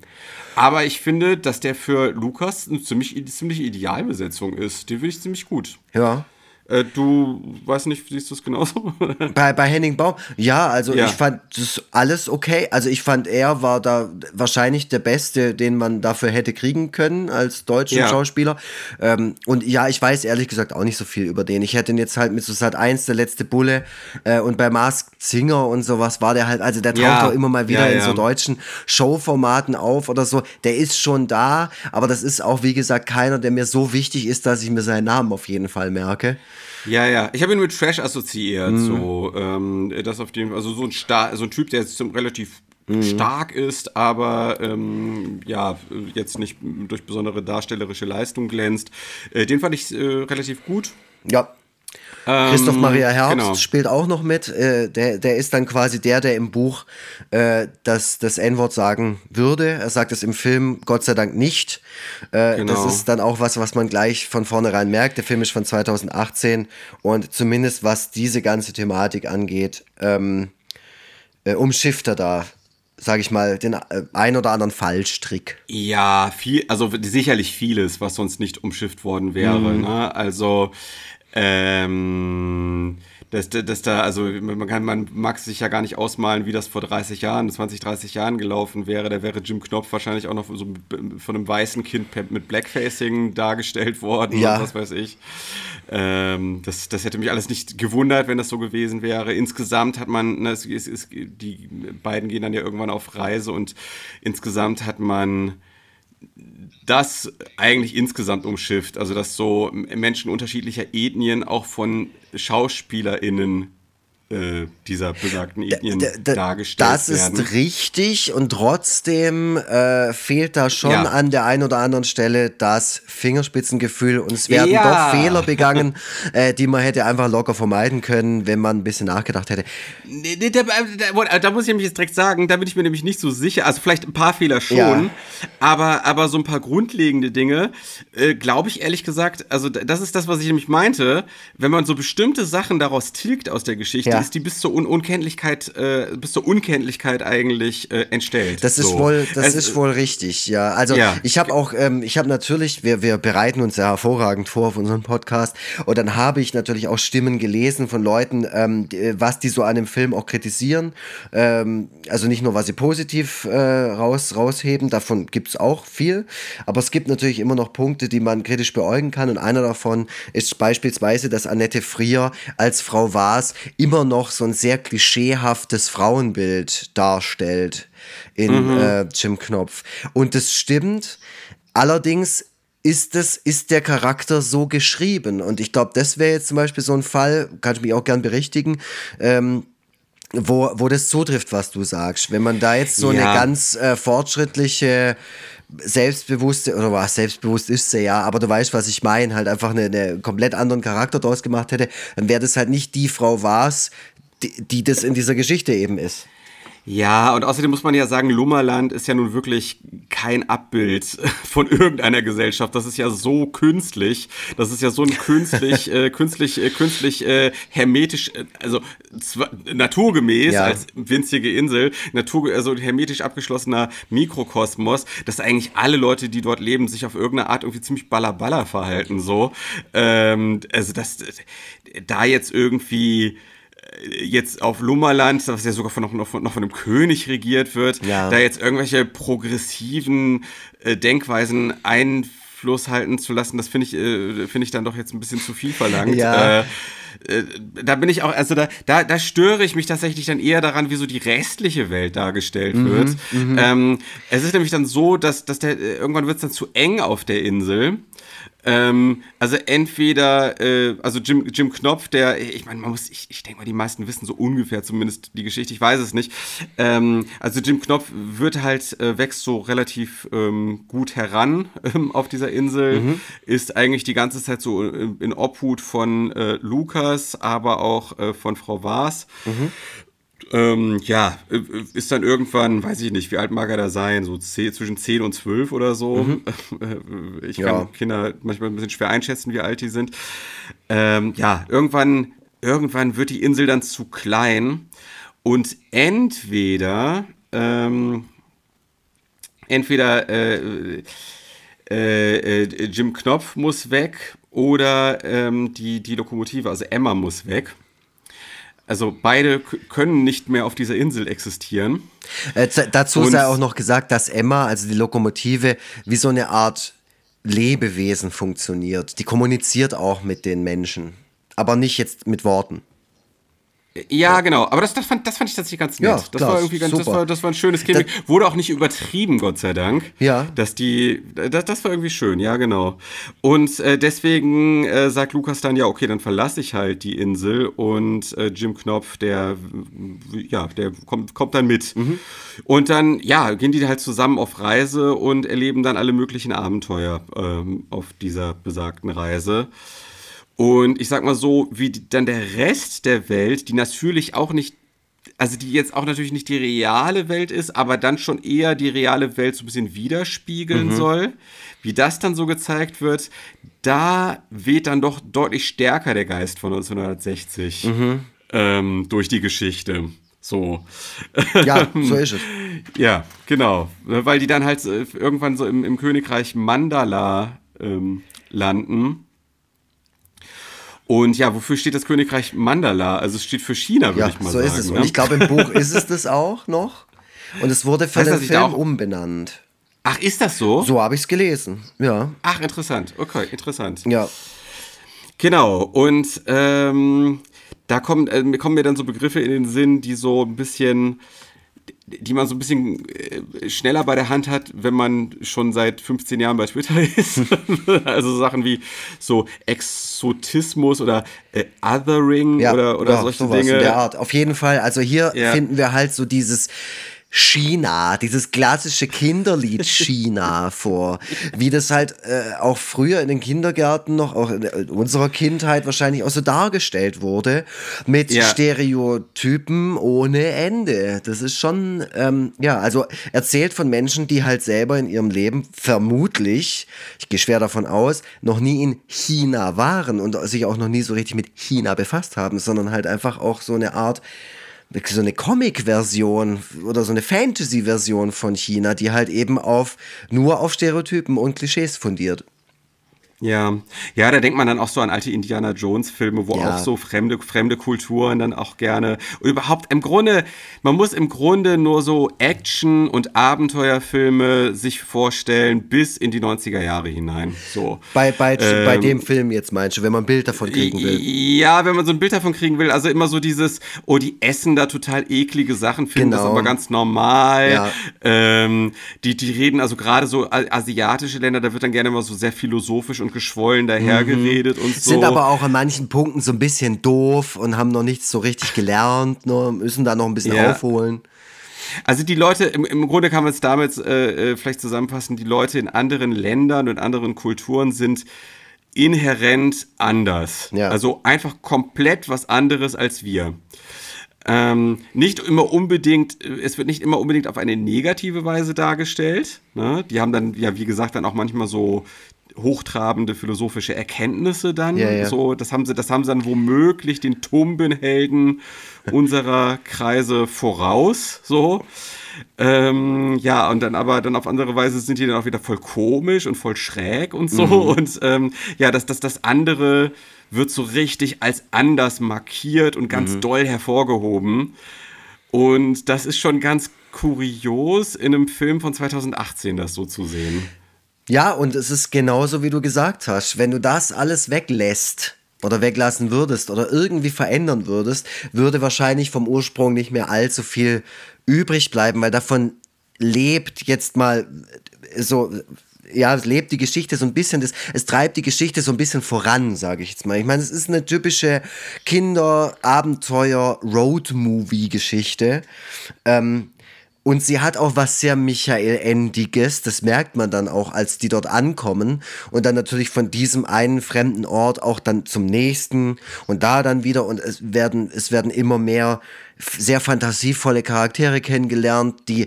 Speaker 2: Aber ich finde, dass der für Lukas eine ziemlich, ziemlich Idealbesetzung ist. Den finde ich ziemlich gut.
Speaker 3: Ja.
Speaker 2: Äh, du, weiß nicht, siehst du es genauso?
Speaker 3: Bei, bei Henning Baum, ja, also
Speaker 2: Ja.
Speaker 3: ich fand das alles okay. Also ich fand, er war da wahrscheinlich der Beste, den man dafür hätte kriegen können als deutschen
Speaker 2: Ja.
Speaker 3: Schauspieler. Ähm, und ja, ich weiß ehrlich gesagt auch nicht so viel über den. Ich hätte ihn jetzt halt mit so Sat 1, der letzte Bulle, äh, und bei Masked Singer und sowas war der halt, also der taucht
Speaker 2: Ja.
Speaker 3: auch immer mal wieder in so deutschen Showformaten auf oder so. Der ist schon da, aber das ist auch, wie gesagt, keiner, der mir so wichtig ist, dass ich mir seinen Namen auf jeden Fall merke.
Speaker 2: Ja, ja. Ich habe ihn mit Trash assoziiert.
Speaker 3: Mhm.
Speaker 2: So, ähm, das auf dem, also so ein, Star so ein Typ, der jetzt zum- relativ
Speaker 3: Mhm.
Speaker 2: stark ist, aber ähm, ja, jetzt nicht durch besondere darstellerische Leistung glänzt. Äh, den fand ich äh, relativ gut.
Speaker 3: Ja. Christoph Maria Herbst
Speaker 2: genau.
Speaker 3: spielt auch noch mit. Äh, der, der ist dann quasi der, der im Buch äh, das, das N-Wort sagen würde. Er sagt es im Film Gott sei Dank nicht. Äh,
Speaker 2: Genau.
Speaker 3: Das ist dann auch was, was man gleich von vornherein merkt. Der Film ist von 2018 und zumindest was diese ganze Thematik angeht, ähm, äh, umschifft er da, sage ich mal, den äh, ein oder anderen Fallstrick.
Speaker 2: Ja, viel, also sicherlich vieles, was sonst nicht umschifft worden wäre.
Speaker 3: Mhm.
Speaker 2: Ne? Also, ähm, dass, dass da, also man, kann, man mag sich ja gar nicht ausmalen, wie das vor 30 Jahren, 20, 30 Jahren gelaufen wäre. Da wäre Jim Knopf wahrscheinlich auch noch so von einem weißen Kind mit Blackfacing dargestellt worden
Speaker 3: Ja.
Speaker 2: was weiß ich. Ähm, das, das hätte mich alles nicht gewundert, wenn das so gewesen wäre. Insgesamt hat man, ne, es, es, es, die beiden gehen dann ja irgendwann auf Reise und insgesamt hat man das eigentlich insgesamt umschifft. Also, dass so Menschen unterschiedlicher Ethnien auch von SchauspielerInnen äh, dieser besagten Ethnien
Speaker 3: D- d-
Speaker 2: dargestellt
Speaker 3: Das
Speaker 2: werden.
Speaker 3: ist richtig und trotzdem äh, fehlt da schon
Speaker 2: Ja.
Speaker 3: an der einen oder anderen Stelle das Fingerspitzengefühl und es werden
Speaker 2: Ja.
Speaker 3: doch Fehler begangen, äh, die man hätte einfach locker vermeiden können, wenn man ein bisschen nachgedacht hätte.
Speaker 2: Nee, nee, da, da, da muss ich nämlich jetzt direkt sagen, da bin ich mir nämlich nicht so sicher. Also vielleicht ein paar Fehler schon,
Speaker 3: Ja.
Speaker 2: aber, aber so ein paar grundlegende Dinge, äh, glaube ich ehrlich gesagt, also das ist das, was ich nämlich meinte, wenn man so bestimmte Sachen daraus tilgt aus der Geschichte. Ist die bis zur Un Unkenntlichkeit, äh, bis zur Unkenntlichkeit eigentlich äh, entstellt.
Speaker 3: Das ist
Speaker 2: so.
Speaker 3: wohl, das
Speaker 2: Es-
Speaker 3: ist wohl richtig, ja. Also
Speaker 2: Ja.
Speaker 3: ich habe auch, ähm, ich habe natürlich, wir, wir bereiten uns ja hervorragend vor auf unseren Podcast und dann habe ich natürlich auch Stimmen gelesen von Leuten, ähm, die, was die so an dem Film auch kritisieren. Ähm, also nicht nur, was sie positiv äh, raus, rausheben, davon gibt es auch viel, aber es gibt natürlich immer noch Punkte, die man kritisch beäugen kann und einer davon ist beispielsweise, dass Annette Frier als Frau Waas immer noch so ein sehr klischeehaftes Frauenbild darstellt in äh, Jim Knopf. Und das stimmt. Allerdings ist, es, ist der Charakter so geschrieben. Und ich glaube, das wäre jetzt zum Beispiel so ein Fall, kann ich mich auch gern berichtigen, ähm, wo, wo das zutrifft, was du sagst. Wenn man da jetzt so
Speaker 2: Ja.
Speaker 3: eine ganz äh, fortschrittliche, selbstbewusste, oder was, selbstbewusst ist sie ja, aber du weißt, was ich meine, halt einfach einen eine komplett anderen Charakter draus gemacht hätte, dann wäre das halt nicht die Frau Vars, die, die das in dieser Geschichte eben ist.
Speaker 2: Ja, und außerdem muss man ja sagen, Lummerland ist ja nun wirklich kein Abbild von irgendeiner Gesellschaft. Das ist ja so künstlich. Das ist ja so ein künstlich, äh, künstlich, äh, künstlich äh, hermetisch, äh, also naturgemäß
Speaker 3: Ja.
Speaker 2: als winzige Insel, natur, also hermetisch abgeschlossener Mikrokosmos, dass eigentlich alle Leute, die dort leben, sich auf irgendeine Art irgendwie ziemlich ballerballer verhalten. So, ähm, also das, da jetzt irgendwie jetzt auf Lummerland, was ja sogar von, noch, von, noch von einem König regiert wird,
Speaker 3: Ja.
Speaker 2: da jetzt irgendwelche progressiven äh, Denkweisen Einfluss halten zu lassen, das finde ich, äh, finde ich dann doch jetzt ein bisschen zu viel verlangt.
Speaker 3: Ja.
Speaker 2: Äh, äh, da bin ich auch, also da, da, da störe ich mich tatsächlich dann eher daran, wie so die restliche Welt dargestellt wird. Ähm, es ist nämlich dann so, dass, dass der, äh, irgendwann wird es dann zu eng auf der Insel. Ähm, also entweder, äh, also Jim, Jim Knopf, der, ich meine, man muss, ich, ich denke mal, die meisten wissen so ungefähr zumindest die Geschichte, ich weiß es nicht. Ähm, also Jim Knopf wird halt, äh, wächst so relativ ähm, gut heran ähm, auf dieser Insel, ist eigentlich die ganze Zeit so in, in Obhut von äh, Lukas, aber auch äh, von Frau Waas. Ähm, ja, äh, ist dann irgendwann, weiß ich nicht, wie alt mag er da sein, so 10, zwischen 10 und 12 oder so. Äh, Ich kann
Speaker 3: Ja.
Speaker 2: Kinder manchmal ein bisschen schwer einschätzen, wie alt die sind. Ähm, ja, irgendwann, irgendwann wird die Insel dann zu klein und entweder, ähm, entweder äh, äh, äh, Jim Knopf muss weg oder ähm, die, die Lokomotive, also Emma muss weg. Also beide können nicht mehr auf dieser Insel existieren.
Speaker 3: Äh, dazu
Speaker 2: Und-
Speaker 3: sei auch noch gesagt, dass Emma, also die Lokomotive, wie so eine Art Lebewesen funktioniert. Die kommuniziert auch mit den Menschen, aber nicht jetzt mit Worten.
Speaker 2: Ja, genau. Aber das, das, fand, das fand ich tatsächlich ganz nett.
Speaker 3: Ja,
Speaker 2: das
Speaker 3: klar,
Speaker 2: war irgendwie ganz, das war, das war ein schönes Gimmick. Wurde auch nicht übertrieben, Gott sei Dank.
Speaker 3: Ja.
Speaker 2: Dass die, das, das war irgendwie schön, ja, genau. Und äh, deswegen äh, sagt Lukas dann, ja, okay, dann verlasse ich halt die Insel und äh, Jim Knopf, der, ja, der kommt, kommt dann mit.
Speaker 3: Mhm.
Speaker 2: Und dann, ja, gehen die halt zusammen auf Reise und erleben dann alle möglichen Abenteuer ähm, auf dieser besagten Reise. Und ich sag mal so, wie dann der Rest der Welt, die natürlich auch nicht, also die jetzt auch natürlich nicht die reale Welt ist, aber dann schon eher die reale Welt so ein bisschen widerspiegeln soll, wie das dann so gezeigt wird, da weht dann doch deutlich stärker der Geist von 1960 ähm, durch die Geschichte. So.
Speaker 3: Ja, so ist es.
Speaker 2: Ja, genau. Weil die dann halt äh, irgendwann so im, im Königreich Mandala ähm, landen. Und ja, wofür steht das Königreich Mandala? Also es steht für China, würde
Speaker 3: Ja,
Speaker 2: ich mal
Speaker 3: so
Speaker 2: sagen.
Speaker 3: ist es.
Speaker 2: ne?
Speaker 3: Und ich glaube, im Buch ist es das auch noch. Und es wurde für
Speaker 2: Heißt
Speaker 3: den Film
Speaker 2: auch-
Speaker 3: umbenannt.
Speaker 2: Ach, ist das so?
Speaker 3: So habe ich es gelesen. Ja.
Speaker 2: Ach, interessant. Okay, interessant.
Speaker 3: Ja.
Speaker 2: Genau. Und ähm, da kommen, äh, kommen mir dann so Begriffe in den Sinn, die so ein bisschen die man so ein bisschen äh, schneller bei der Hand hat, wenn man schon seit 15 Jahren bei Twitter ist. also Sachen wie so Exotismus oder äh, Othering oder, oder
Speaker 3: ja,
Speaker 2: solche Dinge.
Speaker 3: In der Art. Auf jeden Fall. Also hier
Speaker 2: Ja.
Speaker 3: finden wir halt so dieses China, dieses klassische Kinderlied China vor, wie das halt äh, auch früher in den Kindergärten noch, auch in äh, unserer Kindheit wahrscheinlich auch so dargestellt wurde, mit
Speaker 2: Ja.
Speaker 3: Stereotypen ohne Ende. Das ist schon, ähm, ja, also erzählt von Menschen, die halt selber in ihrem Leben vermutlich, ich gehe schwer davon aus, noch nie in China waren und sich auch noch nie so richtig mit China befasst haben, sondern halt einfach auch so eine Art so eine Comic-Version oder so eine Fantasy-Version von China, die halt eben auf nur auf Stereotypen und Klischees fundiert.
Speaker 2: Ja, ja, da denkt man dann auch so an alte Indiana Jones Filme, wo
Speaker 3: Ja.
Speaker 2: auch so fremde, fremde Kulturen dann auch gerne und überhaupt im Grunde, man muss im Grunde nur so Action- und Abenteuerfilme sich vorstellen bis in die 90er Jahre hinein. So.
Speaker 3: Bei, bei, bei
Speaker 2: Ähm,
Speaker 3: dem Film jetzt meinst du, wenn man ein Bild davon kriegen will.
Speaker 2: Ja, wenn man so ein Bild davon kriegen will, also immer so dieses, oh, die essen da total eklige Sachen, finden das
Speaker 3: Genau.
Speaker 2: aber ganz normal.
Speaker 3: Ja.
Speaker 2: Ähm, die, die reden, also gerade so asiatische Länder, da wird dann gerne immer so sehr philosophisch und geschwollen dahergeredet und so.
Speaker 3: Mhm. Sind aber auch an manchen Punkten so ein bisschen doof und haben noch nichts so richtig gelernt, nur müssen da noch ein bisschen
Speaker 2: Ja.
Speaker 3: aufholen.
Speaker 2: Also die Leute, im, im Grunde kann man es damit äh, äh, vielleicht zusammenfassen, die Leute in anderen Ländern und anderen Kulturen sind inhärent anders.
Speaker 3: Ja.
Speaker 2: Also einfach komplett was anderes als wir. Ähm, nicht immer unbedingt, äh, es wird nicht immer unbedingt auf eine negative Weise dargestellt. Ne? Die haben dann, ja, wie gesagt, dann auch manchmal so hochtrabende philosophische Erkenntnisse dann.
Speaker 3: Ja, ja.
Speaker 2: So, das haben sie, das haben sie dann womöglich den Tumbenhelden unserer Kreise voraus. So. Ähm, ja, und dann aber dann auf andere Weise sind die dann auch wieder voll komisch und voll schräg und so. Und ähm, ja, das, das, das andere wird so richtig als anders markiert und ganz doll hervorgehoben. Und das ist schon ganz kurios, in einem Film von 2018 das so zu sehen.
Speaker 3: Ja, und es ist genauso, wie du gesagt hast. Wenn du das alles weglässt oder weglassen würdest oder irgendwie verändern würdest, würde wahrscheinlich vom Ursprung nicht mehr allzu viel übrig bleiben, weil davon lebt jetzt mal so. Ja, es lebt die Geschichte so ein bisschen, das, es treibt die Geschichte so ein bisschen voran, sage ich jetzt mal. Ich meine, es ist eine typische Kinder-Abenteuer-Road-Movie-Geschichte. Ähm, und sie hat auch was sehr Michael-endiges, das merkt man dann auch, als die dort ankommen und dann natürlich von diesem einen fremden Ort auch dann zum nächsten und da dann wieder und es werden, es werden immer mehr sehr fantasievolle Charaktere kennengelernt, die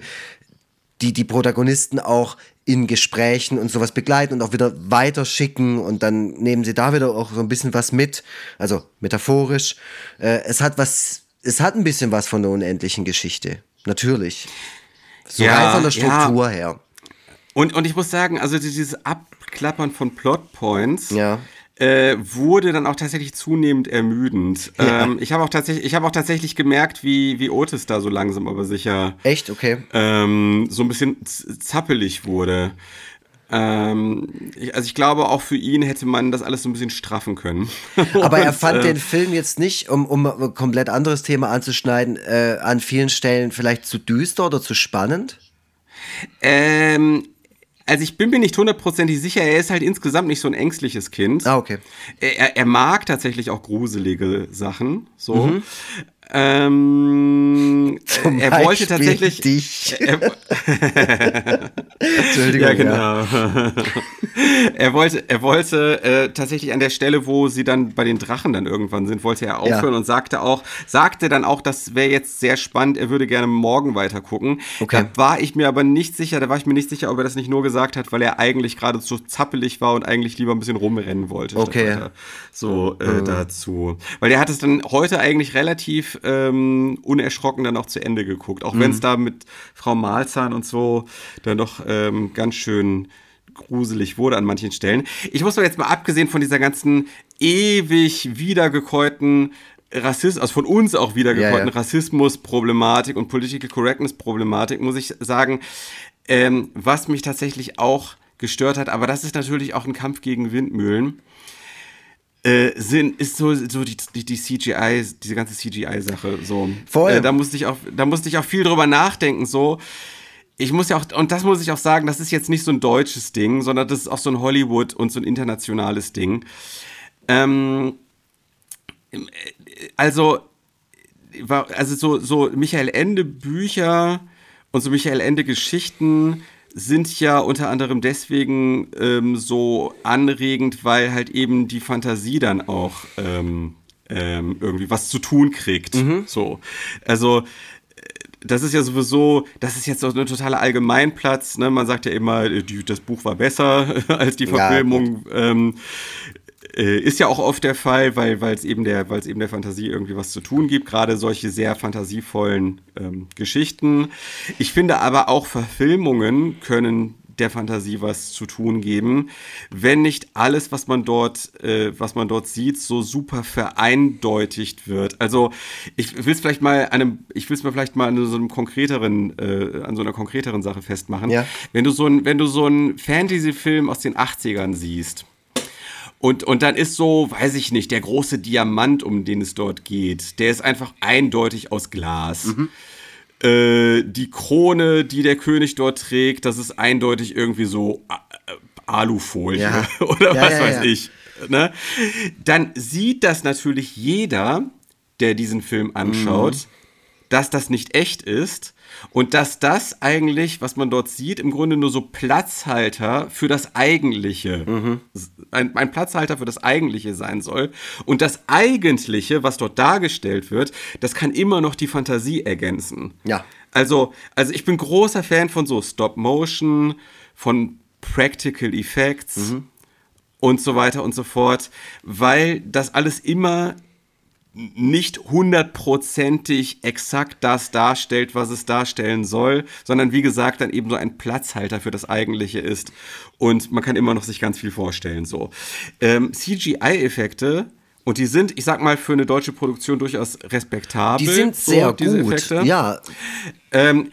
Speaker 3: die die Protagonisten auch in Gesprächen und sowas begleiten und auch wieder weiterschicken und dann nehmen sie da wieder auch so ein bisschen was mit, also metaphorisch. Äh, es hat was, es hat ein bisschen was von der unendlichen Geschichte, natürlich. So
Speaker 2: Ja,
Speaker 3: rein von der
Speaker 2: ja.
Speaker 3: Struktur her.
Speaker 2: Und, und ich muss sagen, also dieses Abklappern von Plotpoints
Speaker 3: Ja.
Speaker 2: äh, wurde dann auch tatsächlich zunehmend ermüdend. Ähm, ich habe auch tatsächlich, ich habe auch tatsächlich gemerkt, wie, wie Otis da so langsam aber sicher
Speaker 3: Echt? Okay.
Speaker 2: ähm, so ein bisschen zappelig wurde. Ähm, ich, also ich glaube, auch für ihn hätte man das alles so ein bisschen straffen können.
Speaker 3: Aber er fand
Speaker 2: äh,
Speaker 3: den Film jetzt nicht, um, um ein komplett anderes Thema anzuschneiden, äh, an vielen Stellen vielleicht zu düster oder zu spannend.
Speaker 2: Ähm, also ich bin mir nicht hundertprozentig sicher, er ist halt insgesamt nicht so ein ängstliches Kind.
Speaker 3: Ah, okay.
Speaker 2: Er, er mag tatsächlich auch gruselige Sachen, so.
Speaker 3: Mhm.
Speaker 2: Ähm,
Speaker 3: Zum
Speaker 2: er wollte
Speaker 3: Beispiel
Speaker 2: tatsächlich.
Speaker 3: dich.
Speaker 2: Er,
Speaker 3: Entschuldigung.
Speaker 2: ja, genau. er wollte, er wollte äh, tatsächlich an der Stelle, wo sie dann bei den Drachen dann irgendwann sind, wollte er aufhören
Speaker 3: Ja.
Speaker 2: und sagte auch, sagte dann auch, das wäre jetzt sehr spannend, er würde gerne morgen weiter gucken.
Speaker 3: Okay.
Speaker 2: Da war ich mir aber nicht sicher, da war ich mir nicht sicher, ob er das nicht nur gesagt hat, weil er eigentlich gerade so zappelig war und eigentlich lieber ein bisschen rumrennen wollte.
Speaker 3: Okay.
Speaker 2: So äh, dazu. Weil er hat es dann heute eigentlich relativ ähm, unerschrocken dann auch zu Ende geguckt. Auch wenn es da mit Frau Malzahn und so dann doch ähm, ganz schön gruselig wurde an manchen Stellen. Ich muss aber jetzt mal abgesehen von dieser ganzen ewig wiedergekäuten Rassismus, also von uns auch wiedergekäuten
Speaker 3: Ja, ja.
Speaker 2: Rassismus-Problematik und Political Correctness-Problematik, muss ich sagen, ähm, was mich tatsächlich auch gestört hat, aber das ist natürlich auch ein Kampf gegen Windmühlen. Äh, sind, ist so, so die, die, die CGI, diese ganze CGI-Sache so.
Speaker 3: Voll.
Speaker 2: Äh, da musste ich auch, da musste ich auch viel drüber nachdenken, so. Ich muss ja auch, und das muss ich auch sagen, das ist jetzt nicht so ein deutsches Ding, sondern das ist auch so ein Hollywood und so ein internationales Ding. Ähm, also, also so, so Michael Ende Bücher und so Michael Ende Geschichten sind ja unter anderem deswegen ähm, so anregend, weil halt eben die Fantasie dann auch ähm, ähm, irgendwie was zu tun kriegt. So. Also das ist ja sowieso, das ist jetzt so ein totaler Allgemeinplatz. Ne? Man sagt ja immer, äh, die, das Buch war besser als die
Speaker 3: Ja,
Speaker 2: Verfilmung. ähm, äh, ist ja auch oft der Fall, weil es eben der, eben der Fantasie irgendwie was zu tun gibt. Gerade solche sehr fantasievollen ähm, Geschichten. Ich finde aber auch Verfilmungen können der Fantasie was zu tun geben, wenn nicht alles, was man dort, äh, was man dort sieht, so super vereindeutigt wird. Also ich will es vielleicht mal an einem, ich will es mir vielleicht mal an so einem konkreteren, äh, an so einer konkreteren Sache festmachen.
Speaker 3: Ja.
Speaker 2: Wenn du so ein, wenn du so einen Fantasy-Film aus den 80ern siehst, und, und dann ist so, weiß ich nicht, der große Diamant, um den es dort geht, der ist einfach eindeutig aus Glas. Äh, die Krone, die der König dort trägt, das ist eindeutig irgendwie so äh, Alufolie
Speaker 3: Ja.
Speaker 2: oder
Speaker 3: Ja,
Speaker 2: was
Speaker 3: ja,
Speaker 2: weiß ich. Ne? Dann sieht das natürlich jeder, der diesen Film anschaut,
Speaker 3: Mhm.
Speaker 2: dass das nicht echt ist und dass das eigentlich, was man dort sieht, im Grunde nur so Platzhalter für das Eigentliche,
Speaker 3: Mhm.
Speaker 2: ein, ein Platzhalter für das Eigentliche sein soll. Und das Eigentliche, was dort dargestellt wird, das kann immer noch die Fantasie ergänzen.
Speaker 3: Ja.
Speaker 2: Also, also ich bin großer Fan von so Stop Motion, von Practical Effects und so weiter und so fort, weil das alles immer nicht hundertprozentig exakt das darstellt, was es darstellen soll, sondern wie gesagt dann eben so ein Platzhalter für das Eigentliche ist und man kann immer noch sich ganz viel vorstellen so. Ähm, CGI-Effekte und die sind, ich sag mal, für eine deutsche Produktion durchaus respektabel.
Speaker 3: Die sind
Speaker 2: so,
Speaker 3: sehr
Speaker 2: diese
Speaker 3: gut.
Speaker 2: Effekte.
Speaker 3: Ja,
Speaker 2: Ähm,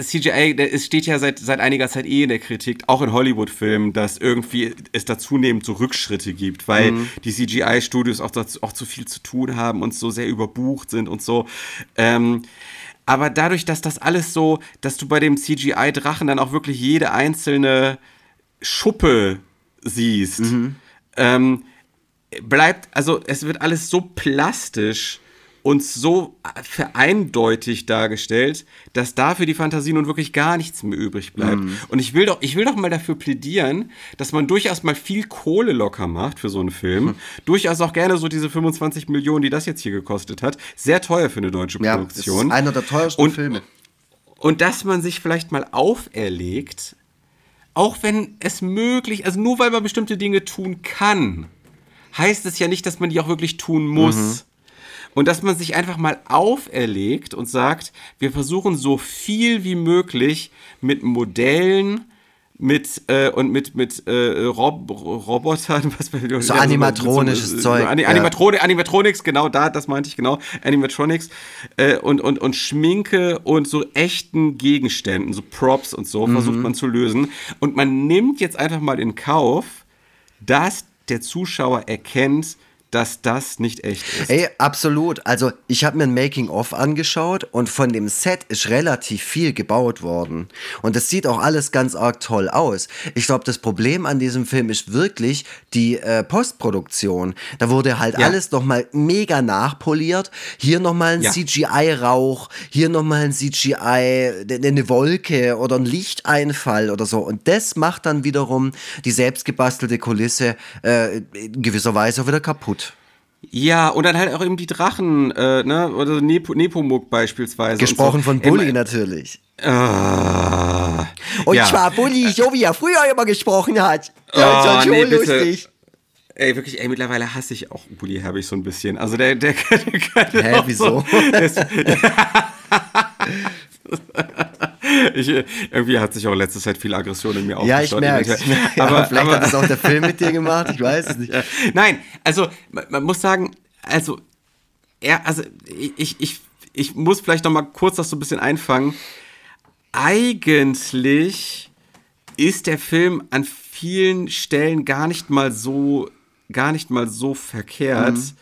Speaker 2: CGI, es steht ja seit, seit einiger Zeit eh in der Kritik, auch in Hollywood-Filmen, dass irgendwie es da zunehmend so Rückschritte gibt, weil die CGI-Studios auch, dazu, auch zu viel zu tun haben und so sehr überbucht sind und so. Ähm, aber dadurch, dass das alles so, dass du bei dem CGI-Drachen dann auch wirklich jede einzelne Schuppe siehst, ähm, bleibt, also es wird alles so plastisch und so vereindeutigt dargestellt, dass dafür die Fantasie nun wirklich gar nichts mehr übrig bleibt. Und ich will doch, ich will doch mal dafür plädieren, dass man durchaus mal viel Kohle locker macht für so einen Film. Durchaus auch gerne so diese 25 Millionen, die das jetzt hier gekostet hat. Sehr teuer für eine deutsche
Speaker 3: ja das ist
Speaker 2: Produktion.
Speaker 3: einer der teuersten
Speaker 2: Und-
Speaker 3: Filme.
Speaker 2: Und dass man sich vielleicht mal auferlegt, auch wenn es möglich, also nur weil man bestimmte Dinge tun kann, heißt es ja nicht, dass man die auch wirklich tun muss. Und dass man sich einfach mal auferlegt und sagt, wir versuchen so viel wie möglich mit Modellen, mit äh, und mit mit äh, Rob Robotern, was wir-
Speaker 3: So
Speaker 2: ja,
Speaker 3: animatronisches
Speaker 2: so,
Speaker 3: Zeug,
Speaker 2: Ani
Speaker 3: ja.
Speaker 2: Animatroni Animatronics, genau da, das meinte ich genau, Animatronics äh, und und und Schminke und so echten Gegenständen, so Props und so
Speaker 3: Mhm.
Speaker 2: versucht man zu lösen und man nimmt jetzt einfach mal in Kauf, dass der Zuschauer erkennt, dass das nicht echt ist.
Speaker 3: Ey, absolut. Also, ich habe mir ein Making-of angeschaut und von dem Set ist relativ viel gebaut worden. Und das sieht auch alles ganz arg toll aus. Ich glaube, das Problem an diesem Film ist wirklich die äh, Postproduktion. Da wurde halt
Speaker 2: Ja.
Speaker 3: alles nochmal mega nachpoliert. Hier nochmal ein
Speaker 2: Ja.
Speaker 3: CGI-Rauch, hier nochmal ein CGI, ne- eine Wolke oder ein Lichteinfall oder so. Und das macht dann wiederum die selbstgebastelte Kulisse äh, in gewisser Weise auch wieder kaputt.
Speaker 2: Ja, und dann halt auch eben die Drachen, äh, ne, oder Nep Nepomuk beispielsweise.
Speaker 3: Gesprochen
Speaker 2: so.
Speaker 3: von Bully
Speaker 2: Ähm,
Speaker 3: natürlich.
Speaker 2: Ah,
Speaker 3: Und
Speaker 2: ja.
Speaker 3: zwar Bully, so wie er früher immer gesprochen hat.
Speaker 2: Oh,
Speaker 3: Ja, ist schon
Speaker 2: nee, bitte.
Speaker 3: lustig.
Speaker 2: Ey, wirklich, ey, mittlerweile hasse ich auch Bully Herbig so ein bisschen. Also der, der, der, kann
Speaker 3: Hä, wieso?
Speaker 2: So, der ist, ich, äh, irgendwie hat sich auch in letzter Zeit viel Aggression in mir
Speaker 3: Ja, ich
Speaker 2: aufgestaut.
Speaker 3: merke
Speaker 2: eventuell.
Speaker 3: ja,
Speaker 2: aber,
Speaker 3: Vielleicht
Speaker 2: aber,
Speaker 3: hat es auch der Film mit dir gemacht, ich weiß es nicht.
Speaker 2: Ja. Nein, also man, man muss sagen, also er, also ich, ich, ich muss vielleicht noch mal kurz das so ein bisschen einfangen. Eigentlich ist der Film an vielen Stellen gar nicht mal so gar nicht mal so verkehrt.
Speaker 3: Mhm.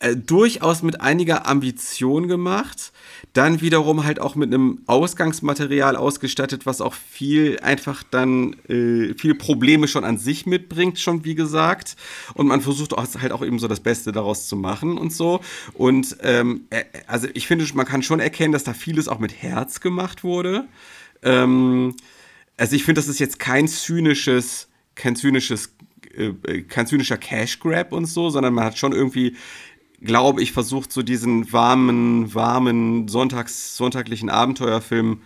Speaker 2: Äh, durchaus mit einiger Ambition gemacht. Dann wiederum halt auch mit einem Ausgangsmaterial ausgestattet, was auch viel einfach dann äh, viele Probleme schon an sich mitbringt, schon wie gesagt. Und man versucht auch, halt auch eben so das Beste daraus zu machen und so. Und ähm, äh, also ich finde, man kann schon erkennen, dass da vieles auch mit Herz gemacht wurde. Ähm, also ich finde, das ist jetzt kein zynisches, kein zynisches, äh, kein zynischer Cash Grab und so, sondern man hat schon irgendwie glaube ich, versucht, so diesen warmen, warmen Sonntags, sonntaglichen Abenteuerfilm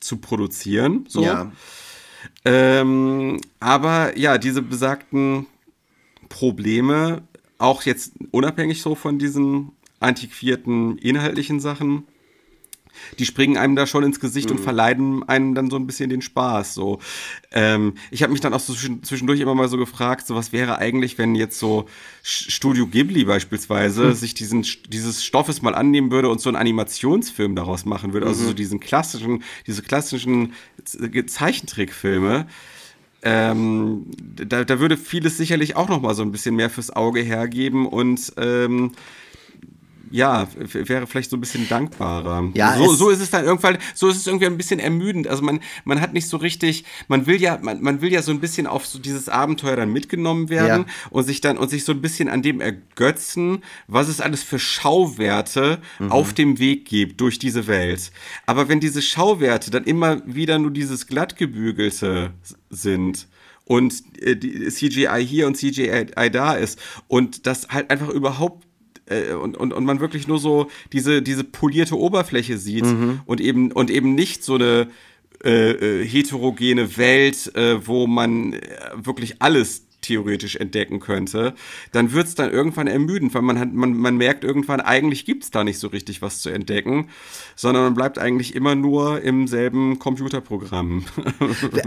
Speaker 2: zu produzieren. So.
Speaker 3: Ja.
Speaker 2: Ähm, aber ja, diese besagten Probleme, auch jetzt unabhängig so von diesen antiquierten inhaltlichen Sachen, die springen einem da schon ins Gesicht
Speaker 3: Mhm.
Speaker 2: und verleiden einem dann so ein bisschen den Spaß. So, ähm, ich habe mich dann auch so zwischen- zwischendurch immer mal so gefragt, so was wäre eigentlich, wenn jetzt so Studio Ghibli beispielsweise
Speaker 3: Hm.
Speaker 2: sich diesen dieses Stoffes mal annehmen würde und so einen Animationsfilm daraus machen würde,
Speaker 3: Mhm.
Speaker 2: also so diesen klassischen, diese klassischen Zeichentrickfilme. Ähm, da, da würde vieles sicherlich auch noch mal so ein bisschen mehr fürs Auge hergeben und ähm, ja, wäre vielleicht so ein bisschen dankbarer.
Speaker 3: Ja,
Speaker 2: so, so ist es dann irgendwann, so ist es irgendwie ein bisschen ermüdend. Also man, man hat nicht so richtig, man will ja, man, man will ja so ein bisschen auf so dieses Abenteuer dann mitgenommen werden
Speaker 3: Ja.
Speaker 2: und sich dann und sich so ein bisschen an dem ergötzen, was es alles für Schauwerte
Speaker 3: Mhm.
Speaker 2: auf dem Weg gibt durch diese Welt. Aber wenn diese Schauwerte dann immer wieder nur dieses glattgebügelte sind und äh, die CGI hier und CGI da ist und das halt einfach überhaupt äh, und, und, und man wirklich nur so diese, diese polierte Oberfläche sieht und, eben, und eben nicht so eine äh, äh, heterogene Welt, äh, wo man wirklich alles theoretisch entdecken könnte, dann wird es dann irgendwann ermüdend, weil man, hat, man, man merkt irgendwann, eigentlich gibt es da nicht so richtig was zu entdecken, sondern man bleibt eigentlich immer nur im selben Computerprogramm.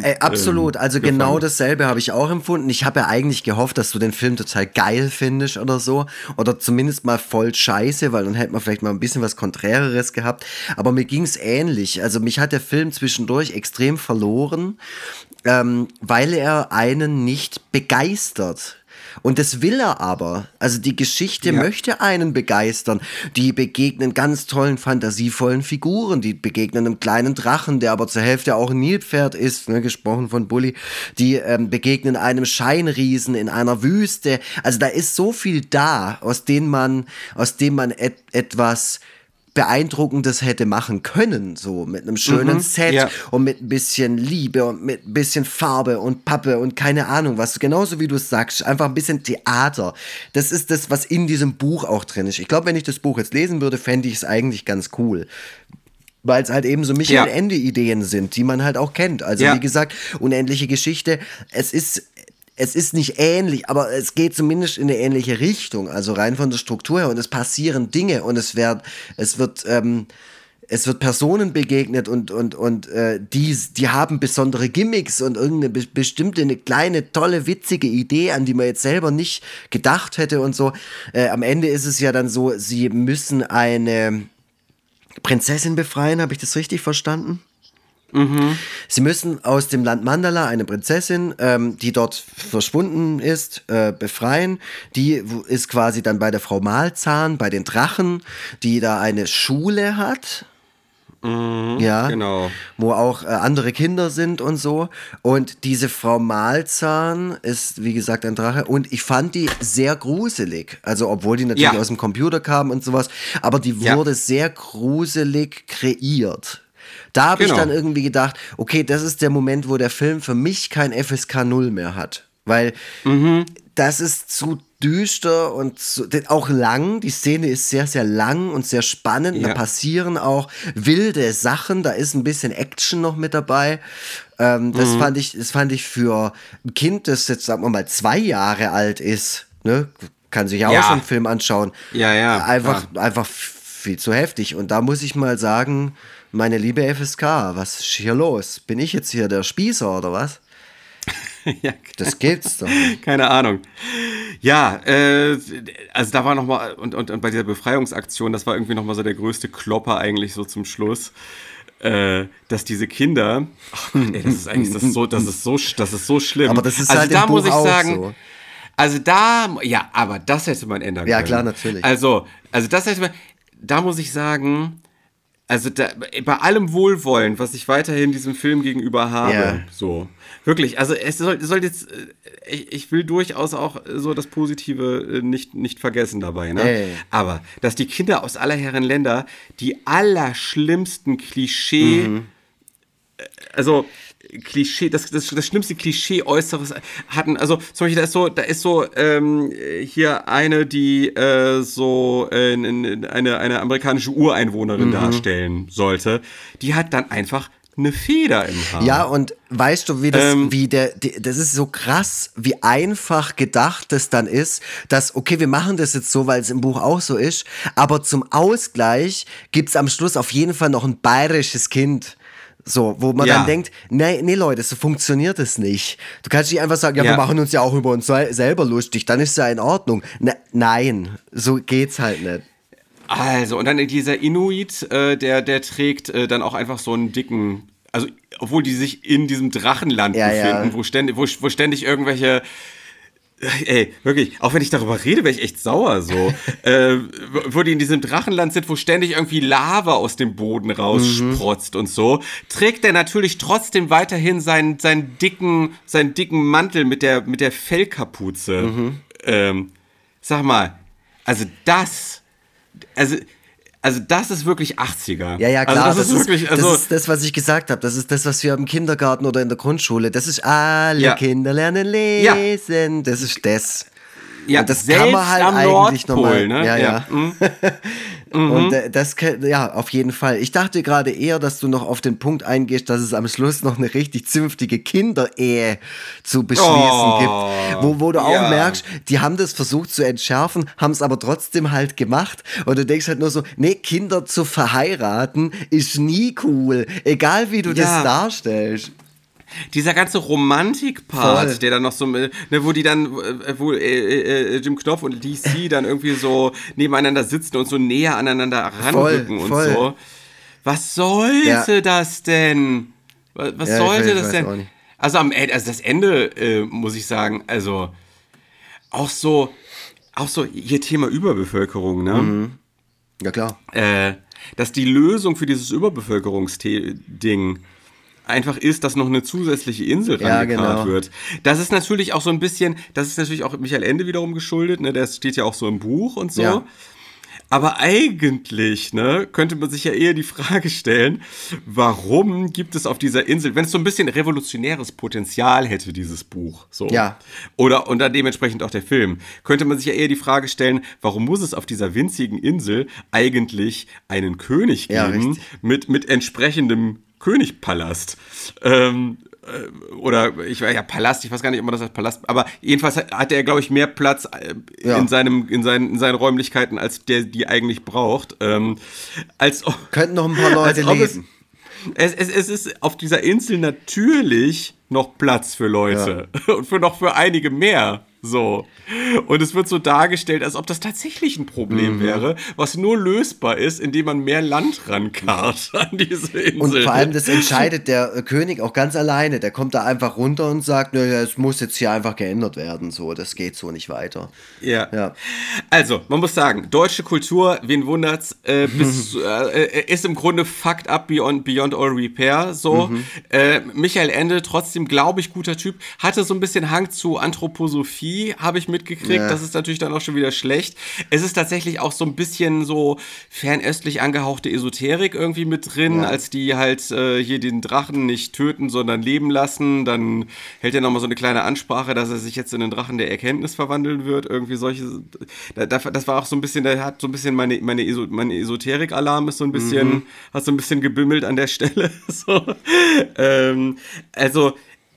Speaker 3: Äh, absolut, also
Speaker 2: gefangen.
Speaker 3: genau dasselbe habe ich auch empfunden. Ich habe ja eigentlich gehofft, dass du den Film total geil findest oder so. Oder zumindest mal voll scheiße, weil dann hätte man vielleicht mal ein bisschen was Konträreres gehabt. Aber mir ging es ähnlich. Also mich hat der Film zwischendurch extrem verloren, ähm, weil er einen nicht begeistert. Und das will er aber. Also die Geschichte
Speaker 2: Ja.
Speaker 3: möchte einen begeistern. Die begegnen ganz tollen, fantasievollen Figuren. Die begegnen einem kleinen Drachen, der aber zur Hälfte auch ein Nilpferd ist, ne, gesprochen von Bully. Die ähm, begegnen einem Scheinriesen in einer Wüste. Also da ist so viel da, aus dem man, aus dem man et etwas Beeindruckendes hätte machen können, so mit einem schönen Set
Speaker 2: ja.
Speaker 3: und mit ein bisschen Liebe und mit ein bisschen Farbe und Pappe und keine Ahnung was. Genauso wie du es sagst, einfach ein bisschen Theater. Das ist das, was in diesem Buch auch drin ist. Ich glaube, wenn ich das Buch jetzt lesen würde, fände ich es eigentlich ganz cool. Weil es halt eben so Michael
Speaker 2: Ja.
Speaker 3: Sind, die man halt auch kennt. Also
Speaker 2: Ja.
Speaker 3: wie gesagt, unendliche Geschichte. Es ist, es ist nicht ähnlich, aber es geht zumindest in eine ähnliche Richtung. Also rein von der Struktur her. Und es passieren Dinge und es wird, es wird, ähm, es wird Personen begegnet und, und, und äh, die, die haben besondere Gimmicks und irgendeine be bestimmte, eine kleine, tolle, witzige Idee, an die man jetzt selber nicht gedacht hätte und so. Äh, am Ende ist es ja dann so, sie müssen eine Prinzessin befreien, habe ich das richtig verstanden? Sie müssen aus dem Land Mandala eine Prinzessin, ähm, die dort verschwunden ist, äh, befreien. Die ist quasi dann bei der Frau Malzahn, bei den Drachen, die da eine Schule hat. ja,
Speaker 2: genau.
Speaker 3: wo auch äh, andere Kinder sind und so. Und diese Frau Malzahn ist, wie gesagt, ein Drache. Und ich fand die sehr gruselig. Also, obwohl die natürlich
Speaker 2: Ja.
Speaker 3: aus dem Computer kam und sowas. Aber die
Speaker 2: Ja.
Speaker 3: wurde sehr gruselig kreiert. Da habe
Speaker 2: Genau.
Speaker 3: ich dann irgendwie gedacht, okay, das ist der Moment, wo der Film für mich kein FSK 0 mehr hat. Weil das ist zu düster und denn auch lang. Die Szene ist sehr, sehr lang und sehr spannend. Da
Speaker 2: Ja.
Speaker 3: passieren auch wilde Sachen. Da ist ein bisschen Action noch mit dabei. Ähm, das, fand ich, das fand ich für ein Kind, das jetzt, sagen wir mal, zwei Jahre alt ist, ne, kann sich ja auch
Speaker 2: Ja.
Speaker 3: so einen Film anschauen.
Speaker 2: Ja, ja,
Speaker 3: Einfach, einfach viel zu heftig. Und da muss ich mal sagen, meine liebe FSK, was ist hier los? Bin ich jetzt hier der Spießer oder was?
Speaker 2: ja,
Speaker 3: Das geht's doch. nicht.
Speaker 2: Keine Ahnung. Ja, äh, also da war noch mal und, und, und bei dieser Befreiungsaktion, das war irgendwie noch mal so der größte Klopper eigentlich so zum Schluss, äh, dass diese Kinder, ach Gott, ey, das ist eigentlich das ist so, das ist so, das ist so schlimm.
Speaker 3: Aber das ist
Speaker 2: also
Speaker 3: halt
Speaker 2: da
Speaker 3: im
Speaker 2: muss
Speaker 3: Buch
Speaker 2: ich
Speaker 3: auch
Speaker 2: sagen,
Speaker 3: so.
Speaker 2: Also da, ja, aber das hätte man ändern
Speaker 3: Ja,
Speaker 2: können.
Speaker 3: klar, natürlich.
Speaker 2: Also, also das hätte man, da muss ich sagen, also da, bei allem Wohlwollen, was ich weiterhin diesem Film gegenüber habe,
Speaker 3: Ja.
Speaker 2: so, wirklich, also es soll, soll jetzt, äh, ich, ich will durchaus auch so das Positive äh, nicht, nicht vergessen dabei, ne?
Speaker 3: Ja.
Speaker 2: Aber, dass die Kinder aus aller Herren Länder die allerschlimmsten Klischee,
Speaker 3: Mhm.
Speaker 2: also Klischee, das, das, das schlimmste Klischee Äußeres hatten. Also zum Beispiel, da ist so, da ist so ähm, hier eine, die äh, so äh, eine, eine amerikanische Ureinwohnerin darstellen sollte. Die hat dann einfach eine Feder im Haar.
Speaker 3: Ja, und weißt du, wie das,
Speaker 2: Ähm.
Speaker 3: wie der, die, das ist so krass, wie einfach gedacht das dann ist, dass, okay, wir machen das jetzt so, weil es im Buch auch so ist, aber zum Ausgleich gibt's am Schluss auf jeden Fall noch ein bayerisches Kind. So, wo man
Speaker 2: Ja.
Speaker 3: dann denkt, nee, nee, Leute, so funktioniert das nicht. Du kannst nicht einfach sagen, ja, wir
Speaker 2: Ja.
Speaker 3: machen uns ja auch über uns sel- selber lustig, dann ist ja in Ordnung. Ne, nein, so geht's halt nicht.
Speaker 2: Also, und dann dieser Inuit, äh, der, der trägt äh, dann auch einfach so einen dicken, also, obwohl die sich in diesem Drachenland
Speaker 3: ja.
Speaker 2: befinden, Wo, ständig, wo, wo ständig irgendwelche. Ey, wirklich, auch wenn ich darüber rede, wäre ich echt sauer so. äh, wo die in diesem Drachenland sind, wo ständig irgendwie Lava aus dem Boden raussprotzt und so, trägt er natürlich trotzdem weiterhin seinen, seinen, dicken, seinen dicken Mantel mit der, mit der Fellkapuze. Ähm, sag mal, also das also, also das ist wirklich 80er.
Speaker 3: Ja, ja, klar.
Speaker 2: Also das, ist wirklich, also,
Speaker 3: das ist das, was ich gesagt habe. Das ist das, was wir im Kindergarten oder in der Grundschule. Das ist alle
Speaker 2: Ja.
Speaker 3: Kinder lernen lesen. Das ist das.
Speaker 2: Ja,
Speaker 3: und das kann man halt eigentlich nochmal.
Speaker 2: ne?
Speaker 3: Ja, ja.
Speaker 2: Mhm.
Speaker 3: Und äh, das, kann- ja, auf jeden Fall. Ich dachte gerade eher, dass du noch auf den Punkt eingehst, dass es am Schluss noch eine richtig zünftige Kinderehe zu beschließen
Speaker 2: Oh,
Speaker 3: gibt. Wo, wo du auch
Speaker 2: ja.
Speaker 3: merkst, die haben das versucht zu entschärfen, haben es aber trotzdem halt gemacht. Und du denkst halt nur so, nee, Kinder zu verheiraten ist nie cool. Egal wie du
Speaker 2: Ja.
Speaker 3: das darstellst.
Speaker 2: Dieser ganze Romantik-Part,
Speaker 3: Voll.
Speaker 2: der dann noch so, äh, ne, wo die dann, äh, wo äh, äh, Jim Knopf und DC dann irgendwie so nebeneinander sitzen und so näher aneinander ranrücken und
Speaker 3: voll.
Speaker 2: so. Was sollte
Speaker 3: Ja.
Speaker 2: das denn? Was, was
Speaker 3: Ja,
Speaker 2: sollte
Speaker 3: weiß-
Speaker 2: das denn? Also am Ende, also das Ende, äh, muss ich sagen, also auch so, auch so hier Thema Überbevölkerung, ne?
Speaker 3: Mhm. Ja, klar.
Speaker 2: äh, dass die Lösung für dieses Überbevölkerungsding einfach ist, dass noch eine zusätzliche Insel
Speaker 3: Ja,
Speaker 2: rangekarrt
Speaker 3: genau.
Speaker 2: wird. Das ist natürlich auch so ein bisschen, das ist natürlich auch Michael Ende wiederum geschuldet, ne? Der steht ja auch so im Buch und so.
Speaker 3: Ja.
Speaker 2: Aber eigentlich, ne, könnte man sich ja eher die Frage stellen, warum gibt es auf dieser Insel, wenn es so ein bisschen revolutionäres Potenzial hätte, dieses Buch, so.
Speaker 3: Ja.
Speaker 2: Oder, und dann dementsprechend auch der Film, könnte man sich ja eher die Frage stellen, warum muss es auf dieser winzigen Insel eigentlich einen König
Speaker 3: Ja,
Speaker 2: geben
Speaker 3: richtig.
Speaker 2: mit, mit entsprechendem Königpalast? Ähm, äh, oder ich weiß ja Palast, ich weiß gar nicht, ob man das als Palast, aber jedenfalls hat, er, glaube ich, mehr Platz äh,
Speaker 3: Ja.
Speaker 2: in seinem in seinen in seinen Räumlichkeiten, als der die eigentlich braucht. Ähm, als ob-
Speaker 3: Könnten noch ein paar Leute
Speaker 2: ob es, es, es, es ist auf dieser Insel natürlich noch Platz für Leute und für noch für einige mehr. So. Und es wird so dargestellt, als ob das tatsächlich ein
Speaker 3: Mhm.
Speaker 2: Problem wäre, was nur lösbar ist, indem man mehr Land rankarrt an diese Insel.
Speaker 3: Und vor allem, das entscheidet der äh, König auch ganz alleine. Der kommt da einfach runter und sagt, naja, es muss jetzt hier einfach geändert werden. So, das geht so nicht weiter.
Speaker 2: Ja.
Speaker 3: Ja.
Speaker 2: Also, man muss sagen, deutsche Kultur, wen wundert's, äh, bis, äh, äh, ist im Grunde fucked up beyond, beyond all repair. So. Äh, Michael Ende, trotzdem, glaube ich, guter Typ, hatte so ein bisschen Hang zu Anthroposophie, habe ich mitgekriegt.
Speaker 3: Ja.
Speaker 2: Das ist natürlich dann auch schon wieder schlecht. Es ist tatsächlich auch so ein bisschen so fernöstlich angehauchte Esoterik irgendwie mit drin,
Speaker 3: Ja.
Speaker 2: als die halt äh, hier den Drachen nicht töten, sondern leben lassen. Dann hält er nochmal so eine kleine Ansprache, dass er sich jetzt in den Drachen der Erkenntnis verwandeln wird. Irgendwie solche. Da, da, das war auch so ein bisschen, da hat so ein bisschen meine, meine, Eso, meine Esoterik-Alarm ist so ein bisschen,
Speaker 3: Mhm.
Speaker 2: hat so ein bisschen gebimmelt an der Stelle. so. ähm, also,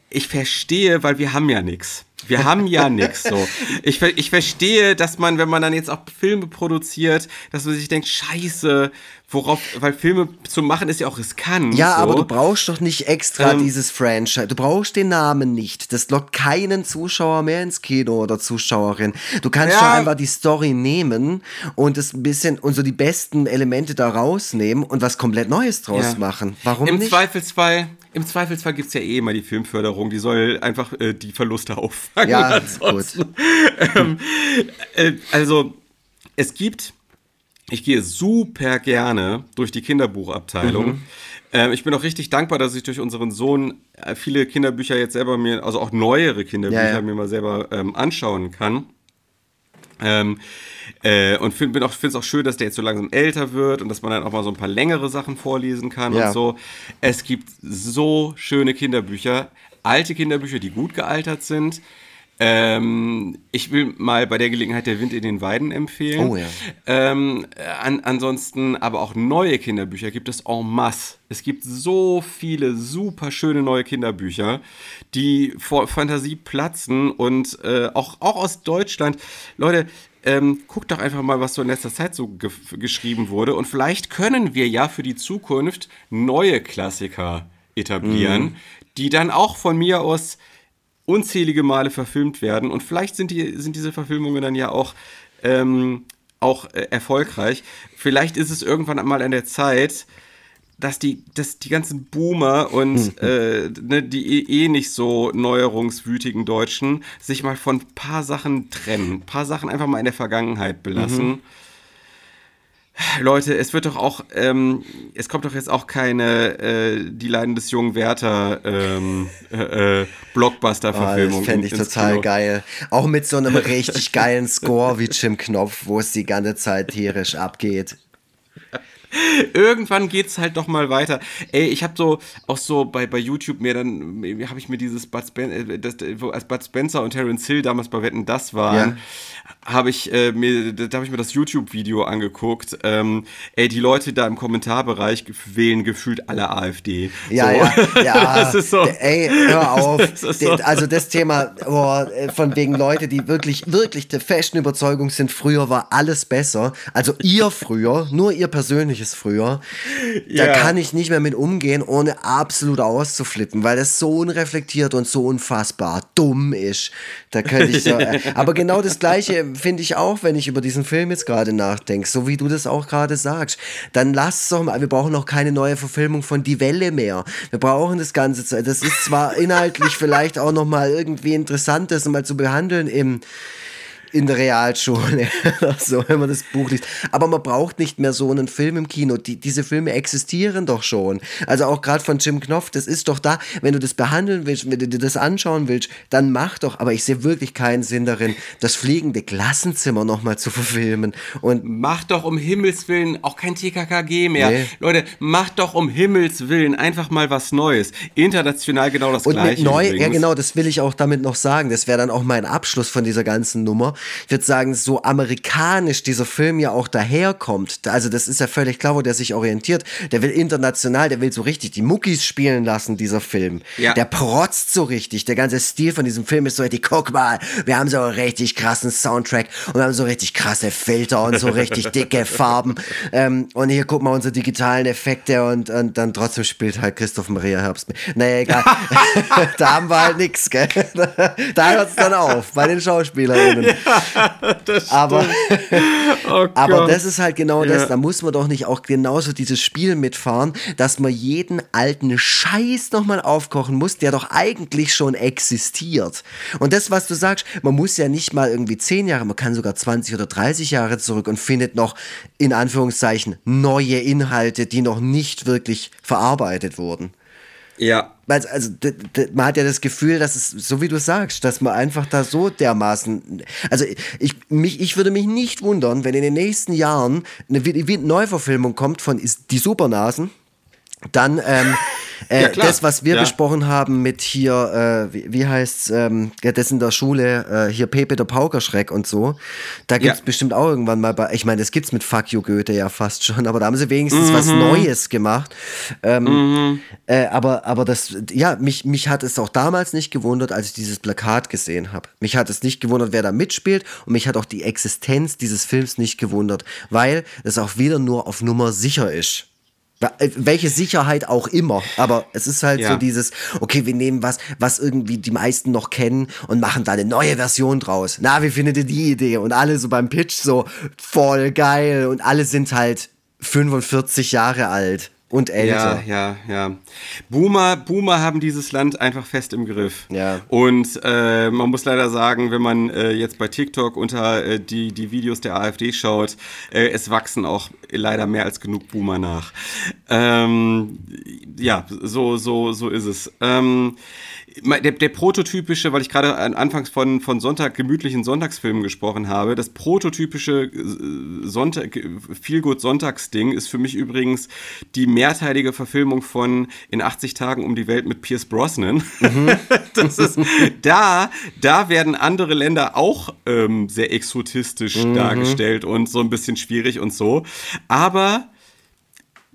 Speaker 2: ich verstehe, weil wir haben ja nichts. Wir haben ja nichts so. Ich, ich verstehe, dass man, wenn man dann jetzt auch Filme produziert, dass man sich denkt, scheiße, worauf, weil Filme zu machen ist ja auch riskant.
Speaker 3: Ja,
Speaker 2: so.
Speaker 3: aber du brauchst doch nicht extra
Speaker 2: Ähm.
Speaker 3: dieses Franchise. Du brauchst den Namen nicht. Das lockt keinen Zuschauer mehr ins Kino oder Zuschauerin. Du kannst
Speaker 2: Ja.
Speaker 3: doch einfach die Story nehmen und das ein bisschen und so die besten Elemente da rausnehmen und was komplett Neues draus
Speaker 2: Ja.
Speaker 3: machen. Warum
Speaker 2: Im
Speaker 3: nicht?
Speaker 2: Zweifelsfall, im Zweifelsfall gibt es ja eh immer die Filmförderung, die soll einfach äh, die Verluste auffangen.
Speaker 3: Ja,
Speaker 2: ansonsten. Ähm, äh, also, es gibt, ich gehe super gerne durch die Kinderbuchabteilung.
Speaker 3: Mhm.
Speaker 2: Ähm, ich bin auch richtig dankbar, dass ich durch unseren Sohn äh, viele Kinderbücher jetzt selber mir, also auch neuere Kinderbücher
Speaker 3: Ja, ja.
Speaker 2: mir mal selber ähm, anschauen kann. Ähm, äh, und auch, finde es auch schön, dass der jetzt so langsam älter wird und dass man dann auch mal so ein paar längere Sachen vorlesen kann
Speaker 3: Ja.
Speaker 2: und so. Es gibt so schöne Kinderbücher, alte Kinderbücher, die gut gealtert sind. Ähm, ich will mal bei der Gelegenheit der Wind in den Weiden empfehlen.
Speaker 3: Oh ja.
Speaker 2: Ähm, an, ansonsten aber auch neue Kinderbücher gibt es en masse. Es gibt so viele super schöne neue Kinderbücher, die vor Fantasie platzen und äh, auch, auch aus Deutschland. Leute, ähm, guckt doch einfach mal, was so in letzter Zeit so ge geschrieben wurde. Und vielleicht können wir ja für die Zukunft neue Klassiker etablieren, die dann auch von mir aus unzählige Male verfilmt werden. Und vielleicht sind, die, sind diese Verfilmungen dann ja auch, ähm, auch äh, erfolgreich. Vielleicht ist es irgendwann mal an der Zeit, dass die, dass die ganzen Boomer und äh, ne, die eh- eh nicht so neuerungswütigen Deutschen sich mal von ein paar Sachen trennen. Ein paar Sachen einfach mal in der Vergangenheit belassen. Leute, es wird doch auch, ähm, es kommt doch jetzt auch keine äh, Die Leiden des jungen Werther ähm, äh, äh,
Speaker 3: Oh,
Speaker 2: Blockbuster-Verfilmung.
Speaker 3: das fände ich total
Speaker 2: Kino.
Speaker 3: geil. Auch mit so einem richtig geilen Score wie Jim Knopf, wo es die ganze Zeit tierisch abgeht.
Speaker 2: Irgendwann geht's halt doch mal weiter. Ey, ich habe so auch so bei, bei YouTube mir dann habe ich mir dieses Bud Spencer, äh, das, wo, als Bud Spencer und Terence Hill damals bei Wetten das waren, habe ich äh, mir da habe ich mir das YouTube Video angeguckt. Ähm, ey, die Leute da im Kommentarbereich wählen gefühlt alle AfD.
Speaker 3: Ja,
Speaker 2: so.
Speaker 3: ja, ja.
Speaker 2: Das ist so.
Speaker 3: Ey, hör auf.
Speaker 2: Das so.
Speaker 3: Also das Thema, boah, äh, von wegen Leute, die wirklich, wirklich der festen Überzeugung sind, früher war alles besser. Also ihr früher, nur ihr persönliches früher. Da
Speaker 2: Ja.
Speaker 3: kann ich nicht mehr mit umgehen, ohne absolut auszuflippen, weil das so unreflektiert und so unfassbar dumm ist. Da könnte ich so. Äh, aber genau das Gleiche finde ich auch, wenn ich über diesen Film jetzt gerade nachdenke, so wie du das auch gerade sagst. Dann lass doch mal, wir brauchen noch keine neue Verfilmung von Die Welle mehr. Wir brauchen das Ganze. Das ist zwar inhaltlich vielleicht auch noch mal irgendwie interessant, das mal zu behandeln im in der Realschule so, wenn man das Buch liest. Aber man braucht nicht mehr so einen Film im Kino. Die, diese Filme existieren doch schon. Also auch gerade von Jim Knopf, das ist doch da. Wenn du das behandeln willst, wenn du dir das anschauen willst, dann mach doch. Aber ich sehe wirklich keinen Sinn darin, das fliegende Klassenzimmer nochmal zu verfilmen. Und
Speaker 2: Macht doch um Himmels Willen auch kein TKKG mehr.
Speaker 3: Nee.
Speaker 2: Leute, macht doch um Himmels Willen einfach mal was Neues. International genau das
Speaker 3: Und
Speaker 2: Gleiche.
Speaker 3: neu, ja genau, das will ich auch damit noch sagen. Das wäre dann auch mein Abschluss von dieser ganzen Nummer. Ich würde sagen, so amerikanisch dieser Film ja auch daherkommt. Also das ist ja völlig klar, wo der sich orientiert. Der will international, der will so richtig die Muckis spielen lassen, dieser Film.
Speaker 2: Ja.
Speaker 3: Der protzt so richtig. Der ganze Stil von diesem Film ist so richtig, guck mal, wir haben so einen richtig krassen Soundtrack und wir haben so richtig krasse Filter und so richtig dicke Farben. Ähm, und hier guck mal unsere digitalen Effekte und, und dann trotzdem spielt halt Christoph Maria Herbst mit. Naja, egal. da haben wir halt nix, gell? Da hört es dann auf, bei den SchauspielerInnen. aber,
Speaker 2: Oh
Speaker 3: aber das ist halt genau
Speaker 2: Ja.
Speaker 3: das. Da muss man doch nicht auch genauso dieses Spiel mitfahren, dass man jeden alten Scheiß nochmal aufkochen muss, der doch eigentlich schon existiert. Und das, was du sagst, man muss ja nicht mal irgendwie 10 Jahre, man kann sogar 20 oder 30 Jahre zurück und findet noch in Anführungszeichen neue Inhalte, die noch nicht wirklich verarbeitet wurden.
Speaker 2: Ja.
Speaker 3: Also, d- man hat ja das Gefühl, dass es, so wie du sagst, dass man einfach da so dermaßen, also ich, mich, ich würde mich nicht wundern, wenn in den nächsten Jahren eine Vi- Neuverfilmung kommt von Die Supernasen, dann ähm, äh,
Speaker 2: Ja,
Speaker 3: das, was wir
Speaker 2: Ja.
Speaker 3: besprochen haben mit hier, äh, wie, wie heißt's, ähm, ja, das in der Schule, äh, hier Pepe der Paukerschreck und so, da gibt's
Speaker 2: Ja.
Speaker 3: bestimmt auch irgendwann mal bei, ich meine, das gibt's mit Fuck You Goethe ja fast schon, aber da haben sie wenigstens was
Speaker 2: Mhm.
Speaker 3: Neues gemacht. Ähm, äh, aber, aber das, ja, mich, mich hat es auch damals nicht gewundert, als ich dieses Plakat gesehen habe. Mich hat es nicht gewundert, wer da mitspielt und mich hat auch die Existenz dieses Films nicht gewundert, weil es auch wieder nur auf Nummer sicher ist. Äh, Welche Sicherheit auch immer, aber es ist halt
Speaker 2: Ja.
Speaker 3: so dieses, okay, wir nehmen was, was irgendwie die meisten noch kennen und machen da eine neue Version draus. Na, wie findet ihr die Idee? Und alle so beim Pitch so voll geil und alle sind halt 45 Jahre alt. Und älter.
Speaker 2: Ja, ja, ja. Boomer, Boomer haben dieses Land einfach fest im Griff.
Speaker 3: Ja.
Speaker 2: Und äh, man muss leider sagen, wenn man äh, jetzt bei TikTok unter äh, die, die Videos der AfD schaut, äh, es wachsen auch leider mehr als genug Boomer nach. Ähm, ja, so, so, so ist es. Ähm, der, der prototypische, weil ich gerade anfangs von, von Sonntag, gemütlichen Sonntagsfilmen gesprochen habe, das prototypische äh, Sonntag, Feelgood Sonntagsding ist für mich übrigens die mehrteilige Verfilmung von In 80 Tagen um die Welt mit Pierce Brosnan. Mhm. das ist, da, da werden andere Länder auch ähm, sehr exotistisch mhm. dargestellt und so ein bisschen schwierig und so. Aber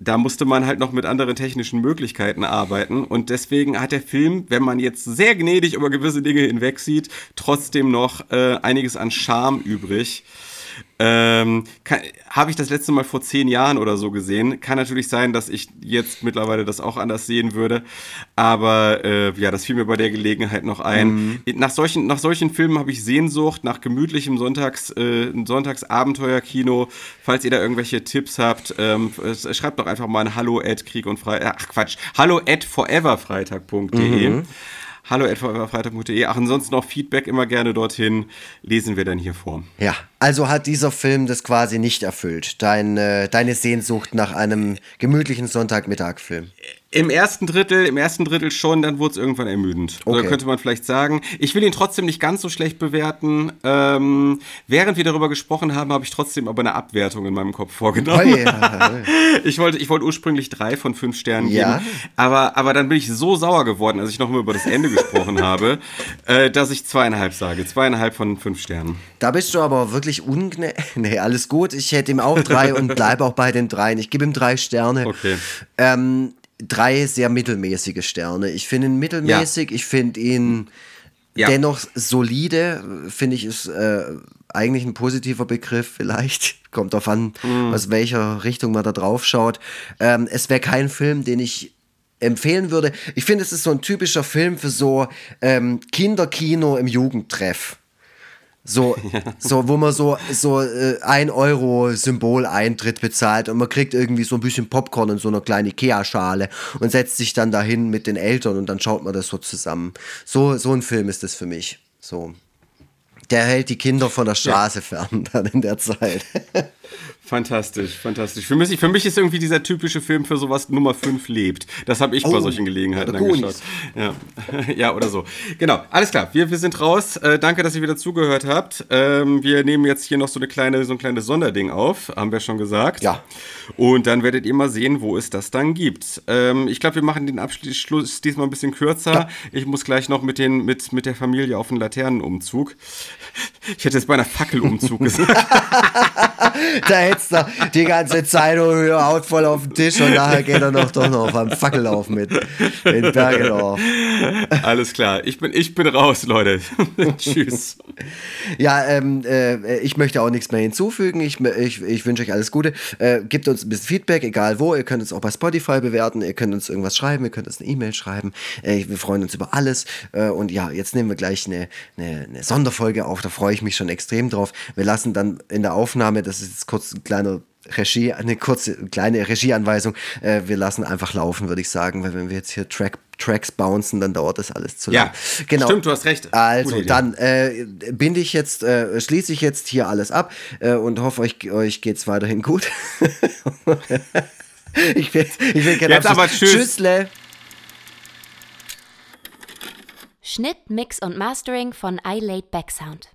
Speaker 2: da musste man halt noch mit anderen technischen Möglichkeiten arbeiten. Und deswegen hat der Film, wenn man jetzt sehr gnädig über gewisse Dinge hinwegsieht, trotzdem noch äh, einiges an Charme übrig. Ähm, Habe ich das letzte Mal vor zehn Jahren oder so gesehen. Kann natürlich sein, dass ich jetzt mittlerweile das auch anders sehen würde. Aber äh, ja, das fiel mir bei der Gelegenheit noch ein. Mhm. Nach, solchen, nach solchen Filmen habe ich Sehnsucht, nach gemütlichem Sonntags, äh, Sonntagsabenteuerkino. Falls ihr da irgendwelche Tipps habt, ähm, schreibt doch einfach mal ein Hallo at Krieg und Freitag. Ach Quatsch, hallo at foreverfreitag.de. Mhm hallo.freitag.de. Ach, ansonsten auch Feedback immer gerne dorthin, lesen wir dann hier vor.
Speaker 3: Ja, also hat dieser Film das quasi nicht erfüllt, dein, äh, deine Sehnsucht nach einem gemütlichen Sonntagmittagfilm.
Speaker 2: Im ersten Drittel, im ersten Drittel schon, dann wurde es irgendwann ermüdend. Okay. Oder könnte man vielleicht sagen. Ich will ihn trotzdem nicht ganz so schlecht bewerten. Ähm, während wir darüber gesprochen haben, habe ich trotzdem aber eine Abwertung in meinem Kopf vorgenommen. Oh yeah. ich wollte, ich wollte ursprünglich drei von fünf Sternen ja. geben. Aber, aber dann bin ich so sauer geworden, als ich nochmal über das Ende gesprochen habe, äh, dass ich zweieinhalb sage. Zweieinhalb von fünf Sternen.
Speaker 3: Da bist du aber wirklich ungne. Nee, alles gut. Ich hätte ihm auch drei und bleibe auch bei den dreien. Ich gebe ihm drei Sterne.
Speaker 2: Okay.
Speaker 3: Ähm, drei sehr mittelmäßige Sterne. Ich finde ihn mittelmäßig, ja. ich finde ihn ja. dennoch solide, finde ich ist äh, eigentlich ein positiver Begriff, vielleicht. Kommt darauf an, mhm. aus welcher Richtung man da drauf schaut. Ähm, es wäre kein Film, den ich empfehlen würde. Ich finde, es ist so ein typischer Film für so ähm, Kinderkino im Jugendtreff. So, ja. so, wo man so, so äh, ein Euro Symbol-Eintritt bezahlt und man kriegt irgendwie so ein bisschen Popcorn in so einer kleinen Ikea-Schale und setzt sich dann dahin mit den Eltern und dann schaut man das so zusammen. So, so ein Film ist das für mich. So. Der hält die Kinder von der Straße ja. fern dann in der Zeit.
Speaker 2: Fantastisch, fantastisch. Für mich, für mich ist irgendwie dieser typische Film für sowas Nummer 5 lebt. Das habe ich oh, bei solchen Gelegenheiten angeschaut. Ja. ja, oder so. Genau, alles klar. Wir, wir sind raus. Äh, danke, dass ihr wieder zugehört habt. Ähm, wir nehmen jetzt hier noch so, eine kleine, so ein kleines Sonderding auf, haben wir schon gesagt.
Speaker 3: Ja.
Speaker 2: Und dann werdet ihr mal sehen, wo es das dann gibt. Ähm, ich glaube, wir machen den Abschluss diesmal ein bisschen kürzer. Ja. Ich muss gleich noch mit, den, mit, mit der Familie auf einen Laternenumzug. Ich hätte jetzt bei einer Fackelumzug gesagt.
Speaker 3: da hättest du die ganze Zeitung haut voll auf den Tisch und nachher geht er noch doch noch auf einem Fackellauf mit in Bergenau.
Speaker 2: Alles klar, ich bin, ich bin raus, Leute. Tschüss.
Speaker 3: Ja, ähm, äh, ich möchte auch nichts mehr hinzufügen. Ich, ich, ich wünsche euch alles Gute. Äh, gebt uns ein bisschen Feedback, egal wo. Ihr könnt uns auch bei Spotify bewerten. Ihr könnt uns irgendwas schreiben. Ihr könnt uns eine E-Mail schreiben. Äh, wir freuen uns über alles. Äh, und ja, jetzt nehmen wir gleich eine, eine, eine Sonderfolge auf. Da freue ich mich schon extrem drauf. Wir lassen dann in der Aufnahme, das ist jetzt kurz ein kleiner Regie, eine kurze kleine Regieanweisung. Äh, wir lassen einfach laufen, würde ich sagen, weil wenn wir jetzt hier Track, Tracks bouncen, dann dauert das alles zu
Speaker 2: lang. Ja, genau. Stimmt, du hast recht.
Speaker 3: Also dann äh, binde ich jetzt, äh, schließe ich jetzt hier alles ab äh, und hoffe, euch, euch geht es weiterhin gut. ich will, ich will
Speaker 2: gerne
Speaker 3: Jetzt
Speaker 2: aber tschüss.
Speaker 3: Tschüssle.
Speaker 6: Schnitt, Mix und Mastering von iLaid Backsound.